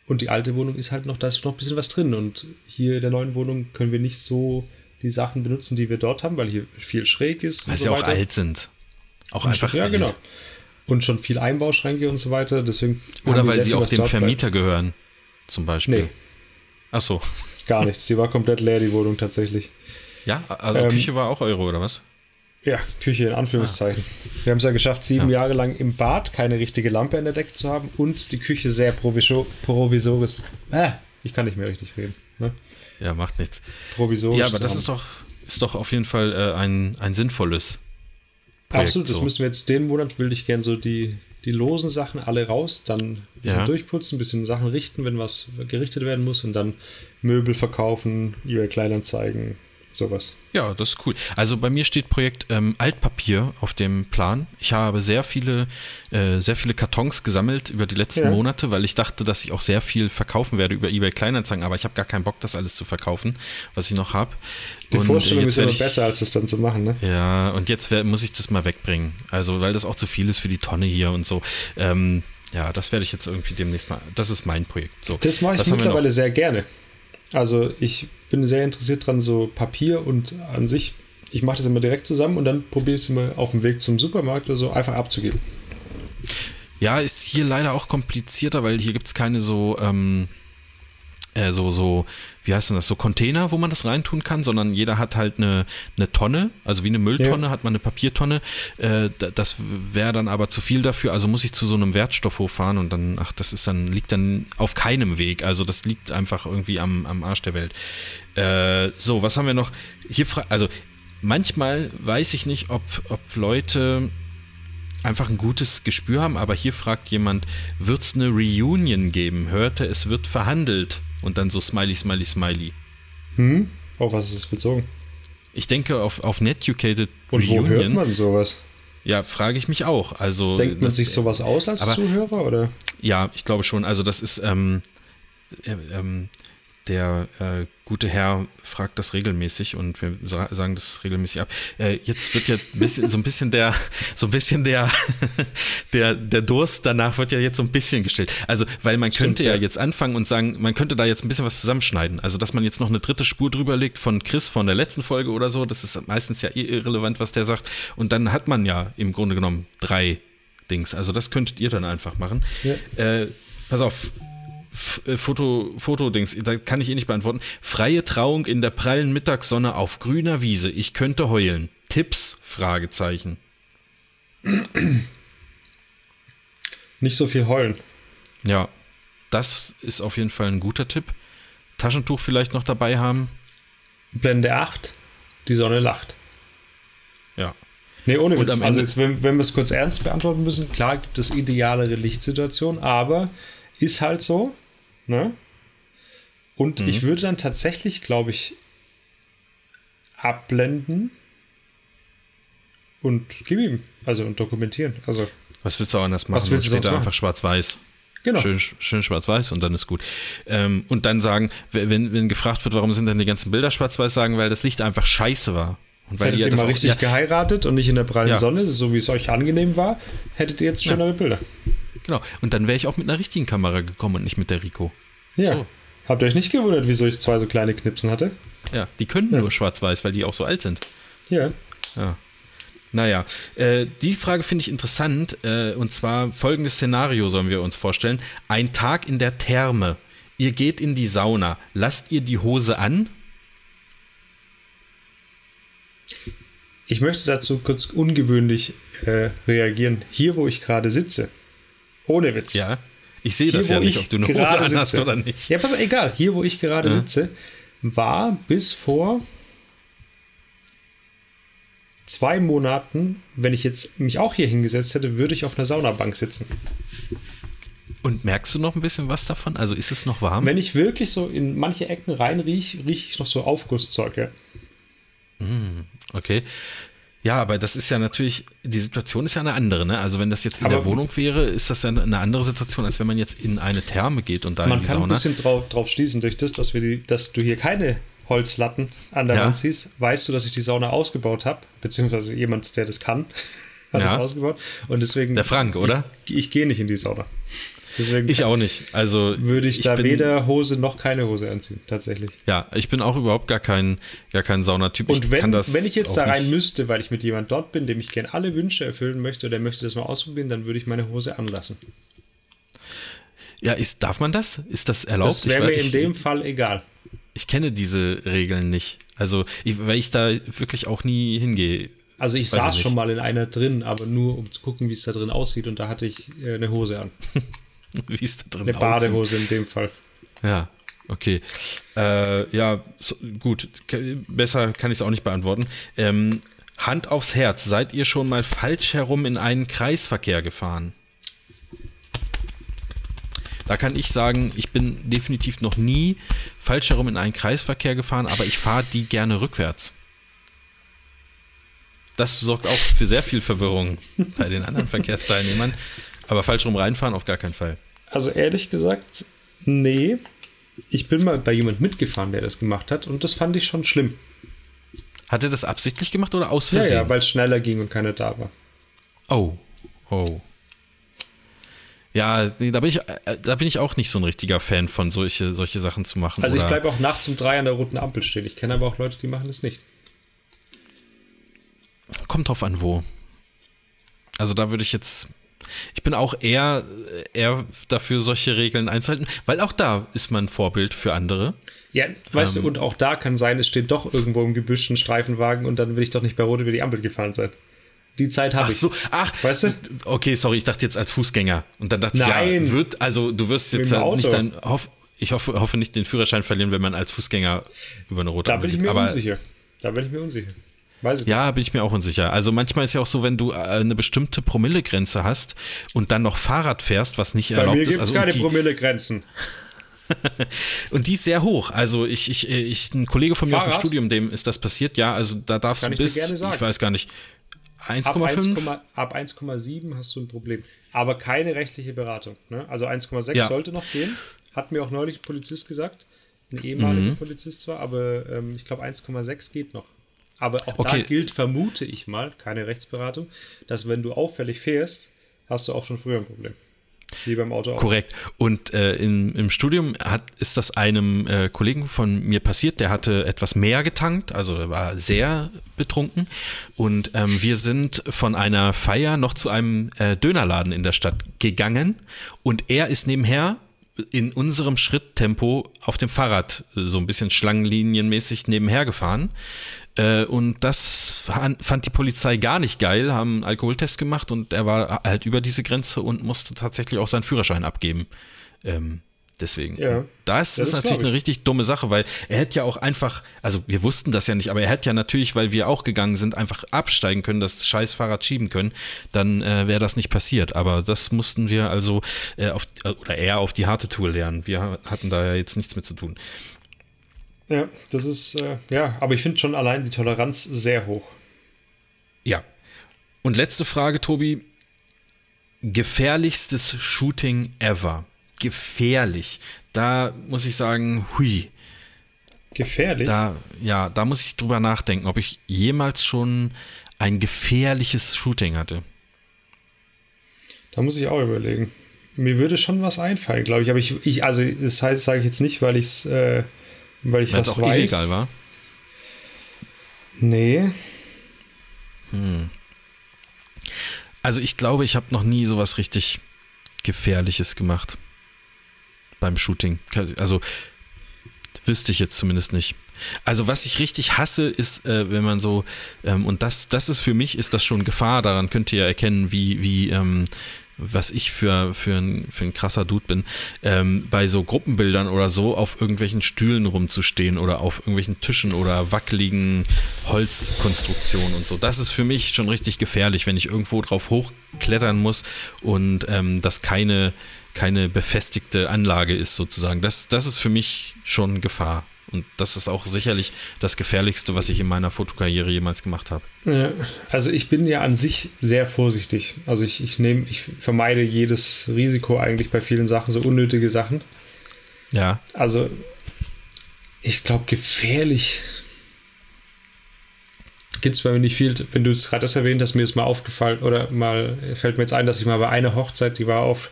und die alte Wohnung ist halt noch, da ist noch ein bisschen was drin. Und hier in der neuen Wohnung können wir nicht so die Sachen benutzen, die wir dort haben, weil hier viel schräg ist. Weil und sie so auch weiter. alt sind. Auch Und einfach ja, alt. genau. Und schon viel Einbauschränke und so weiter. Deswegen Oder weil sie auch dem dort bleibt. Vermieter gehören, zum Beispiel. Nee, Ach so. gar nichts. Sie war komplett leer, die Wohnung tatsächlich. Ja, also Ähm, Küche war auch eure, oder was? Ja, Küche in Anführungszeichen. Wir haben es ja geschafft, sieben Ja. Jahre lang im Bad keine richtige Lampe in der Decke zu haben und die Küche sehr provisor provisorisch. Ah, ich kann nicht mehr richtig reden. Ne? Ja, macht nichts. Provisorisch. Ja, aber das haben. ist doch, ist doch auf jeden Fall äh, ein, ein sinnvolles Projekt. Absolut, das so. müssen wir jetzt den Monat, will ich gern so die, die losen Sachen alle raus, dann ein bisschen Ja. durchputzen, ein bisschen Sachen richten, wenn was gerichtet werden muss und dann Möbel verkaufen, eBay Kleinanzeigen, sowas. Ja, das ist cool. Also bei mir steht Projekt ähm, Altpapier auf dem Plan. Ich habe sehr viele, äh, sehr viele Kartons gesammelt über die letzten Ja. Monate, weil ich dachte, dass ich auch sehr viel verkaufen werde über eBay Kleinanzeigen, aber ich habe gar keinen Bock, das alles zu verkaufen, was ich noch habe. Die Vorstellung ist immer ich, besser, als es dann zu machen, ne? Ja, und jetzt wer- muss ich das mal wegbringen. Also, weil das auch zu viel ist für die Tonne hier und so. Ähm, ja, das werde ich jetzt irgendwie demnächst mal. Das ist mein Projekt. So, Das mache ich mittlerweile sehr gerne. Also ich bin sehr interessiert dran, so Papier und an sich, ich mache das immer direkt zusammen und dann probiere ich es immer auf dem Weg zum Supermarkt oder so einfach abzugeben. Ja, ist hier leider auch komplizierter, weil hier gibt es keine so, ähm, äh, so, so, wie heißt denn das, so Container, wo man das reintun kann, sondern jeder hat halt eine, eine Tonne, also wie eine Mülltonne Ja. hat man eine Papiertonne. Äh, da- das wäre dann aber zu viel dafür, also muss ich zu so einem Wertstoffhof fahren und dann, ach, das ist dann, liegt dann auf keinem Weg. Also das liegt einfach irgendwie am, am Arsch der Welt. Äh, so, was haben wir noch? Hier, also manchmal weiß ich nicht, ob, ob Leute einfach ein gutes Gespür haben, aber hier fragt jemand, wird es eine Reunion geben? Hörte, es wird verhandelt. Und dann so Smiley, Smiley, Smiley. Hm? Auf was ist es bezogen? Ich denke auf, auf Netucated Und wo hört Reunion. man sowas? Ja, frage ich mich auch. Also, Denkt man das- sich sowas aus als aber- Zuhörer oder? Ja, ich glaube schon. Also das ist ähm, äh, ähm, der äh, gute Herr fragt das regelmäßig und wir sa sagen das regelmäßig ab. Äh, jetzt wird ja bisschen, so ein bisschen der, so ein bisschen der, der, der Durst danach wird ja jetzt so ein bisschen gestellt. Also, weil man könnte ja ja. jetzt anfangen und sagen, man könnte da jetzt ein bisschen was zusammenschneiden. Also, dass man jetzt noch eine dritte Spur drüber legt von Chris von der letzten Folge oder so, das ist meistens ja eh irrelevant, was der sagt. Und dann hat man ja im Grunde genommen drei Dings. Also, das könntet ihr dann einfach machen. Ja. Äh, pass auf. Äh, Foto, Fotodings, da kann ich eh nicht beantworten. Freie Trauung in der prallen Mittagssonne auf grüner Wiese. Ich könnte heulen. Tipps? Fragezeichen. Nicht so viel heulen. Ja, das ist auf jeden Fall ein guter Tipp. Taschentuch vielleicht noch dabei haben. Blende 8, die Sonne lacht. Ja. Nee, ohne Witz. Also jetzt, wenn, wenn wir es kurz ernst beantworten müssen, klar gibt es idealere Lichtsituationen, aber ist halt so. Ne? Und Mhm. ich würde dann tatsächlich, glaube ich, abblenden und gib ihm. Also und dokumentieren. Also, Was willst du auch anders machen? Was willst du sonst machen? einfach schwarz-weiß. genau. Schön, schön schwarz-weiß und dann ist gut. Ähm, und dann sagen, wenn, wenn gefragt wird, warum sind denn die ganzen Bilder schwarz-weiß, sagen, weil das Licht einfach scheiße war. Und weil Hättet ihr ihr mal richtig ja, geheiratet und nicht in der prallen Ja. Sonne, so wie es euch angenehm war, hättet ihr jetzt schönere Bilder. Genau. Und dann wäre ich auch mit einer richtigen Kamera gekommen und nicht mit der Rico. Ja. So. Habt ihr euch nicht gewundert, wieso ich zwei so kleine Knipsen hatte? Ja, die können nur schwarz-weiß, weil die auch so alt sind. Ja. Ja. Naja, äh, die Frage finde ich interessant. Äh, und zwar folgendes Szenario sollen wir uns vorstellen. Ein Tag in der Therme. Ihr geht in die Sauna. Lasst ihr die Hose an? Ich möchte dazu kurz ungewöhnlich äh, reagieren. Hier, wo ich gerade sitze. Ohne Witz. Ja. Ich sehe das ja nicht, ich ob du eine Hose anhast sitze. oder nicht. Ja, pass auf, egal. Hier, wo ich gerade sitze, war bis vor zwei Monaten, wenn ich jetzt mich auch hier hingesetzt hätte, würde ich auf einer Saunabank sitzen. Und merkst du noch ein bisschen was davon? Also ist es noch warm? Wenn ich wirklich so in manche Ecken rein rieche, rieche ich noch so Aufgusszeug. Ja. Okay. Ja, aber das ist ja natürlich, die Situation ist ja eine andere, ne? Also wenn das jetzt in Aber- der Wohnung wäre, ist das ja eine andere Situation, als wenn man jetzt in eine Therme geht und da in Man die kann ein Sauna. bisschen drauf, drauf schließen, durch das, dass, wir die, dass du hier keine Holzlatten an der Ja. Wand siehst, weißt du, dass ich die Sauna ausgebaut habe, beziehungsweise jemand, der das kann, hat Ja. es ausgebaut. Und deswegen. Der Frank, oder? Ich, ich gehe nicht in die Sauna. Deswegen Ich auch nicht. Also würde ich, da bin, weder Hose noch keine Hose anziehen, tatsächlich. Ja, ich bin auch überhaupt gar kein, gar kein Saunatyp. Und ich wenn, das wenn ich jetzt da rein nicht- müsste, weil ich mit jemand dort bin, dem ich gerne alle Wünsche erfüllen möchte oder der möchte das mal ausprobieren, dann würde ich meine Hose anlassen. Ja, ist, darf man das? Ist das erlaubt? Das wäre ich, mir ich, in dem Fall egal. ich kenne diese Regeln nicht. Also, ich, weil ich da wirklich auch nie hingehe. Also ich Weiß ich saß nicht. schon mal in einer drin, aber nur um zu gucken, wie es da drin aussieht und da hatte ich äh, eine Hose an. Wie es da drin Eine aussieht. Badehose in dem Fall. Ja, okay. Äh, ja, so, gut. Besser kann ich es auch nicht beantworten. Ähm, Hand aufs Herz. Seid ihr schon mal falsch herum in einen Kreisverkehr gefahren? Da kann ich sagen, ich bin definitiv noch nie falsch herum in einen Kreisverkehr gefahren, aber ich fahre die gerne rückwärts. Das sorgt auch für sehr viel Verwirrung bei den anderen Verkehrsteilnehmern. Aber falsch rum reinfahren auf gar keinen Fall. Also ehrlich gesagt, nee. Ich bin mal bei jemand mitgefahren, der das gemacht hat und das fand ich schon schlimm. Hat er das absichtlich gemacht oder aus Ja, Versehen? ja, weil es schneller ging und keiner da war. Oh, oh. Ja, nee, da bin ich, äh, da bin ich auch nicht so ein richtiger Fan von solche, solche Sachen zu machen. Also ich bleibe auch nachts um drei an der roten Ampel stehen. Ich kenne aber auch Leute, die machen das nicht. Kommt drauf an, wo. Also da würde ich jetzt, Ich bin auch eher, eher dafür, solche Regeln einzuhalten, weil auch da ist man Vorbild für andere. Ja, weißt ähm, du, und auch da kann sein, es steht doch irgendwo im Gebüsch ein Streifenwagen und dann will ich doch nicht bei Rot über die Ampel gefahren sein. Die Zeit habe ich. Ach so, ach, weißt du? Okay, sorry, ich dachte jetzt als Fußgänger. Und dann dachte Nein. ich, ja, wird, also du wirst jetzt ja nicht dein, hoff, ich hoffe, hoffe nicht den Führerschein verlieren, wenn man als Fußgänger über eine rote Da bin ich mir Aber, unsicher. Da bin ich mir unsicher. Weiß ich ja, nicht. bin ich mir auch unsicher. Also manchmal ist ja auch so, wenn du äh, eine bestimmte Promillegrenze hast und dann noch Fahrrad fährst, was nicht Bei erlaubt mir ist. Also keine Promillegrenzen. und die ist sehr hoch. Also ich, ich, ich ein Kollege von mir Fahrrad? aus dem Studium, dem ist das passiert. Ja, also da darfst Kann du bis, ich, ich weiß gar nicht, 1,5? Ab 1,7 hast du ein Problem. Aber keine rechtliche Beratung. Ne? Also 1,6 ja. sollte noch gehen. Hat mir auch neulich ein Polizist gesagt. Ein ehemaliger mhm. Polizist zwar, aber ähm, ich glaube 1,6 geht noch. Aber auch okay. da gilt, vermute ich mal, keine Rechtsberatung, dass wenn du auffällig fährst, hast du auch schon früher ein Problem. Wie beim Auto auch. Korrekt. Und äh, in, im Studium hat, ist das einem äh, Kollegen von mir passiert, der hatte etwas mehr getankt, also er war sehr betrunken. Und ähm, wir sind von einer Feier noch zu einem äh, Dönerladen in der Stadt gegangen. Und er ist nebenher in unserem Schritttempo auf dem Fahrrad so ein bisschen schlangenlinienmäßig nebenher gefahren. Äh, und das fand die Polizei gar nicht geil, haben einen Alkoholtest gemacht und er war halt über diese Grenze und musste tatsächlich auch seinen Führerschein abgeben. Ähm, deswegen. Ja, da ist das, natürlich eine richtig dumme Sache, weil er hätte ja auch einfach, also wir wussten das ja nicht, aber er hätte ja natürlich, weil wir auch gegangen sind, einfach absteigen können, das scheiß Fahrrad schieben können, dann äh, wäre das nicht passiert. Aber das mussten wir also äh, auf, oder eher auf die harte Tour lernen. Wir hatten da ja jetzt nichts mit zu tun. Ja, das ist, äh, ja, aber ich finde schon allein die Toleranz sehr hoch. Ja. Und letzte Frage, Tobi. Gefährlichstes Shooting ever. Gefährlich. Da muss ich sagen, hui. Gefährlich? Da, ja, da muss ich drüber nachdenken, ob ich jemals schon ein gefährliches Shooting hatte. Da muss ich auch überlegen. Mir würde schon was einfallen, glaube ich. Aber ich, ich also das heißt, sage ich jetzt nicht, weil ich es äh, weil ich Weil's was auch weiß. illegal war? Nee. Hm. Also ich glaube, ich habe noch nie sowas richtig Gefährliches gemacht beim Shooting. Also wüsste ich jetzt zumindest nicht. Also was ich richtig hasse, ist, äh, wenn man so, ähm, und das, das ist für mich, ist das schon Gefahr, daran könnt ihr erkennen, wie, wie, ähm, was ich für, für, ein, für ein krasser Dude bin, ähm, bei so Gruppenbildern oder so auf irgendwelchen Stühlen rumzustehen oder auf irgendwelchen Tischen oder wackeligen Holzkonstruktionen und so. Das ist für mich schon richtig gefährlich, wenn ich irgendwo drauf hochklettern muss und ähm, das keine, keine befestigte Anlage ist sozusagen. Das, das ist für mich schon Gefahr. Und das ist auch sicherlich das Gefährlichste, was ich in meiner Fotokarriere jemals gemacht habe. Ja, also ich bin ja an sich sehr vorsichtig. Also ich, ich nehme, ich vermeide jedes Risiko eigentlich bei vielen Sachen, so unnötige Sachen. Ja. Also ich glaube, gefährlich gibt es bei mir nicht viel. Wenn du es gerade erwähnt hast, mir ist mal aufgefallen oder mal fällt mir jetzt ein, dass ich mal bei einer Hochzeit, die war auf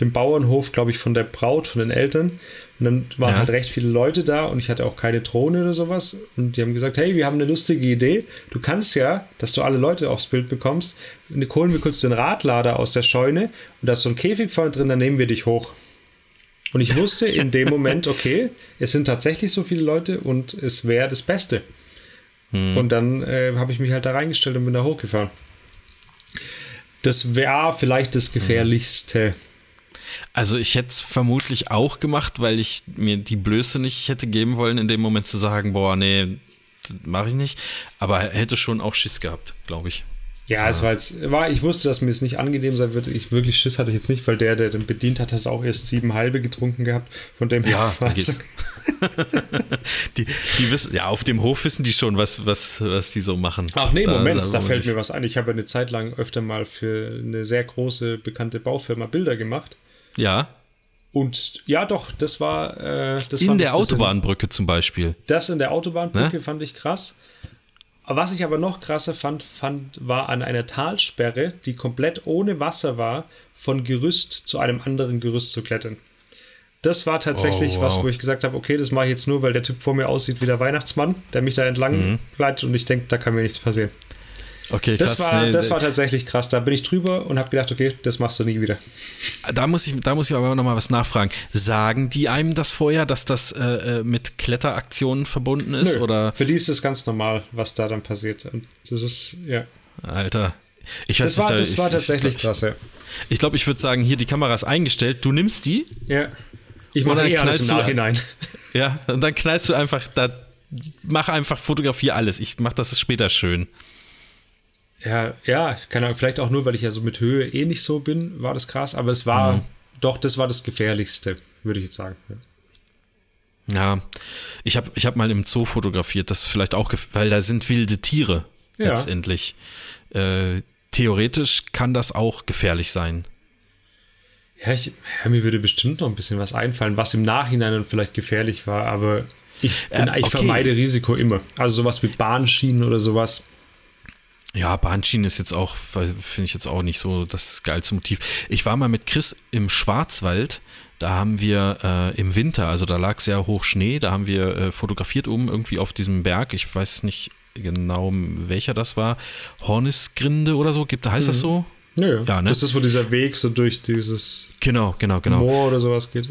dem Bauernhof, glaube ich, von der Braut, von den Eltern. Und dann waren ja. halt recht viele Leute da und ich hatte auch keine Drohne oder sowas. Und die haben gesagt, hey, wir haben eine lustige Idee. Du kannst ja, dass du alle Leute aufs Bild bekommst, holen wir kurz den Radlader aus der Scheune und da ist so ein Käfig vorne drin, dann nehmen wir dich hoch. Und ich wusste in dem Moment, okay, es sind tatsächlich so viele Leute und es wäre das Beste. Hm. Und dann äh, habe ich mich halt da reingestellt und bin da hochgefahren. Das wäre vielleicht das Gefährlichste. Hm also ich hätte es vermutlich auch gemacht, weil ich mir die Blöße nicht hätte geben wollen, in dem Moment zu sagen, boah, nee, mache ich nicht. Aber hätte schon auch Schiss gehabt, glaube ich. Ja, es war jetzt, war, ich wusste, dass mir es nicht angenehm sein würde. Ich wirklich Schiss hatte ich jetzt nicht, weil der, der den bedient hat, hat auch erst sieben halbe getrunken gehabt. Von dem ja, her die, die wissen, ja, auf dem Hof wissen die schon, was, was, was die so machen. Ach nee, Moment, da, da, da fällt mir was ein. Ich habe eine Zeit lang öfter mal für eine sehr große, bekannte Baufirma Bilder gemacht. Ja. Und ja, doch, das war. Äh, das in der Autobahnbrücke zum Beispiel. Das in der Autobahnbrücke ne? fand ich krass. Was ich aber noch krasser fand, fand, war an einer Talsperre, die komplett ohne Wasser war, von Gerüst zu einem anderen Gerüst zu klettern. Das war tatsächlich oh, wow. was, wo ich gesagt habe, okay, das mache ich jetzt nur, weil der Typ vor mir aussieht wie der Weihnachtsmann, der mich da entlang mhm. leitet und ich denke, da kann mir nichts passieren. Okay, Das, krass. war, Nee, das war tatsächlich krass. Da bin ich drüber und habe gedacht, okay, das machst du nie wieder. Da muss ich, da muss ich aber noch mal was nachfragen. Sagen die einem das vorher, dass das äh, äh, mit Kletteraktionen verbunden ist? Nö, Oder Für die ist es ganz normal, was da dann passiert. Und das ist, ja. Alter. Ich weiß Das war, nicht, da- das ich, war ich, tatsächlich ich, krass, ja. Ich glaube, ich würde sagen, hier die Kamera ist eingestellt, du nimmst die, ja. Ich mache eh alles im knallst du- Nachhinein. ja, und dann knallst du einfach da, mach einfach, fotografier alles. Ich mach das später schön. Ja, ja, keine Ahnung, vielleicht auch nur, weil ich ja so mit Höhe eh nicht so bin, war das krass, aber es war, Mhm. doch, das war das Gefährlichste, würde ich jetzt sagen. Ja. Ja, ich habe ich hab mal im Zoo fotografiert, das vielleicht auch, weil da sind wilde Tiere Ja. letztendlich. Äh, theoretisch kann das auch gefährlich sein. Ja, ich, ja, mir würde bestimmt noch ein bisschen was einfallen, was im Nachhinein dann vielleicht gefährlich war, aber ich, bin, Äh, ich okay. vermeide Risiko immer. Also sowas wie Bahnschienen oder sowas. Ja, Bahnschienen ist jetzt auch, finde ich jetzt auch nicht so das geilste Motiv. Ich war mal mit Chris im Schwarzwald, da haben wir äh, im Winter, also da lag sehr hoch Schnee, da haben wir äh, fotografiert oben irgendwie auf diesem Berg, ich weiß nicht genau welcher das war, Hornisgrinde oder so, gibt, heißt das so? Nö, Ja, ne? das ist, wo dieser Weg so durch dieses Genau, genau, genau. Moor oder sowas geht.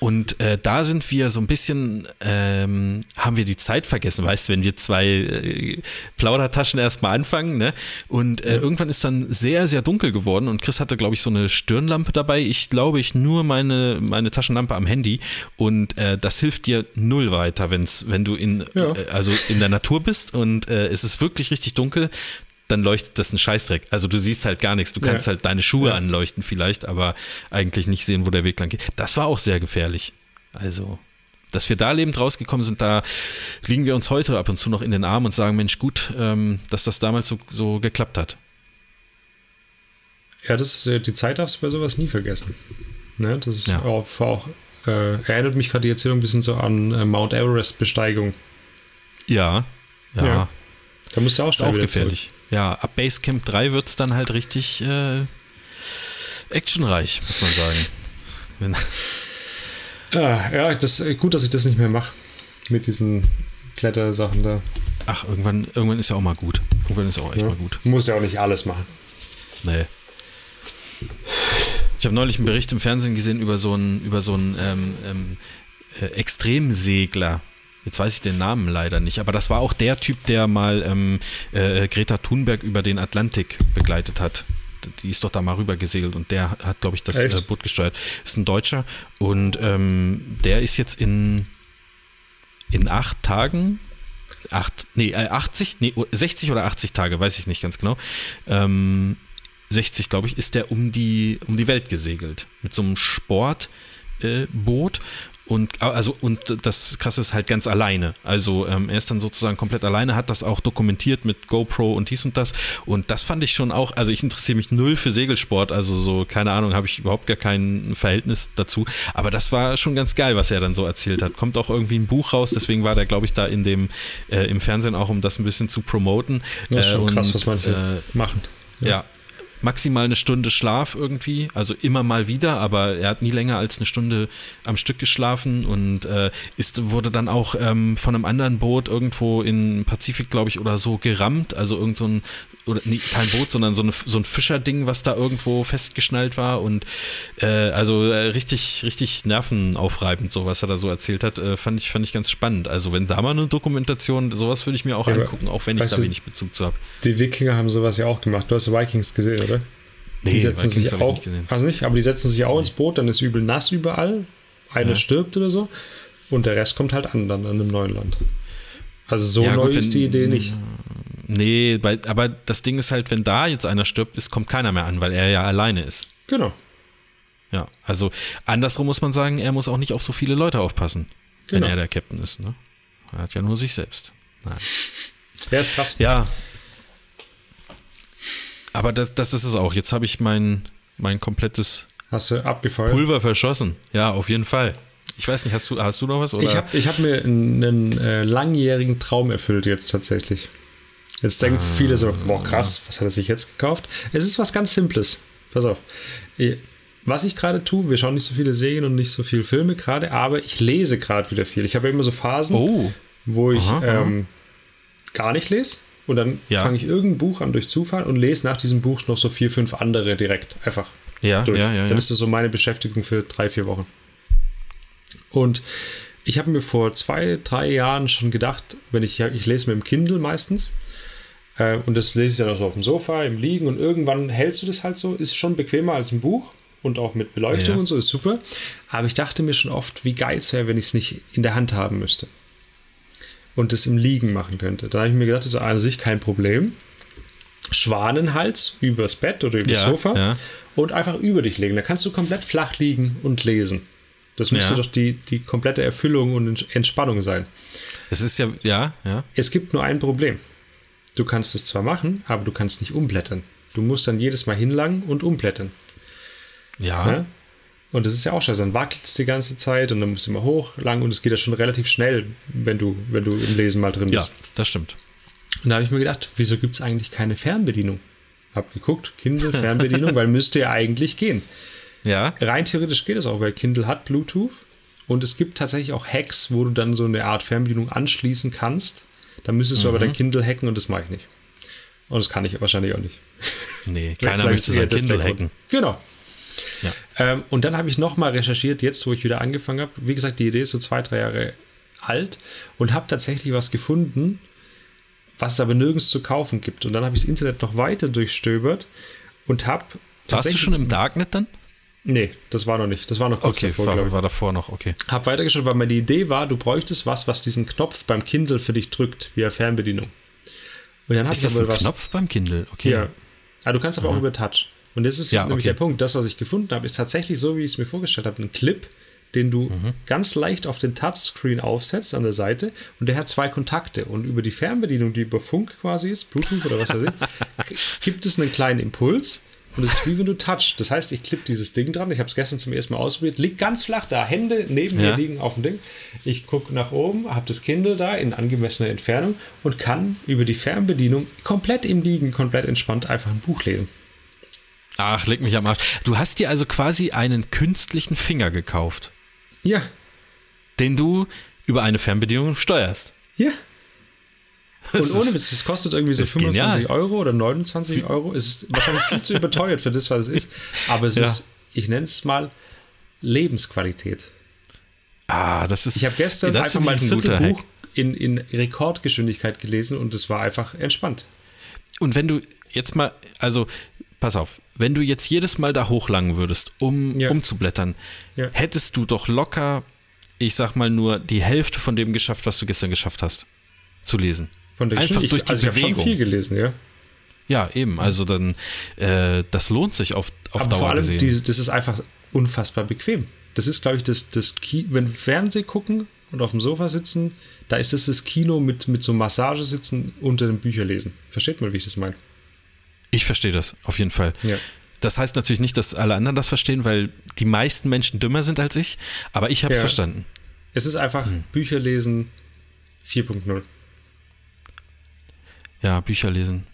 Und äh, da sind wir so ein bisschen, ähm, haben wir die Zeit vergessen, weißt wenn wir zwei äh, Plaudertaschen erstmal anfangen, ne? Und äh, irgendwann ist dann sehr, sehr dunkel geworden und Chris hatte, glaube ich, so eine Stirnlampe dabei. Ich glaube, ich nur meine, meine Taschenlampe am Handy und äh, das hilft dir null weiter, wenn's, wenn du in, Ja. äh, also in der Natur bist und äh, es ist wirklich richtig dunkel. Dann leuchtet das ein Scheißdreck. Also du siehst halt gar nichts. Du kannst Ja. halt deine Schuhe Ja. anleuchten vielleicht, aber eigentlich nicht sehen, wo der Weg lang geht. Das war auch sehr gefährlich. Also, dass wir da lebend rausgekommen sind, da liegen wir uns heute ab und zu noch in den Armen und sagen, Mensch, gut, ähm, dass das damals so, so geklappt hat. Ja, das ist, äh, die Zeit darfst du bei sowas nie vergessen. Ne? Das ist Ja. auch, auch äh, erinnert mich gerade die Erzählung ein bisschen so an äh, Mount Everest-Besteigung. Ja, ja, Ja. Da musst du auch ist schnell auch gefährlich. Ja, ab Basecamp 3 wird es dann halt richtig äh, actionreich, muss man sagen. Wenn, zurück. Ah, ja, das äh, gut, dass ich das nicht mehr mache. Mit diesen Klettersachen da. ach, irgendwann, irgendwann ist ja auch mal gut. Irgendwann ist auch echt Ja. mal gut. Du musst ja auch nicht alles machen. Nee. Ich habe neulich einen Bericht im Fernsehen gesehen über so einen, über so einen ähm, ähm, äh, Extremsegler. Jetzt weiß ich den Namen leider nicht, aber das war auch der Typ, der mal ähm, äh, Greta Thunberg über den Atlantik begleitet hat. Die ist doch da mal rüber gesegelt und der hat, glaube ich, das äh, Boot gesteuert. Ist ein Deutscher und ähm, der ist jetzt in, in acht Tagen, acht, nee, äh, 80, nee, 60 oder 80 Tage, weiß ich nicht ganz genau, ähm, 60, glaube ich, ist der um die, um die Welt gesegelt. Mit so einem Sportboot. Äh. Und, also, und das Krasse ist halt ganz alleine. Also ähm, er ist dann sozusagen komplett alleine, hat das auch dokumentiert mit GoPro und dies und das. Und das fand ich schon auch, also ich interessiere mich null für Segelsport, also so, keine Ahnung, habe ich überhaupt gar kein Verhältnis dazu. Aber das war schon ganz geil, was er dann so erzählt hat. Kommt auch irgendwie ein Buch raus, deswegen war der, glaube ich, da in dem, äh, im Fernsehen auch, um das ein bisschen zu promoten. Das ist schon Äh, krass, und, was manche äh, machen. ja. Maximal eine Stunde Schlaf irgendwie, also immer mal wieder, aber er hat nie länger als eine Stunde am Stück geschlafen und äh, ist, wurde dann auch ähm, von einem anderen Boot irgendwo in Pazifik, glaube ich, oder so gerammt. Also irgend so ein, oder nee, kein Boot, sondern so, eine, so ein Fischerding, was da irgendwo festgeschnallt war und äh, also äh, richtig, richtig nervenaufreibend, so was er da so erzählt hat, äh, fand ich, fand ich ganz spannend. Also wenn da mal eine Dokumentation, sowas würde ich mir auch Ja, angucken, auch wenn ich da du- wenig Bezug zu habe. Die Wikinger haben sowas ja auch gemacht. Du hast Vikings gesehen, oder? Nee, die setzen Vikings sich auch, nicht also nicht, aber die setzen sich auch ins Boot, dann ist übel nass überall. Einer Ja. stirbt oder so. Und der Rest kommt halt an, dann an einem neuen Land. Also so Ja, neu gut, ist die wenn- Idee nicht. Nee, bei, aber das Ding ist halt, wenn da jetzt einer stirbt, ist, kommt keiner mehr an, weil er ja alleine ist. Genau. Ja, also andersrum muss man sagen, er muss auch nicht auf so viele Leute aufpassen, wenn Genau. er der Captain ist. Ne? Er hat ja nur sich selbst. Nein. Der ist krass. Ja. Aber das, das ist es auch. Jetzt habe ich mein, mein komplettes Hast du abgefeuert? Pulver verschossen. Ja, auf jeden Fall. Ich weiß nicht, hast du, hast du noch was? Oder? Ich habe ich hab mir einen, äh, langjährigen Traum erfüllt jetzt tatsächlich. Jetzt denken Ah. viele so, boah krass, was hat er sich jetzt gekauft? Es ist was ganz Simples. Pass auf. Eh, Was ich gerade tue, wir schauen nicht so viele Serien und nicht so viele Filme gerade, aber ich lese gerade wieder viel. Ich habe immer so Phasen, oh, wo ich Aha, aha. ähm, gar nicht lese Und dann Ja. fange ich irgendein Buch an durch Zufall und lese nach diesem Buch noch so vier, fünf andere direkt einfach Ja, durch. ja, ja, Dann ist das so meine Beschäftigung für drei, vier Wochen. Und ich habe mir vor zwei, drei Jahren schon gedacht, wenn ich, ich lese mit dem Kindle meistens, äh, und das lese ich dann auch so auf dem Sofa, im Liegen, und irgendwann hältst du das halt so, ist schon bequemer als ein Buch und auch mit Beleuchtung Ja. und so, ist super. Aber ich dachte mir schon oft, wie geil es wäre, wenn ich es nicht in der Hand haben müsste. Und das im Liegen machen könnte. Da habe ich mir gedacht, das ist an sich kein Problem. Schwanenhals übers Bett oder übers Ja, Sofa ja. und einfach über dich legen. Da kannst du komplett flach liegen und lesen. Das müsste Ja. doch die, die komplette Erfüllung und Ents- Entspannung sein. Das ist ja, ja, ja. Es gibt nur ein Problem. Du kannst es zwar machen, aber du kannst nicht umblättern. Du musst dann jedes Mal hinlangen und umblättern. Ja. Ne? Und das ist ja auch scheiße. Dann wackelt es die ganze Zeit und dann musst du immer hoch, lang und es geht ja schon relativ schnell, wenn du, wenn du im Lesen mal drin Ja, bist. das stimmt. Und da habe ich mir gedacht, wieso gibt es eigentlich keine Fernbedienung? Hab geguckt, Kindle, Fernbedienung, weil müsste ja eigentlich gehen. Ja. Rein theoretisch geht es auch, weil Kindle hat Bluetooth und es gibt tatsächlich auch Hacks, wo du dann so eine Art Fernbedienung anschließen kannst. Da müsstest du aber dein Kindle hacken und das mache ich nicht. Und das kann ich wahrscheinlich auch nicht. Nee, keiner ist sein Kindle hacken. Genau. Ja. Ähm, und dann habe ich nochmal recherchiert, jetzt wo ich wieder angefangen habe. Wie gesagt, die Idee ist so zwei, drei Jahre alt und habe tatsächlich was gefunden, was es aber nirgends zu kaufen gibt. Und dann habe ich das Internet noch weiter durchstöbert und habe. Warst du schon im Darknet dann? Nee, das war noch nicht. Das war noch kurz Okay, davor, war, war davor noch, okay. Hab weitergeschaut, weil meine Idee war, du bräuchtest was, was diesen Knopf beim Kindle für dich drückt, wie eine Fernbedienung. Und dann habe Ist ich das aber ein was. Knopf beim Kindle? Okay. Ja. Aber du kannst aber auch über Touch. Und das ist Ja, nämlich okay. der Punkt. Das, was ich gefunden habe, ist tatsächlich so, wie ich es mir vorgestellt habe. Ein Clip, den du Mhm. ganz leicht auf den Touchscreen aufsetzt an der Seite und der hat zwei Kontakte. Und über die Fernbedienung, die über Funk quasi ist, Bluetooth oder was weiß ich, gibt es einen kleinen Impuls. Und es ist wie wenn du touch. Das heißt, ich klippe dieses Ding dran. Ich habe es gestern zum ersten Mal ausprobiert. Liegt ganz flach da. Hände neben Ja. mir liegen auf dem Ding. Ich gucke nach oben, habe das Kindle da in angemessener Entfernung und kann über die Fernbedienung komplett im Liegen, komplett entspannt einfach ein Buch lesen. Ach, leg mich am Arsch. Du hast dir also quasi einen künstlichen Finger gekauft, Ja, den du über eine Fernbedienung steuerst. ja. Und Das ohne Witz, das kostet irgendwie so ist 25 genial. Euro oder 29 Euro. Es ist wahrscheinlich viel zu überteuert für das, was es ist. Aber es Ja. ist, ich nenne es mal Lebensqualität. Ah, das ist. Ich habe gestern das einfach mal ein Viertelbuch in, in Rekordgeschwindigkeit gelesen und es war einfach entspannt. Und wenn du jetzt mal, also pass auf, wenn du jetzt jedes Mal da hochlangen würdest, um Ja. umzublättern, Ja. hättest du doch locker, ich sag mal nur die Hälfte von dem geschafft, was du gestern geschafft hast, zu lesen. Von der Einfach durch die also ich habe Bewegung. viel gelesen, ja. Ja, eben. Also dann, äh, das lohnt sich auf, auf Aber Dauer vor allem, gesehen. diese, das ist einfach unfassbar bequem. Das ist, glaube ich, das, das Ki wenn Fernseh gucken und auf dem Sofa sitzen, da ist das das Kino mit, mit so Massagesitzen unter dem Bücherlesen. Versteht man, wie ich das meine? Ich verstehe das, auf jeden Fall. Ja. Das heißt natürlich nicht, dass alle anderen das verstehen, weil die meisten Menschen dümmer sind als ich, aber ich habe es Ja. verstanden. Es ist einfach Hm. Bücherlesen 4.0. Ja, Bücher lesen.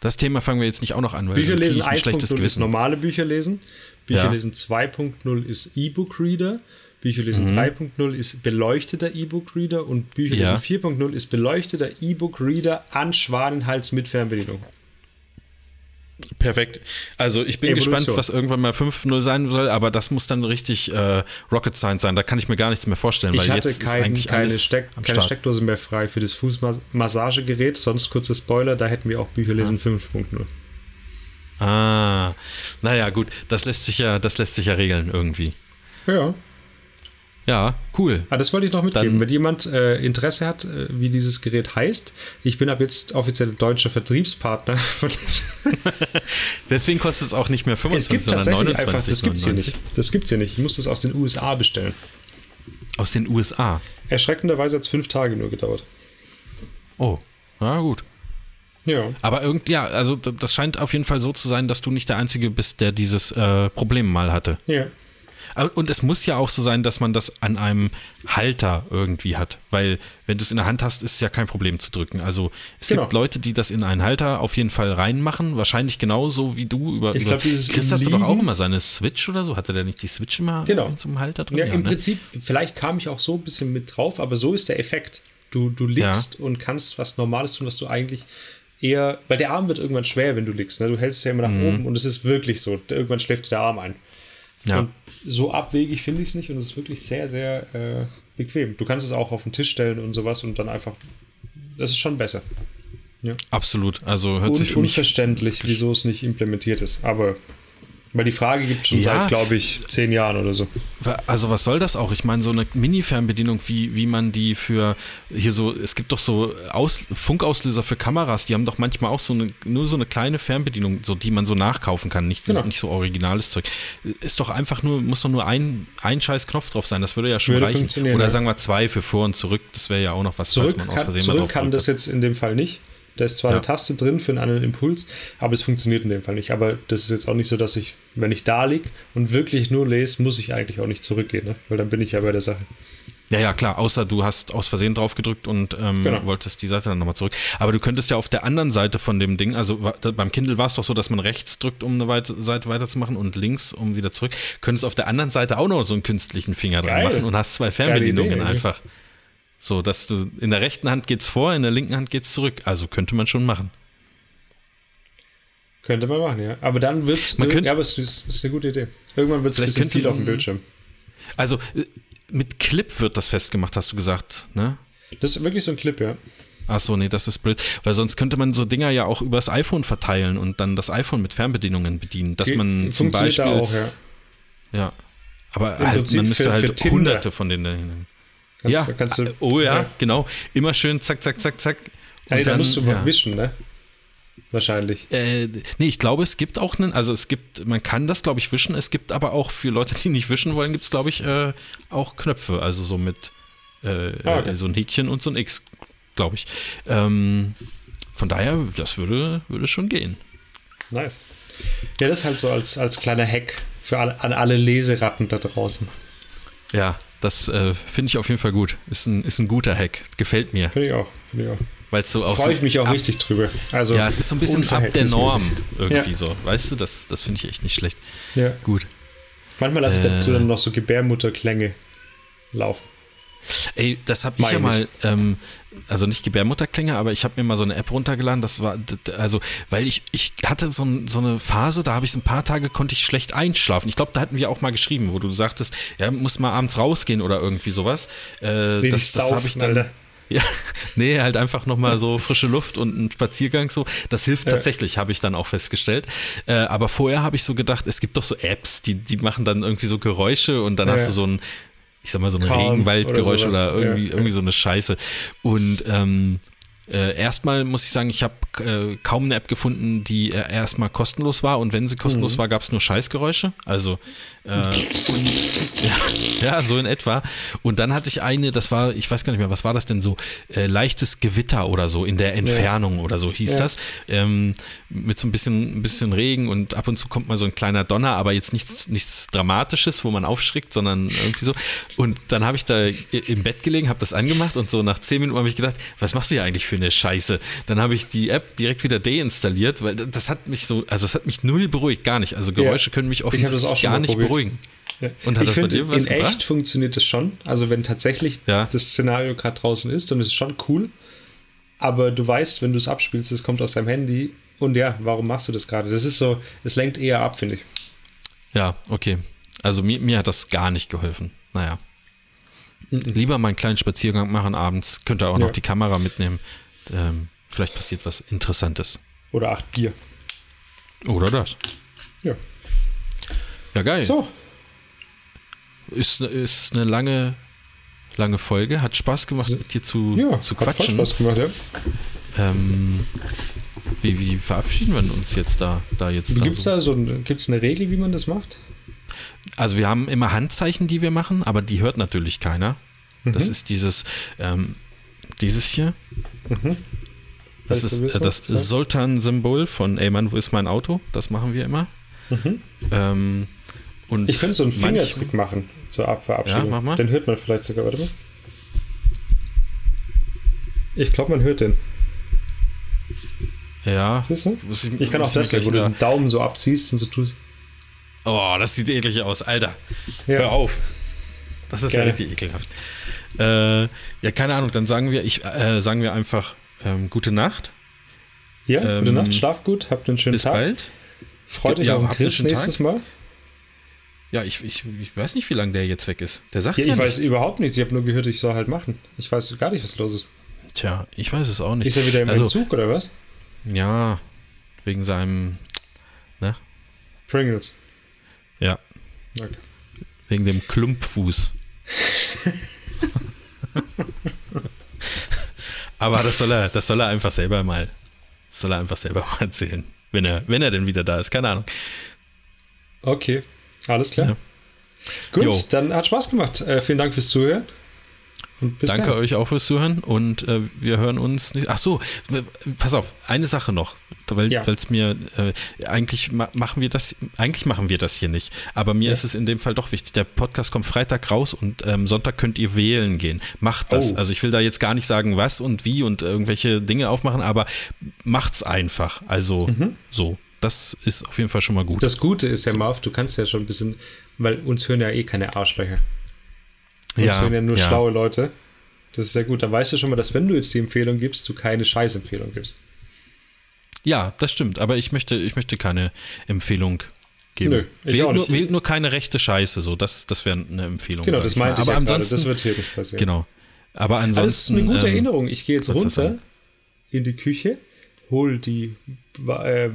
Das Thema fangen wir jetzt nicht auch noch an, weil ein schlechtes 1.0 ist normale Bücherlesen. Bücherlesen 2.0 ist E-Book-Reader. Bücherlesen 3.0 ist beleuchteter E-Book-Reader und Bücherlesen Mhm. Ja. 4.0 ist beleuchteter E-Book-Reader an Schwanenhals mit Fernbedienung. Perfekt. Also ich bin Evolution. gespannt, was irgendwann mal 5.0 sein soll, aber das muss dann richtig äh, Rocket Science sein. Da kann ich mir gar nichts mehr vorstellen, weil Ich hatte jetzt ist kein, eigentlich keine, Steck, keine. Steckdose mehr frei für das Fußmassagegerät. Sonst kurzer Spoiler, da hätten wir auch Bücherlesen 5.0. Ah, naja, gut, das lässt sich ja, das lässt sich ja regeln irgendwie. Ja. Ja, cool. Ah, das wollte ich noch mitgeben. Dann- Wenn jemand äh, Interesse hat, äh, wie dieses Gerät heißt, ich bin ab jetzt offiziell deutscher Vertriebspartner. Deswegen kostet es auch nicht mehr es 25, gibt sondern tatsächlich 29. einfach, das gibt's hier nicht. Das gibt's hier nicht. Ich muss das aus den USA bestellen. Aus den USA. Erschreckenderweise hat es fünf Tage nur gedauert. Oh, na gut. Ja. Aber irgend, ja, also das scheint auf jeden Fall so zu sein, dass du nicht der Einzige bist, der dieses äh, Problem mal hatte. Ja. Und es muss ja auch so sein, dass man das an einem Halter irgendwie hat. Weil, wenn du es in der Hand hast, ist es ja kein Problem zu drücken. Also, es Genau. gibt Leute, die das in einen Halter auf jeden Fall reinmachen. Wahrscheinlich genauso wie du über. Ich über glaub, dieses Chris hatte doch auch immer seine Switch oder so. Hatte der nicht die Switch immer Genau. einem Halter drin? Ja, im ne? Prinzip, vielleicht kam ich auch so ein bisschen mit drauf, aber so ist der Effekt. Du, du liegst und kannst was Normales tun, was du eigentlich eher, weil der Arm wird irgendwann schwer, wenn du liegst. Ne? Du hältst es ja immer nach Mhm. oben und es ist wirklich so. Irgendwann schläft dir der Arm ein. Ja. Und so abwegig finde ich es nicht und es ist wirklich sehr, sehr äh, bequem. Du kannst es auch auf den Tisch stellen und sowas und dann einfach. Das ist schon besser. Absolut. Also hört Und sich für mich. unverständlich, wieso es nicht implementiert ist. Aber weil die Frage gibt schon Ja. seit, glaube ich, zehn Jahren oder so. Also was soll das auch? Ich meine, so eine Mini-Fernbedienung, wie, wie man die für hier so, es gibt doch so Aus, Funkauslöser für Kameras, die haben doch manchmal auch so eine, nur so eine kleine Fernbedienung, so die man so nachkaufen kann, nicht, Genau. nicht so originales Zeug. Ist doch einfach nur, muss doch nur ein, ein scheiß Knopf drauf sein, das würde ja schon Würde reichen. Oder ja. sagen wir zwei für vor und zurück, das wäre ja auch noch was, Zurück, falls man aus kann, Versehen mal zurück kann das jetzt in dem Fall nicht. Da ist zwar Ja. eine Taste drin für einen anderen Impuls, aber es funktioniert in dem Fall nicht. Aber das ist jetzt auch nicht so, dass ich, wenn ich da liege und wirklich nur lese, muss ich eigentlich auch nicht zurückgehen, ne? weil dann bin ich ja bei der Sache. Ja, ja, klar, außer du hast aus Versehen drauf gedrückt und ähm, Genau. wolltest die Seite dann nochmal zurück. Aber du könntest ja auf der anderen Seite von dem Ding, also beim Kindle war es doch so, dass man rechts drückt, um eine Seite weiterzumachen und links, um wieder zurück. Könntest auf der anderen Seite auch noch so einen künstlichen Finger dran Geil. machen und hast zwei Fernbedienungen Idee, einfach. So, dass du in der rechten Hand geht's vor, in der linken Hand geht's zurück. Also könnte man schon machen. Könnte man machen, ja. Aber dann wird es. Man könnte- Ja, aber es ist, ist eine gute Idee. Irgendwann wird es ein bisschen viel auf dem Bildschirm. Also äh, mit Clip wird das festgemacht, hast du gesagt, ne? Das ist wirklich so ein Clip, ja. Ach so, nee, das ist blöd. Weil sonst könnte man so Dinger ja auch übers iPhone verteilen und dann das iPhone mit Fernbedienungen bedienen. Dass man zum Beispiel. auch, ja. Ja. Aber halt, man müsste für- für halt Tinder. hunderte von denen. Kannst, ja. kannst du, oh ja, ja. genau. Immer schön zack, zack, zack, zack. Nee, da dann, musst du ja. wischen, ne? Wahrscheinlich. Äh, nee, ich glaube, es gibt auch einen, also es gibt, man kann das, glaube ich, wischen. Es gibt aber auch für Leute, die nicht wischen wollen, gibt es, glaube ich, äh, auch Knöpfe. Also so mit äh, Ah, okay. äh, so ein Häkchen und so ein X, glaube ich. Ähm, von daher, das würde, würde schon gehen. Nice. Ja, das halt so als, als kleiner Hack für alle, an alle Leseratten da draußen. Ja, das äh, finde ich auf jeden Fall gut. Ist ein, ist ein guter Hack. Gefällt mir. Finde ich auch. Finde ich auch. Weil so auch Freue so ich mich auch ab, richtig drüber. Also Ja, es ist so ein bisschen ab der. Norm irgendwie Ja. so. Weißt du, das, das finde ich echt nicht schlecht. Ja. Gut. Manchmal lasse ich Äh. dazu dann noch so Gebärmutterklänge laufen. Ey, das habe ich ja mal, ähm, also nicht Gebärmutterklänge, aber ich habe mir mal so eine App runtergeladen. Das war, also, weil ich, ich hatte so, ein, so eine Phase, da habe ich so ein paar Tage, konnte ich schlecht einschlafen. Ich glaube, da hatten wir auch mal geschrieben, wo du sagtest, ja, muss mal abends rausgehen oder irgendwie sowas. Äh, das das habe ich dann. Alter. Ja, nee, halt einfach nochmal so frische Luft und ein Spaziergang so. Das hilft Ja. tatsächlich, habe ich dann auch festgestellt. Äh, aber vorher habe ich so gedacht, es gibt doch so Apps, die, die machen dann irgendwie so Geräusche und dann Ja. hast du so ein, ich sag mal, so ein Regenwaldgeräusch oder oder, irgendwie, ja. irgendwie so eine Scheiße. Und ähm, äh, erstmal muss ich sagen, ich habe äh, kaum eine App gefunden, die äh, erstmal kostenlos war. Und wenn sie Mhm. kostenlos war, gab es nur Scheißgeräusche. Also äh, und, ja, ja, so in etwa. Und dann hatte ich eine, das war, ich weiß gar nicht mehr, was war das denn so? Äh, leichtes Gewitter oder so in der Entfernung oder so hieß Ja. das. Ähm, mit so ein bisschen, ein bisschen Regen und ab und zu kommt mal so ein kleiner Donner, aber jetzt nichts, nichts Dramatisches, wo man aufschrickt, sondern irgendwie so. Und dann habe ich da im Bett gelegen, habe das angemacht und so nach zehn Minuten habe ich gedacht, was machst du hier eigentlich für eine Scheiße? Dann habe ich die App direkt wieder deinstalliert, weil das hat mich so, also es hat mich null beruhigt, gar nicht. Also Geräusche können mich offensichtlich gar nicht probiert. beruhigen. Ja. Und hat ich finde, in echt gebracht? funktioniert das schon. Also wenn tatsächlich Ja. das Szenario gerade draußen ist, dann ist es schon cool. Aber du weißt, wenn du es abspielst, es kommt aus deinem Handy. Und ja, warum machst du das gerade? Das ist so, es lenkt eher ab, finde ich. Ja, okay. Also mir, mir hat das gar nicht geholfen. Naja. Lieber mal einen kleinen Spaziergang machen abends. Könnt ihr auch noch Ja. die Kamera mitnehmen. Ähm, vielleicht passiert was Interessantes. Oder acht Bier. Oder das. Ja. Ja, geil. So, Ist, ist eine lange, lange Folge. Hat Spaß gemacht, mit dir zu, ja, zu hat quatschen. Spaß gemacht, ja. Ähm, wie, wie verabschieden wir uns jetzt da, da jetzt? da Gibt es so? da so gibt's eine Regel, wie man das macht? Also wir haben immer Handzeichen, die wir machen, aber die hört natürlich keiner. Das ist dieses, ähm, dieses hier. Das Weißt du, ist äh, das? Sultan-Symbol von Ey Mann, wo ist mein Auto? Das machen wir immer. Ähm, und Ich könnte so einen Fingertrick machen zur Ab Verabschiedung. Ja, mach mal. Den hört man vielleicht sogar, warte mal. Ich glaube, man hört den. Ja. Siehst du? Muss Ich kann auch das, gleich wo du den Daumen so abziehst und so tust. Oh, das sieht eklig aus, Alter. Ja. Hör auf. Das ist ja Gerne. richtig ekelhaft. Äh, ja, keine Ahnung, dann sagen wir, ich, äh, sagen wir einfach ähm, gute Nacht. Ja, gute Ähm, Nacht, schlaf gut, habt einen schönen Bis Tag. bald. Freut euch Ja, auf den Chris nächstes Tag. Mal. Ja, ich, ich, ich weiß nicht, wie lange der jetzt weg ist. Der sagt Ja, ja, ich weiß nichts. überhaupt nichts. Ich habe nur gehört, ich soll halt machen. Ich weiß gar nicht, was los ist. Tja, ich weiß es auch nicht. Ist er wieder im also, Entzug oder was? Ja, wegen seinem, ne? Pringles. Ja, Okay. wegen dem Klumpfuß. Aber das soll er, das soll er einfach selber mal, soll er einfach selber mal erzählen, wenn er, wenn er denn wieder da ist. Keine Ahnung. Okay, alles klar. Ja. Gut, Jo. dann hat Spaß gemacht. Äh, vielen Dank fürs Zuhören. Danke dann. euch auch fürs Zuhören und äh, wir hören uns nicht. Ach so, pass auf, eine Sache noch, weil Ja. es mir äh, eigentlich ma machen wir das, eigentlich machen wir das hier nicht, aber mir Ja. ist es in dem Fall doch wichtig. Der Podcast kommt Freitag raus und ähm, Sonntag könnt ihr wählen gehen. Macht das. Oh. Also ich will da jetzt gar nicht sagen, was und wie und irgendwelche Dinge aufmachen, aber macht's einfach. Also so, das ist auf jeden Fall schon mal gut. Mhm. Das Gute ist ja, Marv, du kannst ja schon ein bisschen, weil uns hören ja eh keine Arschlöcher. Uns hören ja nur schlaue Leute. Das ist sehr gut. Dann weißt du schon mal, dass wenn du jetzt die Empfehlung gibst, du keine Scheißempfehlung gibst. Ja, das stimmt, aber ich möchte, ich möchte keine Empfehlung geben. Nö, ich wählt, auch nur, nicht. wählt nur keine rechte Scheiße, so das, das wäre eine Empfehlung. Genau, das ich mal. meinte ich aber ja gerade. ansonsten, Das wird hier nicht passieren. Genau. Aber ansonsten. Das ist eine gute ähm, Erinnerung. Ich gehe jetzt runter in die Küche, hol die äh,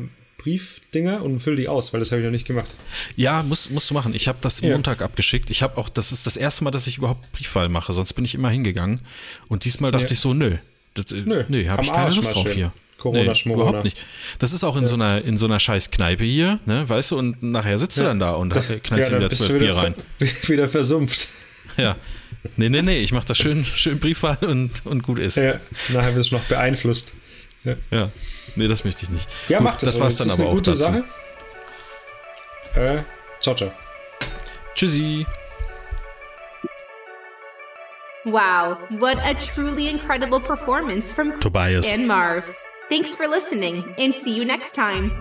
Briefdinger und fülle die aus, weil das habe ich noch nicht gemacht. Ja, musst, musst du machen. Ich habe das Ja. Montag abgeschickt. Ich habe auch, das ist das erste Mal, dass ich überhaupt Briefwahl mache. Sonst bin ich immer hingegangen. Und diesmal dachte Ja. ich so, nö. Das, äh, Nö, nö, habe ich keine Arsch Lust drauf hier. Corona, nee, Schmorona. überhaupt nicht. Das ist auch in so einer in so einer scheiß Kneipe hier, ne, weißt du, und nachher sitzt du dann da und äh, knallst dann wieder zwölf Bier rein. wieder versumpft. Ja. Nee, nee, nee, ich mache das schön, schön Briefwahl und, und gut ist. Ja, nachher wirst du noch beeinflusst. Ja, Ja. Nee, das möchte ich nicht. ja Gut, mach das. Das war's dann ist aber eine auch gute dazu. Sache. Äh, ciao, ciao. Tschüssi. Wow, what a truly incredible performance from Tobias. and Marv. Thanks for listening and see you next time.